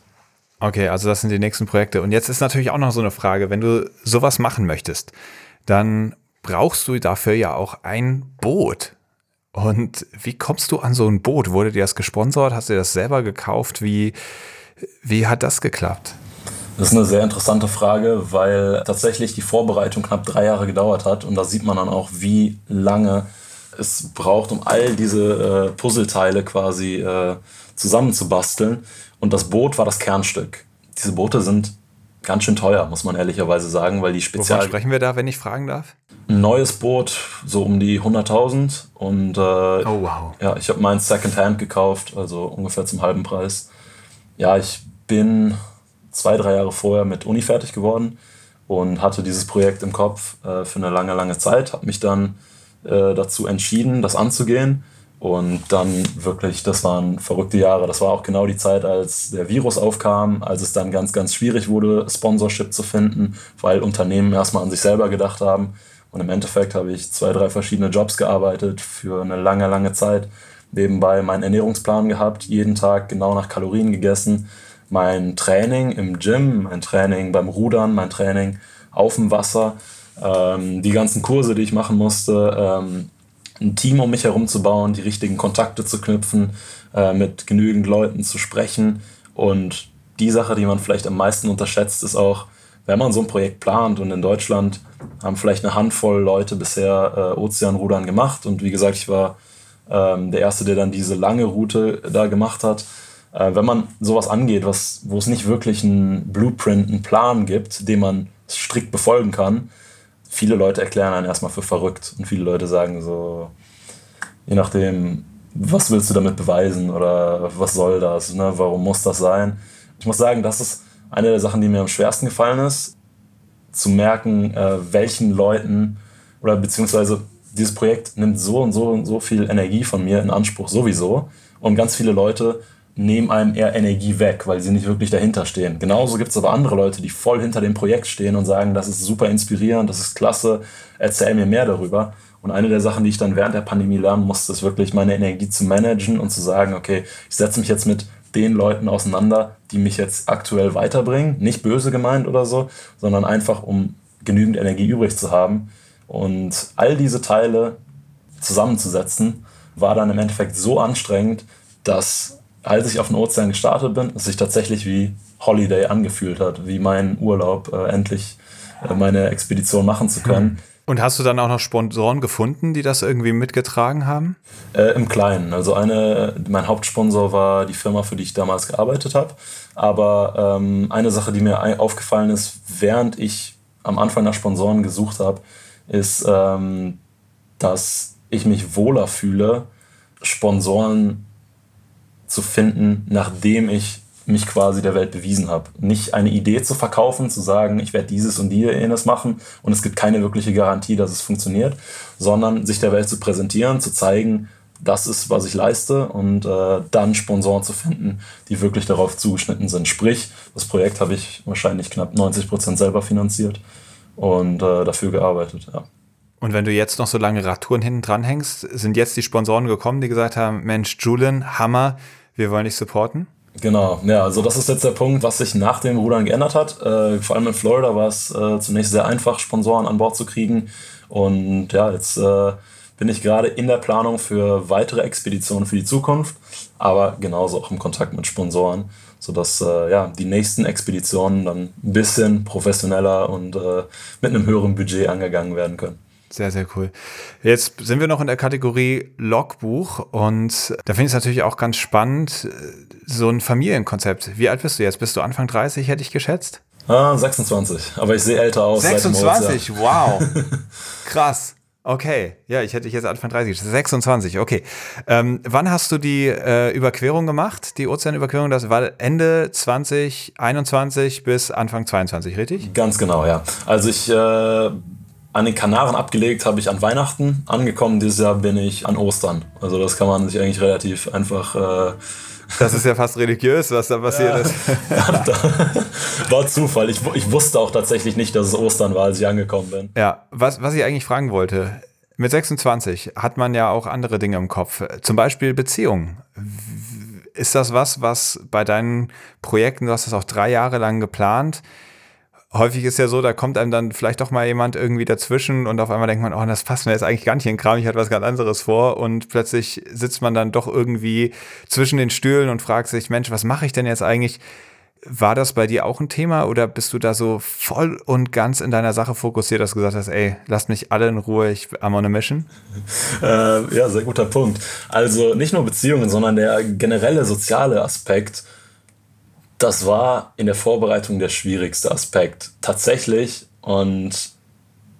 Okay, also das sind die nächsten Projekte. Und jetzt ist natürlich auch noch so eine Frage, wenn du sowas machen möchtest, dann brauchst du dafür ja auch ein Boot. Und wie kommst du an so ein Boot? Wurde dir das gesponsert? Hast du das selber gekauft? Wie, wie hat das geklappt? Das ist eine sehr interessante Frage, weil tatsächlich die Vorbereitung knapp drei Jahre gedauert hat. Und da sieht man dann auch, wie lange es braucht, um all diese äh, Puzzleteile quasi äh, zusammenzubasteln. Und das Boot war das Kernstück. Diese Boote sind ganz schön teuer, muss man ehrlicherweise sagen, weil die Spezial... Wovon sprechen wir da, wenn ich fragen darf? Ein neues Boot, so um die 100.000 und äh, Oh, wow. ja, ich habe meins Secondhand gekauft, also ungefähr zum halben Preis. Ja, ich bin zwei, drei Jahre vorher mit Uni fertig geworden und hatte dieses Projekt im Kopf äh, für eine lange, lange Zeit, habe mich dann äh, dazu entschieden, das anzugehen und dann wirklich, das waren verrückte Jahre. Das war auch genau die Zeit, als der Virus aufkam, als es dann ganz, ganz schwierig wurde, Sponsorship zu finden, weil Unternehmen erstmal an sich selber gedacht haben. Und im Endeffekt habe ich zwei, drei verschiedene Jobs gearbeitet für eine lange, lange Zeit. Nebenbei meinen Ernährungsplan gehabt, jeden Tag genau nach Kalorien gegessen. Mein Training im Gym, mein Training beim Rudern, mein Training auf dem Wasser, ähm, die ganzen Kurse, die ich machen musste, ähm, ein Team um mich herum zu bauen, die richtigen Kontakte zu knüpfen, äh, mit genügend Leuten zu sprechen. Und die Sache, die man vielleicht am meisten unterschätzt, ist auch, wenn man so ein Projekt plant und in Deutschland haben vielleicht eine Handvoll Leute bisher äh, Ozeanrudern gemacht. Und wie gesagt, ich war ähm, der Erste, der dann diese lange Route da gemacht hat. Äh, wenn man sowas angeht, was, wo es nicht wirklich einen Blueprint, einen Plan gibt, den man strikt befolgen kann, viele Leute erklären einen erstmal für verrückt und viele Leute sagen so, je nachdem, was willst du damit beweisen oder was soll das, ne? warum muss das sein? Ich muss sagen, das ist eine der Sachen, die mir am schwersten gefallen ist, zu merken, äh, welchen Leuten oder beziehungsweise dieses Projekt nimmt so und so und so viel Energie von mir in Anspruch sowieso und ganz viele Leute nehmen einem eher Energie weg, weil sie nicht wirklich dahinter stehen. Genauso gibt es aber andere Leute, die voll hinter dem Projekt stehen und sagen, das ist super inspirierend, das ist klasse, erzähl mir mehr darüber. Und eine der Sachen, die ich dann während der Pandemie lernen musste, ist wirklich meine Energie zu managen und zu sagen, okay, ich setze mich jetzt mit den Leuten auseinander, die mich jetzt aktuell weiterbringen. Nicht böse gemeint oder so, sondern einfach, um genügend Energie übrig zu haben. Und all diese Teile zusammenzusetzen, war dann im Endeffekt so anstrengend, dass als ich auf den Ozean gestartet bin, es sich tatsächlich wie Holiday angefühlt hat, wie mein Urlaub, äh, endlich äh, meine Expedition machen zu können. Und hast du dann auch noch Sponsoren gefunden, die das irgendwie mitgetragen haben? Äh, Im Kleinen. Also eine, mein Hauptsponsor war die Firma, für die ich damals gearbeitet habe. Aber ähm, eine Sache, die mir aufgefallen ist, während ich am Anfang nach Sponsoren gesucht habe, ist, ähm, dass ich mich wohler fühle, Sponsoren zu finden, nachdem ich mich quasi der Welt bewiesen habe. Nicht eine Idee zu verkaufen, zu sagen, ich werde dieses und jenes machen und es gibt keine wirkliche Garantie, dass es funktioniert, sondern sich der Welt zu präsentieren, zu zeigen, das ist, was ich leiste und äh, dann Sponsoren zu finden, die wirklich darauf zugeschnitten sind. Sprich, das Projekt habe ich wahrscheinlich knapp 90 Prozent selber finanziert und äh, dafür gearbeitet. Ja. Und wenn du jetzt noch so lange Radtouren hinten dran hängst, sind jetzt die Sponsoren gekommen, die gesagt haben, Mensch, Julian, Hammer, wir wollen dich supporten? Genau, ja, also das ist jetzt der Punkt, was sich nach dem Rudern geändert hat. Äh, vor allem in Florida war es äh, zunächst sehr einfach, Sponsoren an Bord zu kriegen. Und ja, jetzt äh, bin ich gerade in der Planung für weitere Expeditionen für die Zukunft, aber genauso auch im Kontakt mit Sponsoren, sodass äh, ja, die nächsten Expeditionen dann ein bisschen professioneller und äh, mit einem höheren Budget angegangen werden können. Sehr, sehr cool. Jetzt sind wir noch in der Kategorie Logbuch und da finde ich es natürlich auch ganz spannend, so ein Familienkonzept. Wie alt bist du jetzt? Bist du Anfang 30, hätte ich geschätzt? Ah, 26, aber ich sehe älter aus. 26, wow. Krass. Okay, ja, ich hätte dich jetzt Anfang 30, 26, okay. Ähm, wann hast du die äh, Überquerung gemacht, die Ozeanüberquerung? Das war Ende 2021 bis Anfang 22, richtig? Ganz genau, ja. Also ich äh, an den Kanaren abgelegt habe ich an Weihnachten. Angekommen dieses Jahr bin ich an Ostern. Also das kann man sich eigentlich relativ einfach. Äh das ist ja fast religiös, was da passiert ja, ist. war Zufall. Ich, ich wusste auch tatsächlich nicht, dass es Ostern war, als ich angekommen bin. Ja, was, was ich eigentlich fragen wollte. Mit 26 hat man ja auch andere Dinge im Kopf. Zum Beispiel Beziehungen. Ist das was, was bei deinen Projekten, du hast das auch drei Jahre lang geplant, häufig ist ja so, da kommt einem dann vielleicht doch mal jemand irgendwie dazwischen und auf einmal denkt man, oh, das passt mir jetzt eigentlich gar nicht in den Kram, ich hatte was ganz anderes vor und plötzlich sitzt man dann doch irgendwie zwischen den Stühlen und fragt sich, Mensch, was mache ich denn jetzt eigentlich? War das bei dir auch ein Thema oder bist du da so voll und ganz in deiner Sache fokussiert, dass du gesagt hast, ey, lasst mich alle in Ruhe, ich am on a mission? Äh, ja, sehr guter Punkt. Also nicht nur Beziehungen, sondern der generelle soziale Aspekt Das war in der Vorbereitung der schwierigste Aspekt. Tatsächlich. Und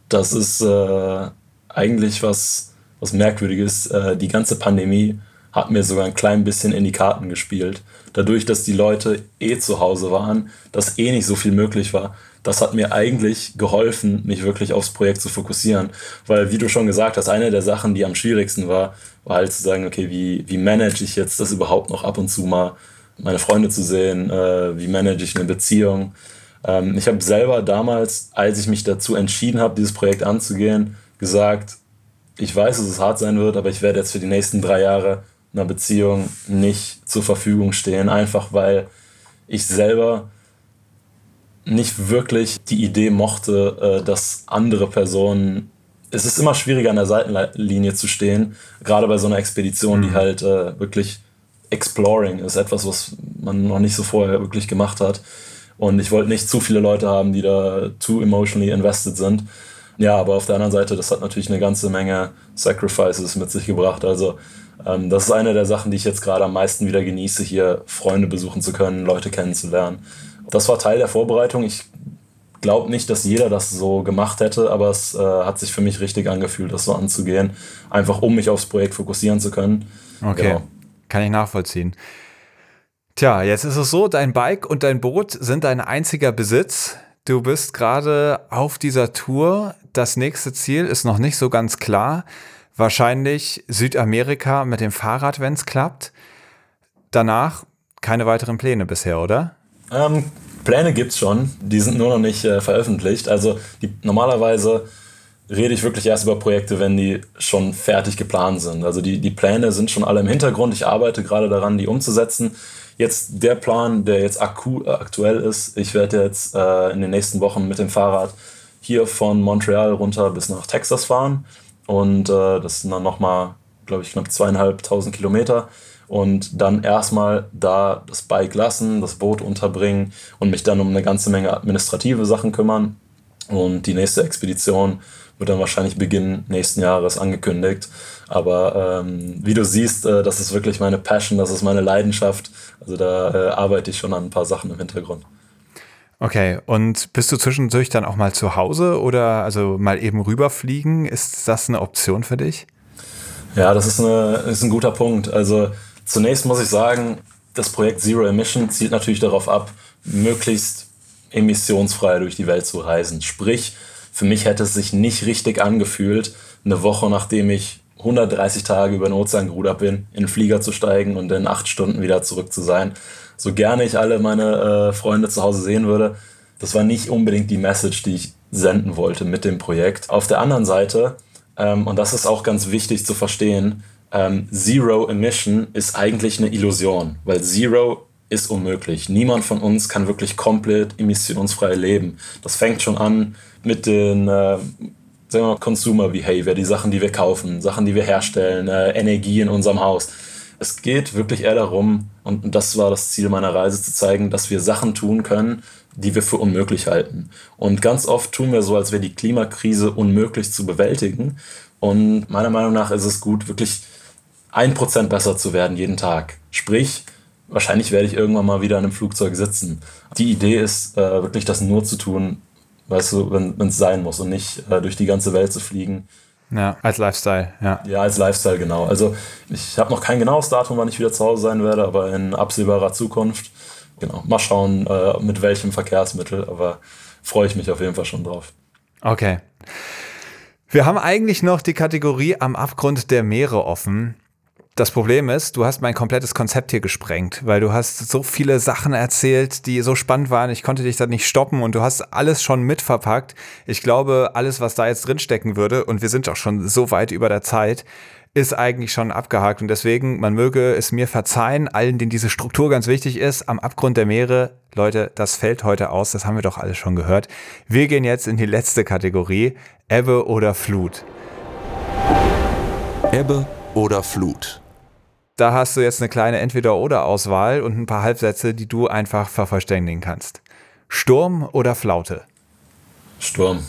das ist äh, eigentlich was, was Merkwürdiges. Äh, die ganze Pandemie hat mir sogar ein klein bisschen in die Karten gespielt. Dadurch, dass die Leute eh zu Hause waren, dass eh nicht so viel möglich war, das hat mir eigentlich geholfen, mich wirklich aufs Projekt zu fokussieren. Weil, wie du schon gesagt hast, eine der Sachen, die am schwierigsten war, war halt zu sagen, okay, wie, wie manage ich jetzt das überhaupt noch ab und zu mal, meine Freunde zu sehen, äh, wie manage ich eine Beziehung. Ähm, ich habe selber damals, als ich mich dazu entschieden habe, dieses Projekt anzugehen, gesagt, ich weiß, dass es hart sein wird, aber ich werde jetzt für die nächsten drei Jahre einer Beziehung nicht zur Verfügung stehen, einfach weil ich selber nicht wirklich die Idee mochte, äh, dass andere Personen. Es ist immer schwieriger an der Seitenlinie zu stehen, gerade bei so einer Expedition, die mhm. halt äh, wirklich exploring ist, etwas, was man noch nicht so vorher wirklich gemacht hat. Und ich wollte nicht zu viele Leute haben, die da too emotionally invested sind. Ja, aber auf der anderen Seite, das hat natürlich eine ganze Menge Sacrifices mit sich gebracht. Also ähm, das ist eine der Sachen, die ich jetzt gerade am meisten wieder genieße, hier Freunde besuchen zu können, Leute kennenzulernen. Das war Teil der Vorbereitung. Ich glaube nicht, dass jeder das so gemacht hätte, aber es äh, hat sich für mich richtig angefühlt, das so anzugehen. Einfach um mich aufs Projekt fokussieren zu können. Okay. Genau. Kann ich nachvollziehen. Tja, jetzt ist es so, dein Bike und dein Boot sind dein einziger Besitz. Du bist gerade auf dieser Tour. Das nächste Ziel ist noch nicht so ganz klar. Wahrscheinlich Südamerika mit dem Fahrrad, wenn es klappt. Danach keine weiteren Pläne bisher, oder? Ähm, Pläne es schon, die sind nur noch nicht äh, veröffentlicht. Also die, normalerweise rede ich wirklich erst über Projekte, wenn die schon fertig geplant sind. Also die, die Pläne sind schon alle im Hintergrund. Ich arbeite gerade daran, die umzusetzen. Jetzt der Plan, der jetzt akku, aktuell ist, ich werde jetzt äh, in den nächsten Wochen mit dem Fahrrad hier von Montreal runter bis nach Texas fahren. Und äh, das sind dann nochmal, glaube ich, knapp zweieinhalbtausend Kilometer und dann erstmal da das Bike lassen, das Boot unterbringen und mich dann um eine ganze Menge administrative Sachen kümmern. Und die nächste Expedition wird dann wahrscheinlich Beginn nächsten Jahres angekündigt. Aber ähm, wie du siehst, äh, das ist wirklich meine Passion, das ist meine Leidenschaft. Also da äh, arbeite ich schon an ein paar Sachen im Hintergrund. Okay, und bist du zwischendurch dann auch mal zu Hause oder also mal eben rüberfliegen? Ist das eine Option für dich? Ja, das ist, eine, ist ein guter Punkt. Also Zunächst muss ich sagen, das Projekt Zero Emission zielt natürlich darauf ab, möglichst emissionsfrei durch die Welt zu reisen. Sprich, für mich hätte es sich nicht richtig angefühlt, eine Woche nachdem ich 130 Tage über den Ozean gerudert bin, in den Flieger zu steigen und in acht Stunden wieder zurück zu sein. So gerne ich alle meine äh, Freunde zu Hause sehen würde, das war nicht unbedingt die Message, die ich senden wollte mit dem Projekt. Auf der anderen Seite, ähm, und das ist auch ganz wichtig zu verstehen, ähm, Zero Emission ist eigentlich eine Illusion, weil Zero ist unmöglich. Niemand von uns kann wirklich komplett emissionsfrei leben. Das fängt schon an mit den äh, sagen wir mal, Consumer Behavior, die Sachen, die wir kaufen, Sachen, die wir herstellen, äh, Energie in unserem Haus. Es geht wirklich eher darum, und das war das Ziel meiner Reise, zu zeigen, dass wir Sachen tun können, die wir für unmöglich halten. Und ganz oft tun wir so, als wäre die Klimakrise unmöglich zu bewältigen. Und meiner Meinung nach ist es gut, wirklich ein Prozent besser zu werden jeden Tag. Sprich, wahrscheinlich werde ich irgendwann mal wieder in einem Flugzeug sitzen. Die Idee ist äh, wirklich, das nur zu tun, weißt du, wenn es sein muss und nicht äh, durch die ganze Welt zu fliegen. Ja, als Lifestyle, ja. Ja, als Lifestyle, genau. Also ich habe noch kein genaues Datum, wann ich wieder zu Hause sein werde, aber in absehbarer Zukunft. Genau, mal schauen, äh, mit welchem Verkehrsmittel, aber freue ich mich auf jeden Fall schon drauf. Okay. Wir haben eigentlich noch die Kategorie am Abgrund der Meere offen. Das Problem ist, du hast mein komplettes Konzept hier gesprengt, weil du hast so viele Sachen erzählt, die so spannend waren. Ich konnte dich da nicht stoppen und du hast alles schon mitverpackt. Ich glaube, alles, was da jetzt drinstecken würde, und wir sind auch schon so weit über der Zeit, ist eigentlich schon abgehakt. Und deswegen, man möge es mir verzeihen, allen, denen diese Struktur ganz wichtig ist, am Abgrund der Meere. Leute, das fällt heute aus, das haben wir doch alles schon gehört. Wir gehen jetzt in die letzte Kategorie, Ebbe oder Flut. Ebbe oder Flut. Da hast du jetzt eine kleine Entweder-Oder-Auswahl und ein paar Halbsätze, die du einfach vervollständigen kannst. Sturm oder Flaute? Sturm.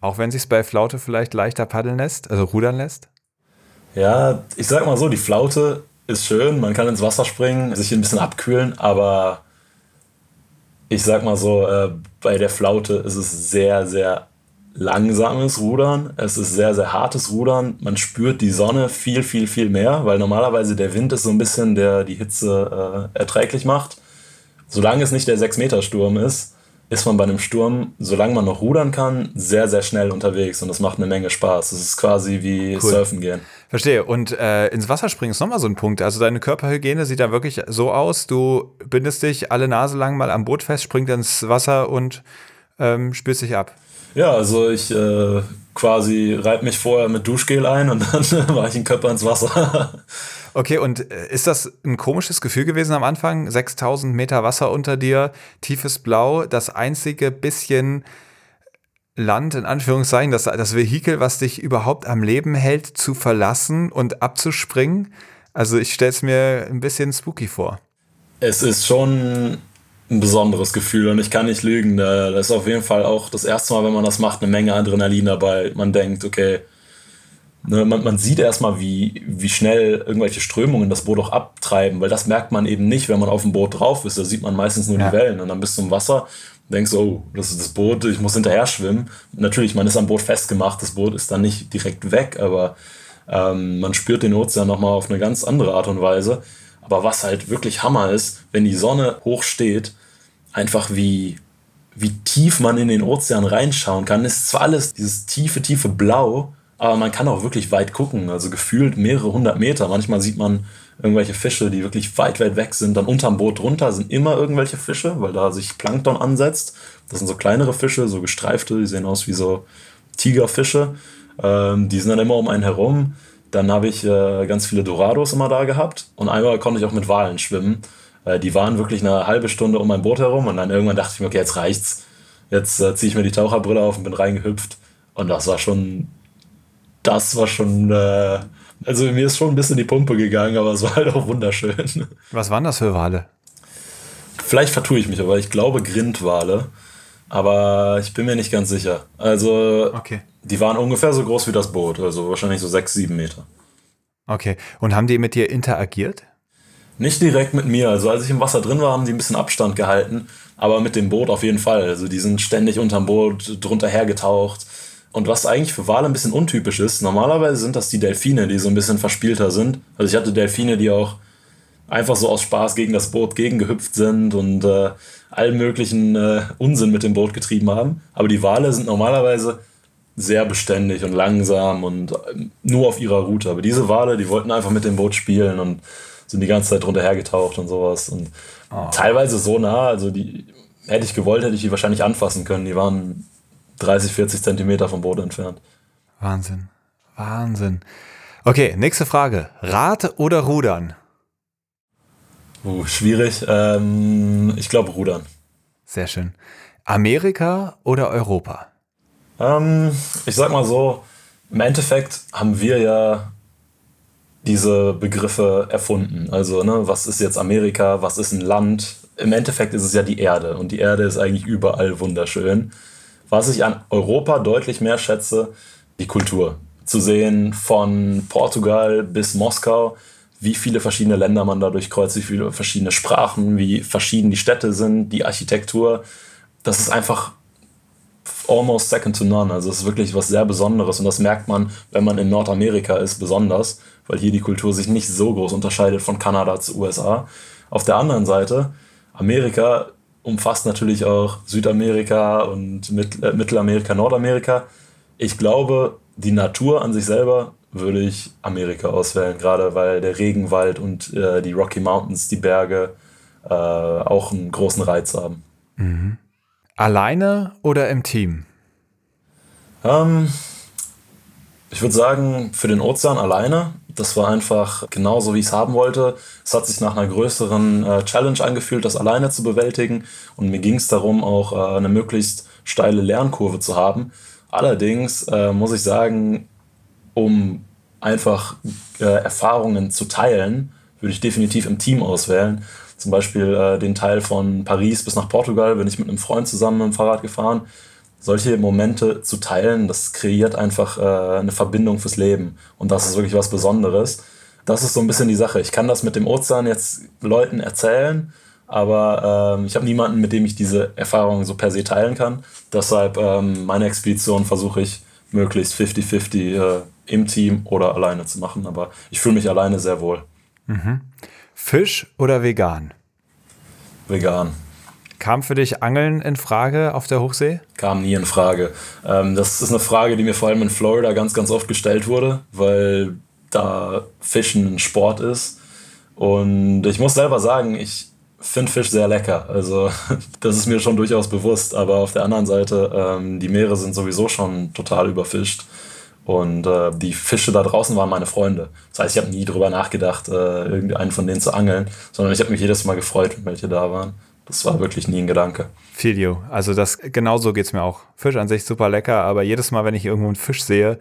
Auch wenn sich bei Flaute vielleicht leichter paddeln lässt, also rudern lässt? Ja, ich sag mal so, die Flaute ist schön, man kann ins Wasser springen, sich ein bisschen abkühlen, aber ich sag mal so, äh, bei der Flaute ist es sehr, sehr langsames Rudern. Es ist sehr, sehr hartes Rudern. Man spürt die Sonne viel, viel, viel mehr, weil normalerweise der Wind ist so ein bisschen, der die Hitze äh, erträglich macht. Solange es nicht der 6-Meter-Sturm ist, ist man bei einem Sturm, solange man noch rudern kann, sehr, sehr schnell unterwegs und das macht eine Menge Spaß. Es ist quasi wie cool. Surfen gehen. Verstehe. Und äh, ins Wasser springen ist nochmal so ein Punkt. Also deine Körperhygiene sieht da wirklich so aus, du bindest dich alle Nase lang mal am Boot fest, springt ins Wasser und ähm, spürst dich ab. Ja, also ich äh, quasi reibe mich vorher mit Duschgel ein und dann war ich in Körper ins Wasser. Okay, und äh, ist das ein komisches Gefühl gewesen am Anfang? 6000 Meter Wasser unter dir, tiefes Blau, das einzige bisschen Land, in Anführungszeichen, das, das Vehikel, was dich überhaupt am Leben hält, zu verlassen und abzuspringen? Also ich stelle es mir ein bisschen spooky vor. Es ist schon ein besonderes Gefühl und ich kann nicht lügen. Da ist auf jeden Fall auch das erste Mal, wenn man das macht, eine Menge Adrenalin dabei. Man denkt, okay, Ne, man, man sieht erstmal, wie, wie schnell irgendwelche Strömungen das Boot auch abtreiben, weil das merkt man eben nicht, wenn man auf dem Boot drauf ist. Da sieht man meistens nur ja. die Wellen und dann bist du im Wasser und denkst, oh, das ist das Boot, ich muss hinterher schwimmen. Natürlich, man ist am Boot festgemacht, das Boot ist dann nicht direkt weg, aber ähm, man spürt den Ozean nochmal auf eine ganz andere Art und Weise. Aber was halt wirklich Hammer ist, wenn die Sonne hoch steht, einfach wie, wie tief man in den Ozean reinschauen kann, ist zwar alles dieses tiefe, tiefe Blau, aber man kann auch wirklich weit gucken, also gefühlt mehrere hundert Meter. Manchmal sieht man irgendwelche Fische, die wirklich weit, weit weg sind. Dann unterm Boot drunter sind immer irgendwelche Fische, weil da sich Plankton ansetzt. Das sind so kleinere Fische, so gestreifte, die sehen aus wie so Tigerfische. Ähm, die sind dann immer um einen herum. Dann habe ich äh, ganz viele Dorados immer da gehabt und einmal konnte ich auch mit Walen schwimmen. Äh, die waren wirklich eine halbe Stunde um mein Boot herum und dann irgendwann dachte ich mir, okay, jetzt reicht's. Jetzt äh, ziehe ich mir die Taucherbrille auf und bin reingehüpft. Und das war schon das war schon, äh, also mir ist schon ein bisschen die Pumpe gegangen, aber es war halt auch wunderschön. Was waren das für Wale? Vielleicht vertue ich mich, aber ich glaube Grindwale. Aber ich bin mir nicht ganz sicher. Also, okay. die waren ungefähr so groß wie das Boot, also wahrscheinlich so sechs, sieben Meter. Okay. Und haben die mit dir interagiert? Nicht direkt mit mir. Also, als ich im Wasser drin war, haben die ein bisschen Abstand gehalten. Aber mit dem Boot auf jeden Fall. Also, die sind ständig unterm Boot drunter hergetaucht. Und was eigentlich für Wale ein bisschen untypisch ist, normalerweise sind das die Delfine, die so ein bisschen verspielter sind. Also ich hatte Delfine, die auch einfach so aus Spaß gegen das Boot gegengehüpft sind und äh, allen möglichen äh, Unsinn mit dem Boot getrieben haben. Aber die Wale sind normalerweise sehr beständig und langsam und äh, nur auf ihrer Route. Aber diese Wale, die wollten einfach mit dem Boot spielen und sind die ganze Zeit drunter hergetaucht und sowas. Und oh. teilweise so nah, also die hätte ich gewollt, hätte ich die wahrscheinlich anfassen können. Die waren 30, 40 Zentimeter vom Boden entfernt. Wahnsinn. Wahnsinn. Okay, nächste Frage. Rad oder Rudern? Uh, schwierig. Ähm, ich glaube Rudern. Sehr schön. Amerika oder Europa? Ähm, ich sag mal so, im Endeffekt haben wir ja diese Begriffe erfunden. Also, ne, was ist jetzt Amerika, was ist ein Land? Im Endeffekt ist es ja die Erde und die Erde ist eigentlich überall wunderschön. Was ich an Europa deutlich mehr schätze, die Kultur. Zu sehen von Portugal bis Moskau, wie viele verschiedene Länder man dadurch kreuzt, wie viele verschiedene Sprachen, wie verschieden die Städte sind, die Architektur. Das ist einfach almost second to none. Also es ist wirklich was sehr Besonderes und das merkt man, wenn man in Nordamerika ist, besonders, weil hier die Kultur sich nicht so groß unterscheidet von Kanada zu USA. Auf der anderen Seite, Amerika umfasst natürlich auch Südamerika und äh, Mittelamerika, Nordamerika. Ich glaube, die Natur an sich selber würde ich Amerika auswählen, gerade weil der Regenwald und äh, die Rocky Mountains, die Berge, äh, auch einen großen Reiz haben. Mhm. Alleine oder im Team? Ähm, ich würde sagen, für den Ozean alleine. Das war einfach genauso, wie ich es haben wollte. Es hat sich nach einer größeren äh, Challenge angefühlt, das alleine zu bewältigen. Und mir ging es darum, auch äh, eine möglichst steile Lernkurve zu haben. Allerdings äh, muss ich sagen, um einfach äh, Erfahrungen zu teilen, würde ich definitiv im Team auswählen. Zum Beispiel äh, den Teil von Paris bis nach Portugal bin ich mit einem Freund zusammen mit dem Fahrrad gefahren solche Momente zu teilen, das kreiert einfach äh, eine Verbindung fürs Leben. Und das ist wirklich was Besonderes. Das ist so ein bisschen die Sache. Ich kann das mit dem Ozean jetzt Leuten erzählen, aber ähm, ich habe niemanden, mit dem ich diese Erfahrung so per se teilen kann. Deshalb ähm, meine Expedition versuche ich möglichst 50-50 äh, im Team oder alleine zu machen. Aber ich fühle mich alleine sehr wohl. Mhm. Fisch oder vegan? Vegan. Kam für dich Angeln in Frage auf der Hochsee? Kam nie in Frage. Ähm, das ist eine Frage, die mir vor allem in Florida ganz, ganz oft gestellt wurde, weil da Fischen ein Sport ist. Und ich muss selber sagen, ich finde Fisch sehr lecker. Also das ist mir schon durchaus bewusst. Aber auf der anderen Seite, ähm, die Meere sind sowieso schon total überfischt. Und äh, die Fische da draußen waren meine Freunde. Das heißt, ich habe nie drüber nachgedacht, äh, irgendeinen von denen zu angeln, sondern ich habe mich jedes Mal gefreut, wenn welche da waren. Das war wirklich nie ein Gedanke. Video. Also das genauso geht es mir auch. Fisch an sich super lecker, aber jedes Mal, wenn ich irgendwo einen Fisch sehe,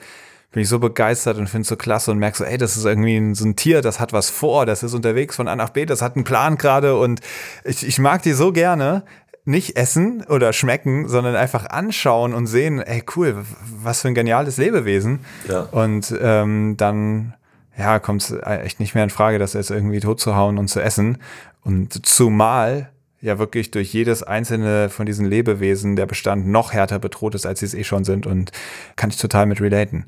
bin ich so begeistert und finde es so klasse und merke so, ey, das ist irgendwie so ein Tier, das hat was vor, das ist unterwegs von A nach B, das hat einen Plan gerade und ich, ich mag die so gerne. Nicht essen oder schmecken, sondern einfach anschauen und sehen, ey, cool, was für ein geniales Lebewesen. Ja. Und ähm, dann ja, kommt es echt nicht mehr in Frage, das jetzt irgendwie tot zu hauen und zu essen. Und zumal ja wirklich durch jedes einzelne von diesen Lebewesen der Bestand noch härter bedroht ist, als sie es eh schon sind und kann ich total mit relaten.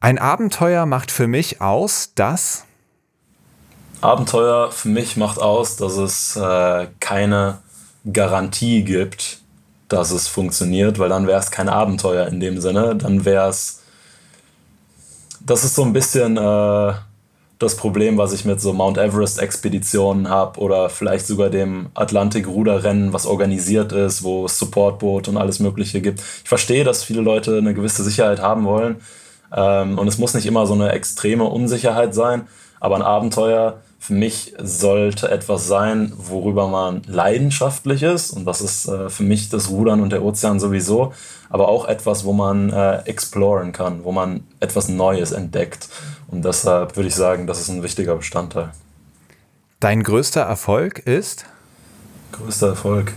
Ein Abenteuer macht für mich aus, dass Abenteuer für mich macht aus, dass es äh, keine Garantie gibt, dass es funktioniert, weil dann wäre es kein Abenteuer in dem Sinne. Dann wäre es. Das ist so ein bisschen äh, das Problem, was ich mit so Mount Everest-Expeditionen habe oder vielleicht sogar dem Atlantik-Ruderrennen, was organisiert ist, wo es Supportboot und alles Mögliche gibt. Ich verstehe, dass viele Leute eine gewisse Sicherheit haben wollen ähm, und es muss nicht immer so eine extreme Unsicherheit sein, aber ein Abenteuer für mich sollte etwas sein, worüber man leidenschaftlich ist. Und das ist äh, für mich das Rudern und der Ozean sowieso. Aber auch etwas, wo man äh, exploren kann, wo man etwas Neues entdeckt. Und deshalb würde ich sagen, das ist ein wichtiger Bestandteil. Dein größter Erfolg ist? Größter Erfolg.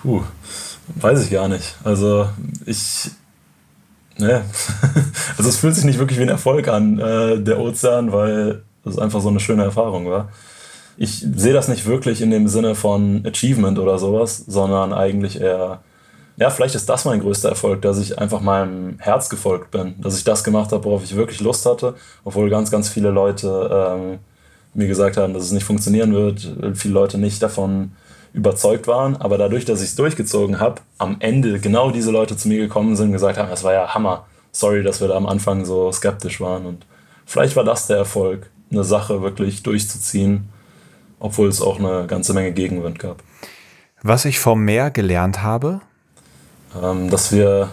Puh, weiß ich gar nicht. Also ich. Ne. also es fühlt sich nicht wirklich wie ein Erfolg an, äh, der Ozean, weil es einfach so eine schöne Erfahrung war. Ich sehe das nicht wirklich in dem Sinne von Achievement oder sowas, sondern eigentlich eher ja, vielleicht ist das mein größter Erfolg, dass ich einfach meinem Herz gefolgt bin, dass ich das gemacht habe, worauf ich wirklich Lust hatte, obwohl ganz, ganz viele Leute ähm, mir gesagt haben, dass es nicht funktionieren wird, viele Leute nicht davon überzeugt waren, aber dadurch, dass ich es durchgezogen habe, am Ende genau diese Leute zu mir gekommen sind und gesagt haben, das war ja Hammer, sorry, dass wir da am Anfang so skeptisch waren. Und vielleicht war das der Erfolg, eine Sache wirklich durchzuziehen, obwohl es auch eine ganze Menge Gegenwind gab. Was ich vom Meer gelernt habe, ähm, dass wir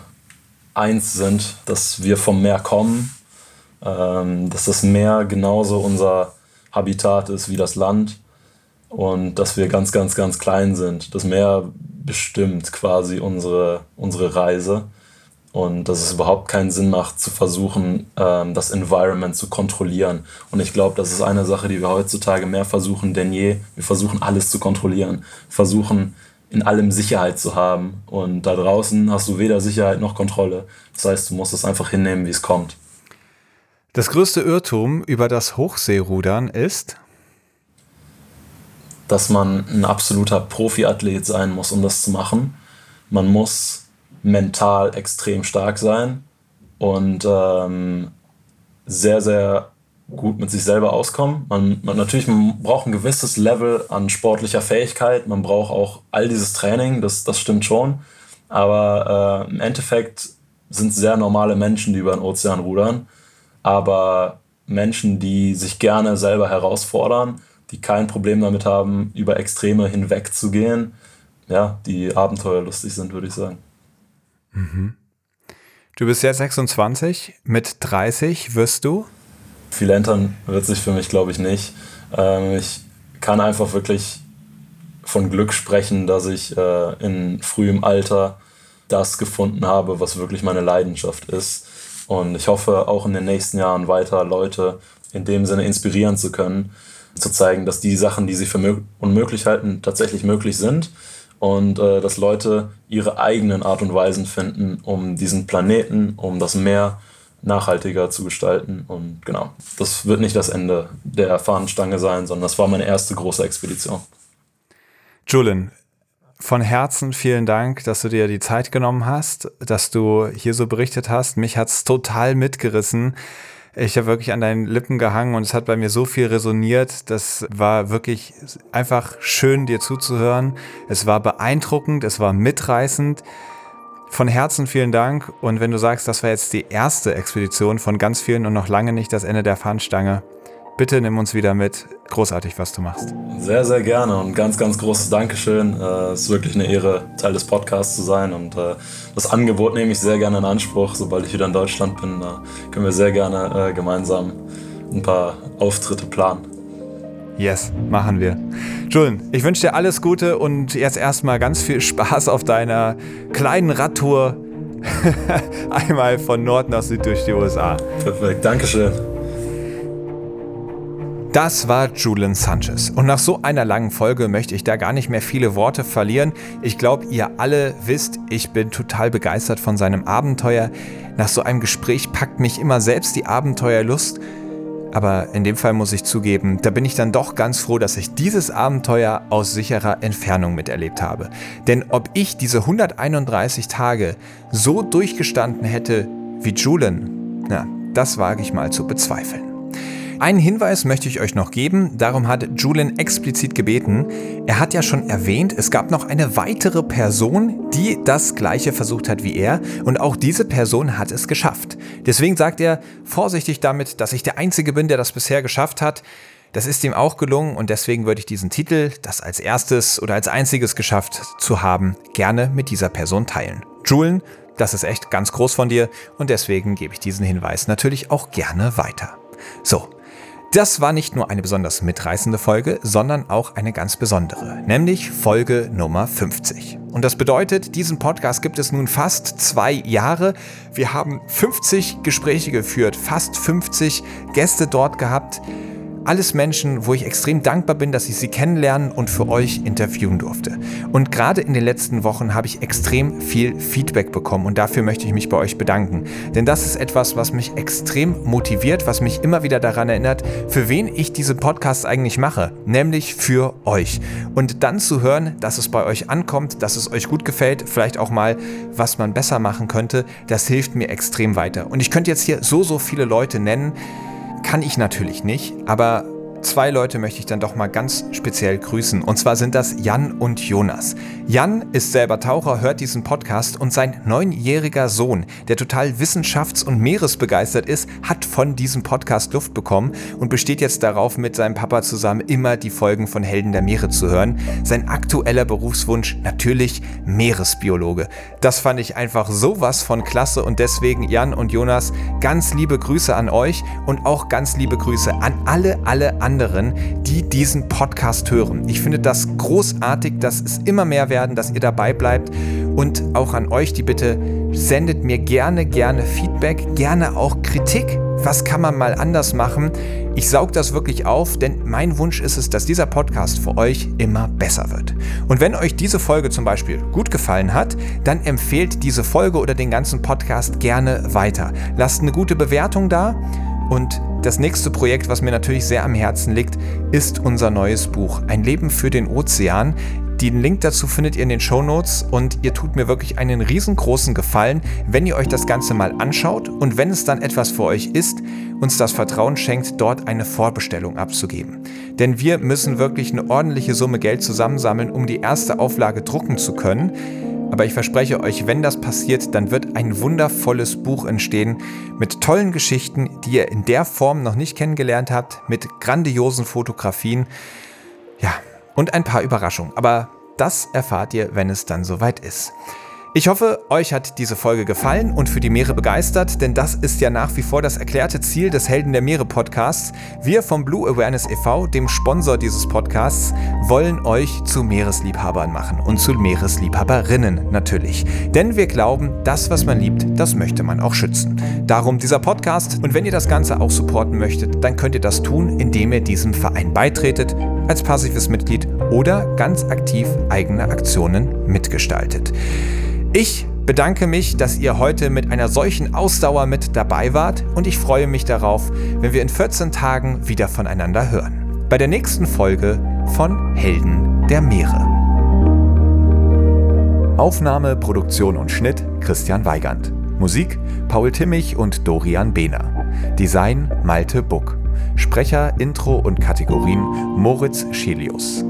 eins sind, dass wir vom Meer kommen, ähm, dass das Meer genauso unser Habitat ist wie das Land und dass wir ganz, ganz, ganz klein sind. Das Meer bestimmt quasi unsere, unsere Reise und dass es überhaupt keinen Sinn macht, zu versuchen, ähm, das Environment zu kontrollieren. Und ich glaube, das ist eine Sache, die wir heutzutage mehr versuchen denn je. Wir versuchen alles zu kontrollieren, versuchen in allem Sicherheit zu haben. Und da draußen hast du weder Sicherheit noch Kontrolle. Das heißt, du musst es einfach hinnehmen, wie es kommt. Das größte Irrtum über das Hochseerudern ist, dass man ein absoluter Profiathlet sein muss, um das zu machen. Man muss mental extrem stark sein und ähm, sehr, sehr gut mit sich selber auskommen. Man, man, natürlich, man braucht ein gewisses Level an sportlicher Fähigkeit, man braucht auch all dieses Training, das, das stimmt schon. Aber äh, im Endeffekt sind es sehr normale Menschen, die über den Ozean rudern. Aber Menschen, die sich gerne selber herausfordern, die kein Problem damit haben, über Extreme hinwegzugehen, ja, die abenteuerlustig sind, würde ich sagen. Mhm. Du bist jetzt 26, mit 30 wirst du? Viel entern wird sich für mich, glaube ich, nicht. Ähm, ich kann einfach wirklich von Glück sprechen, dass ich äh, in frühem Alter das gefunden habe, was wirklich meine Leidenschaft ist. Und ich hoffe auch in den nächsten Jahren weiter Leute in dem Sinne inspirieren zu können, zu zeigen, dass die Sachen, die sie für unmöglich halten, tatsächlich möglich sind und äh, dass Leute ihre eigenen Art und Weisen finden, um diesen Planeten, um das Meer nachhaltiger zu gestalten. Und genau, das wird nicht das Ende der Fahnenstange sein, sondern das war meine erste große Expedition. Julian, von Herzen vielen Dank, dass du dir die Zeit genommen hast, dass du hier so berichtet hast. Mich hat's total mitgerissen. Ich habe wirklich an deinen Lippen gehangen und es hat bei mir so viel resoniert. Das war wirklich einfach schön, dir zuzuhören. Es war beeindruckend, es war mitreißend. Von Herzen vielen Dank. Und wenn du sagst, das war jetzt die erste Expedition von ganz vielen und noch lange nicht das Ende der Fahnenstange, bitte nimm uns wieder mit großartig, was du machst. Sehr, sehr gerne und ganz, ganz großes Dankeschön. Äh, es ist wirklich eine Ehre, Teil des Podcasts zu sein und äh, das Angebot nehme ich sehr gerne in Anspruch. Sobald ich wieder in Deutschland bin, können wir sehr gerne äh, gemeinsam ein paar Auftritte planen. Yes, machen wir. Julian, ich wünsche dir alles Gute und jetzt erstmal ganz viel Spaß auf deiner kleinen Radtour. Einmal von Nord nach Süd durch die USA. Perfekt, Dankeschön. Das war Julian Sanchez. Und nach so einer langen Folge möchte ich da gar nicht mehr viele Worte verlieren. Ich glaube, ihr alle wisst, ich bin total begeistert von seinem Abenteuer. Nach so einem Gespräch packt mich immer selbst die Abenteuerlust. Aber in dem Fall muss ich zugeben, da bin ich dann doch ganz froh, dass ich dieses Abenteuer aus sicherer Entfernung miterlebt habe. Denn ob ich diese 131 Tage so durchgestanden hätte wie Julian, na, das wage ich mal zu bezweifeln. Einen Hinweis möchte ich euch noch geben, darum hat Julian explizit gebeten. Er hat ja schon erwähnt, es gab noch eine weitere Person, die das gleiche versucht hat wie er und auch diese Person hat es geschafft. Deswegen sagt er vorsichtig damit, dass ich der Einzige bin, der das bisher geschafft hat. Das ist ihm auch gelungen und deswegen würde ich diesen Titel, das als erstes oder als einziges geschafft zu haben, gerne mit dieser Person teilen. Julian, das ist echt ganz groß von dir und deswegen gebe ich diesen Hinweis natürlich auch gerne weiter. So, das war nicht nur eine besonders mitreißende Folge, sondern auch eine ganz besondere, nämlich Folge Nummer 50. Und das bedeutet, diesen Podcast gibt es nun fast zwei Jahre. Wir haben 50 Gespräche geführt, fast 50 Gäste dort gehabt. Alles Menschen, wo ich extrem dankbar bin, dass ich sie kennenlernen und für euch interviewen durfte. Und gerade in den letzten Wochen habe ich extrem viel Feedback bekommen und dafür möchte ich mich bei euch bedanken. Denn das ist etwas, was mich extrem motiviert, was mich immer wieder daran erinnert, für wen ich diese Podcasts eigentlich mache, nämlich für euch. Und dann zu hören, dass es bei euch ankommt, dass es euch gut gefällt, vielleicht auch mal, was man besser machen könnte, das hilft mir extrem weiter. Und ich könnte jetzt hier so, so viele Leute nennen, kann ich natürlich nicht, aber zwei Leute möchte ich dann doch mal ganz speziell grüßen. Und zwar sind das Jan und Jonas. Jan ist selber Taucher, hört diesen Podcast und sein neunjähriger Sohn, der total wissenschafts- und meeresbegeistert ist, hat von diesem Podcast Luft bekommen und besteht jetzt darauf, mit seinem Papa zusammen immer die Folgen von Helden der Meere zu hören. Sein aktueller Berufswunsch natürlich Meeresbiologe. Das fand ich einfach sowas von klasse und deswegen Jan und Jonas ganz liebe Grüße an euch und auch ganz liebe Grüße an alle, alle anderen, die diesen Podcast hören. Ich finde das großartig, dass es immer mehr werden, dass ihr dabei bleibt und auch an euch die Bitte, sendet mir gerne, gerne Feedback, gerne auch Kritik. Was kann man mal anders machen? Ich saug das wirklich auf, denn mein Wunsch ist es, dass dieser Podcast für euch immer besser wird. Und wenn euch diese Folge zum Beispiel gut gefallen hat, dann empfehlt diese Folge oder den ganzen Podcast gerne weiter. Lasst eine gute Bewertung da und das nächste Projekt, was mir natürlich sehr am Herzen liegt, ist unser neues Buch Ein Leben für den Ozean. Den Link dazu findet ihr in den Show Notes und ihr tut mir wirklich einen riesengroßen Gefallen, wenn ihr euch das Ganze mal anschaut und wenn es dann etwas für euch ist, uns das Vertrauen schenkt, dort eine Vorbestellung abzugeben. Denn wir müssen wirklich eine ordentliche Summe Geld zusammensammeln, um die erste Auflage drucken zu können. Aber ich verspreche euch, wenn das passiert, dann wird ein wundervolles Buch entstehen mit tollen Geschichten, die ihr in der Form noch nicht kennengelernt habt, mit grandiosen Fotografien. Ja, und ein paar Überraschungen. Aber das erfahrt ihr, wenn es dann soweit ist. Ich hoffe, euch hat diese Folge gefallen und für die Meere begeistert, denn das ist ja nach wie vor das erklärte Ziel des Helden der Meere Podcasts. Wir vom Blue Awareness e.V., dem Sponsor dieses Podcasts, wollen euch zu Meeresliebhabern machen und zu Meeresliebhaberinnen natürlich. Denn wir glauben, das, was man liebt, das möchte man auch schützen. Darum dieser Podcast und wenn ihr das Ganze auch supporten möchtet, dann könnt ihr das tun, indem ihr diesem Verein beitretet, als passives Mitglied oder ganz aktiv eigene Aktionen mitgestaltet. Ich bedanke mich, dass ihr heute mit einer solchen Ausdauer mit dabei wart und ich freue mich darauf, wenn wir in 14 Tagen wieder voneinander hören. Bei der nächsten Folge von Helden der Meere. Aufnahme, Produktion und Schnitt Christian Weigand. Musik Paul Timmich und Dorian Behner. Design Malte Buck. Sprecher, Intro und Kategorien Moritz Schelius.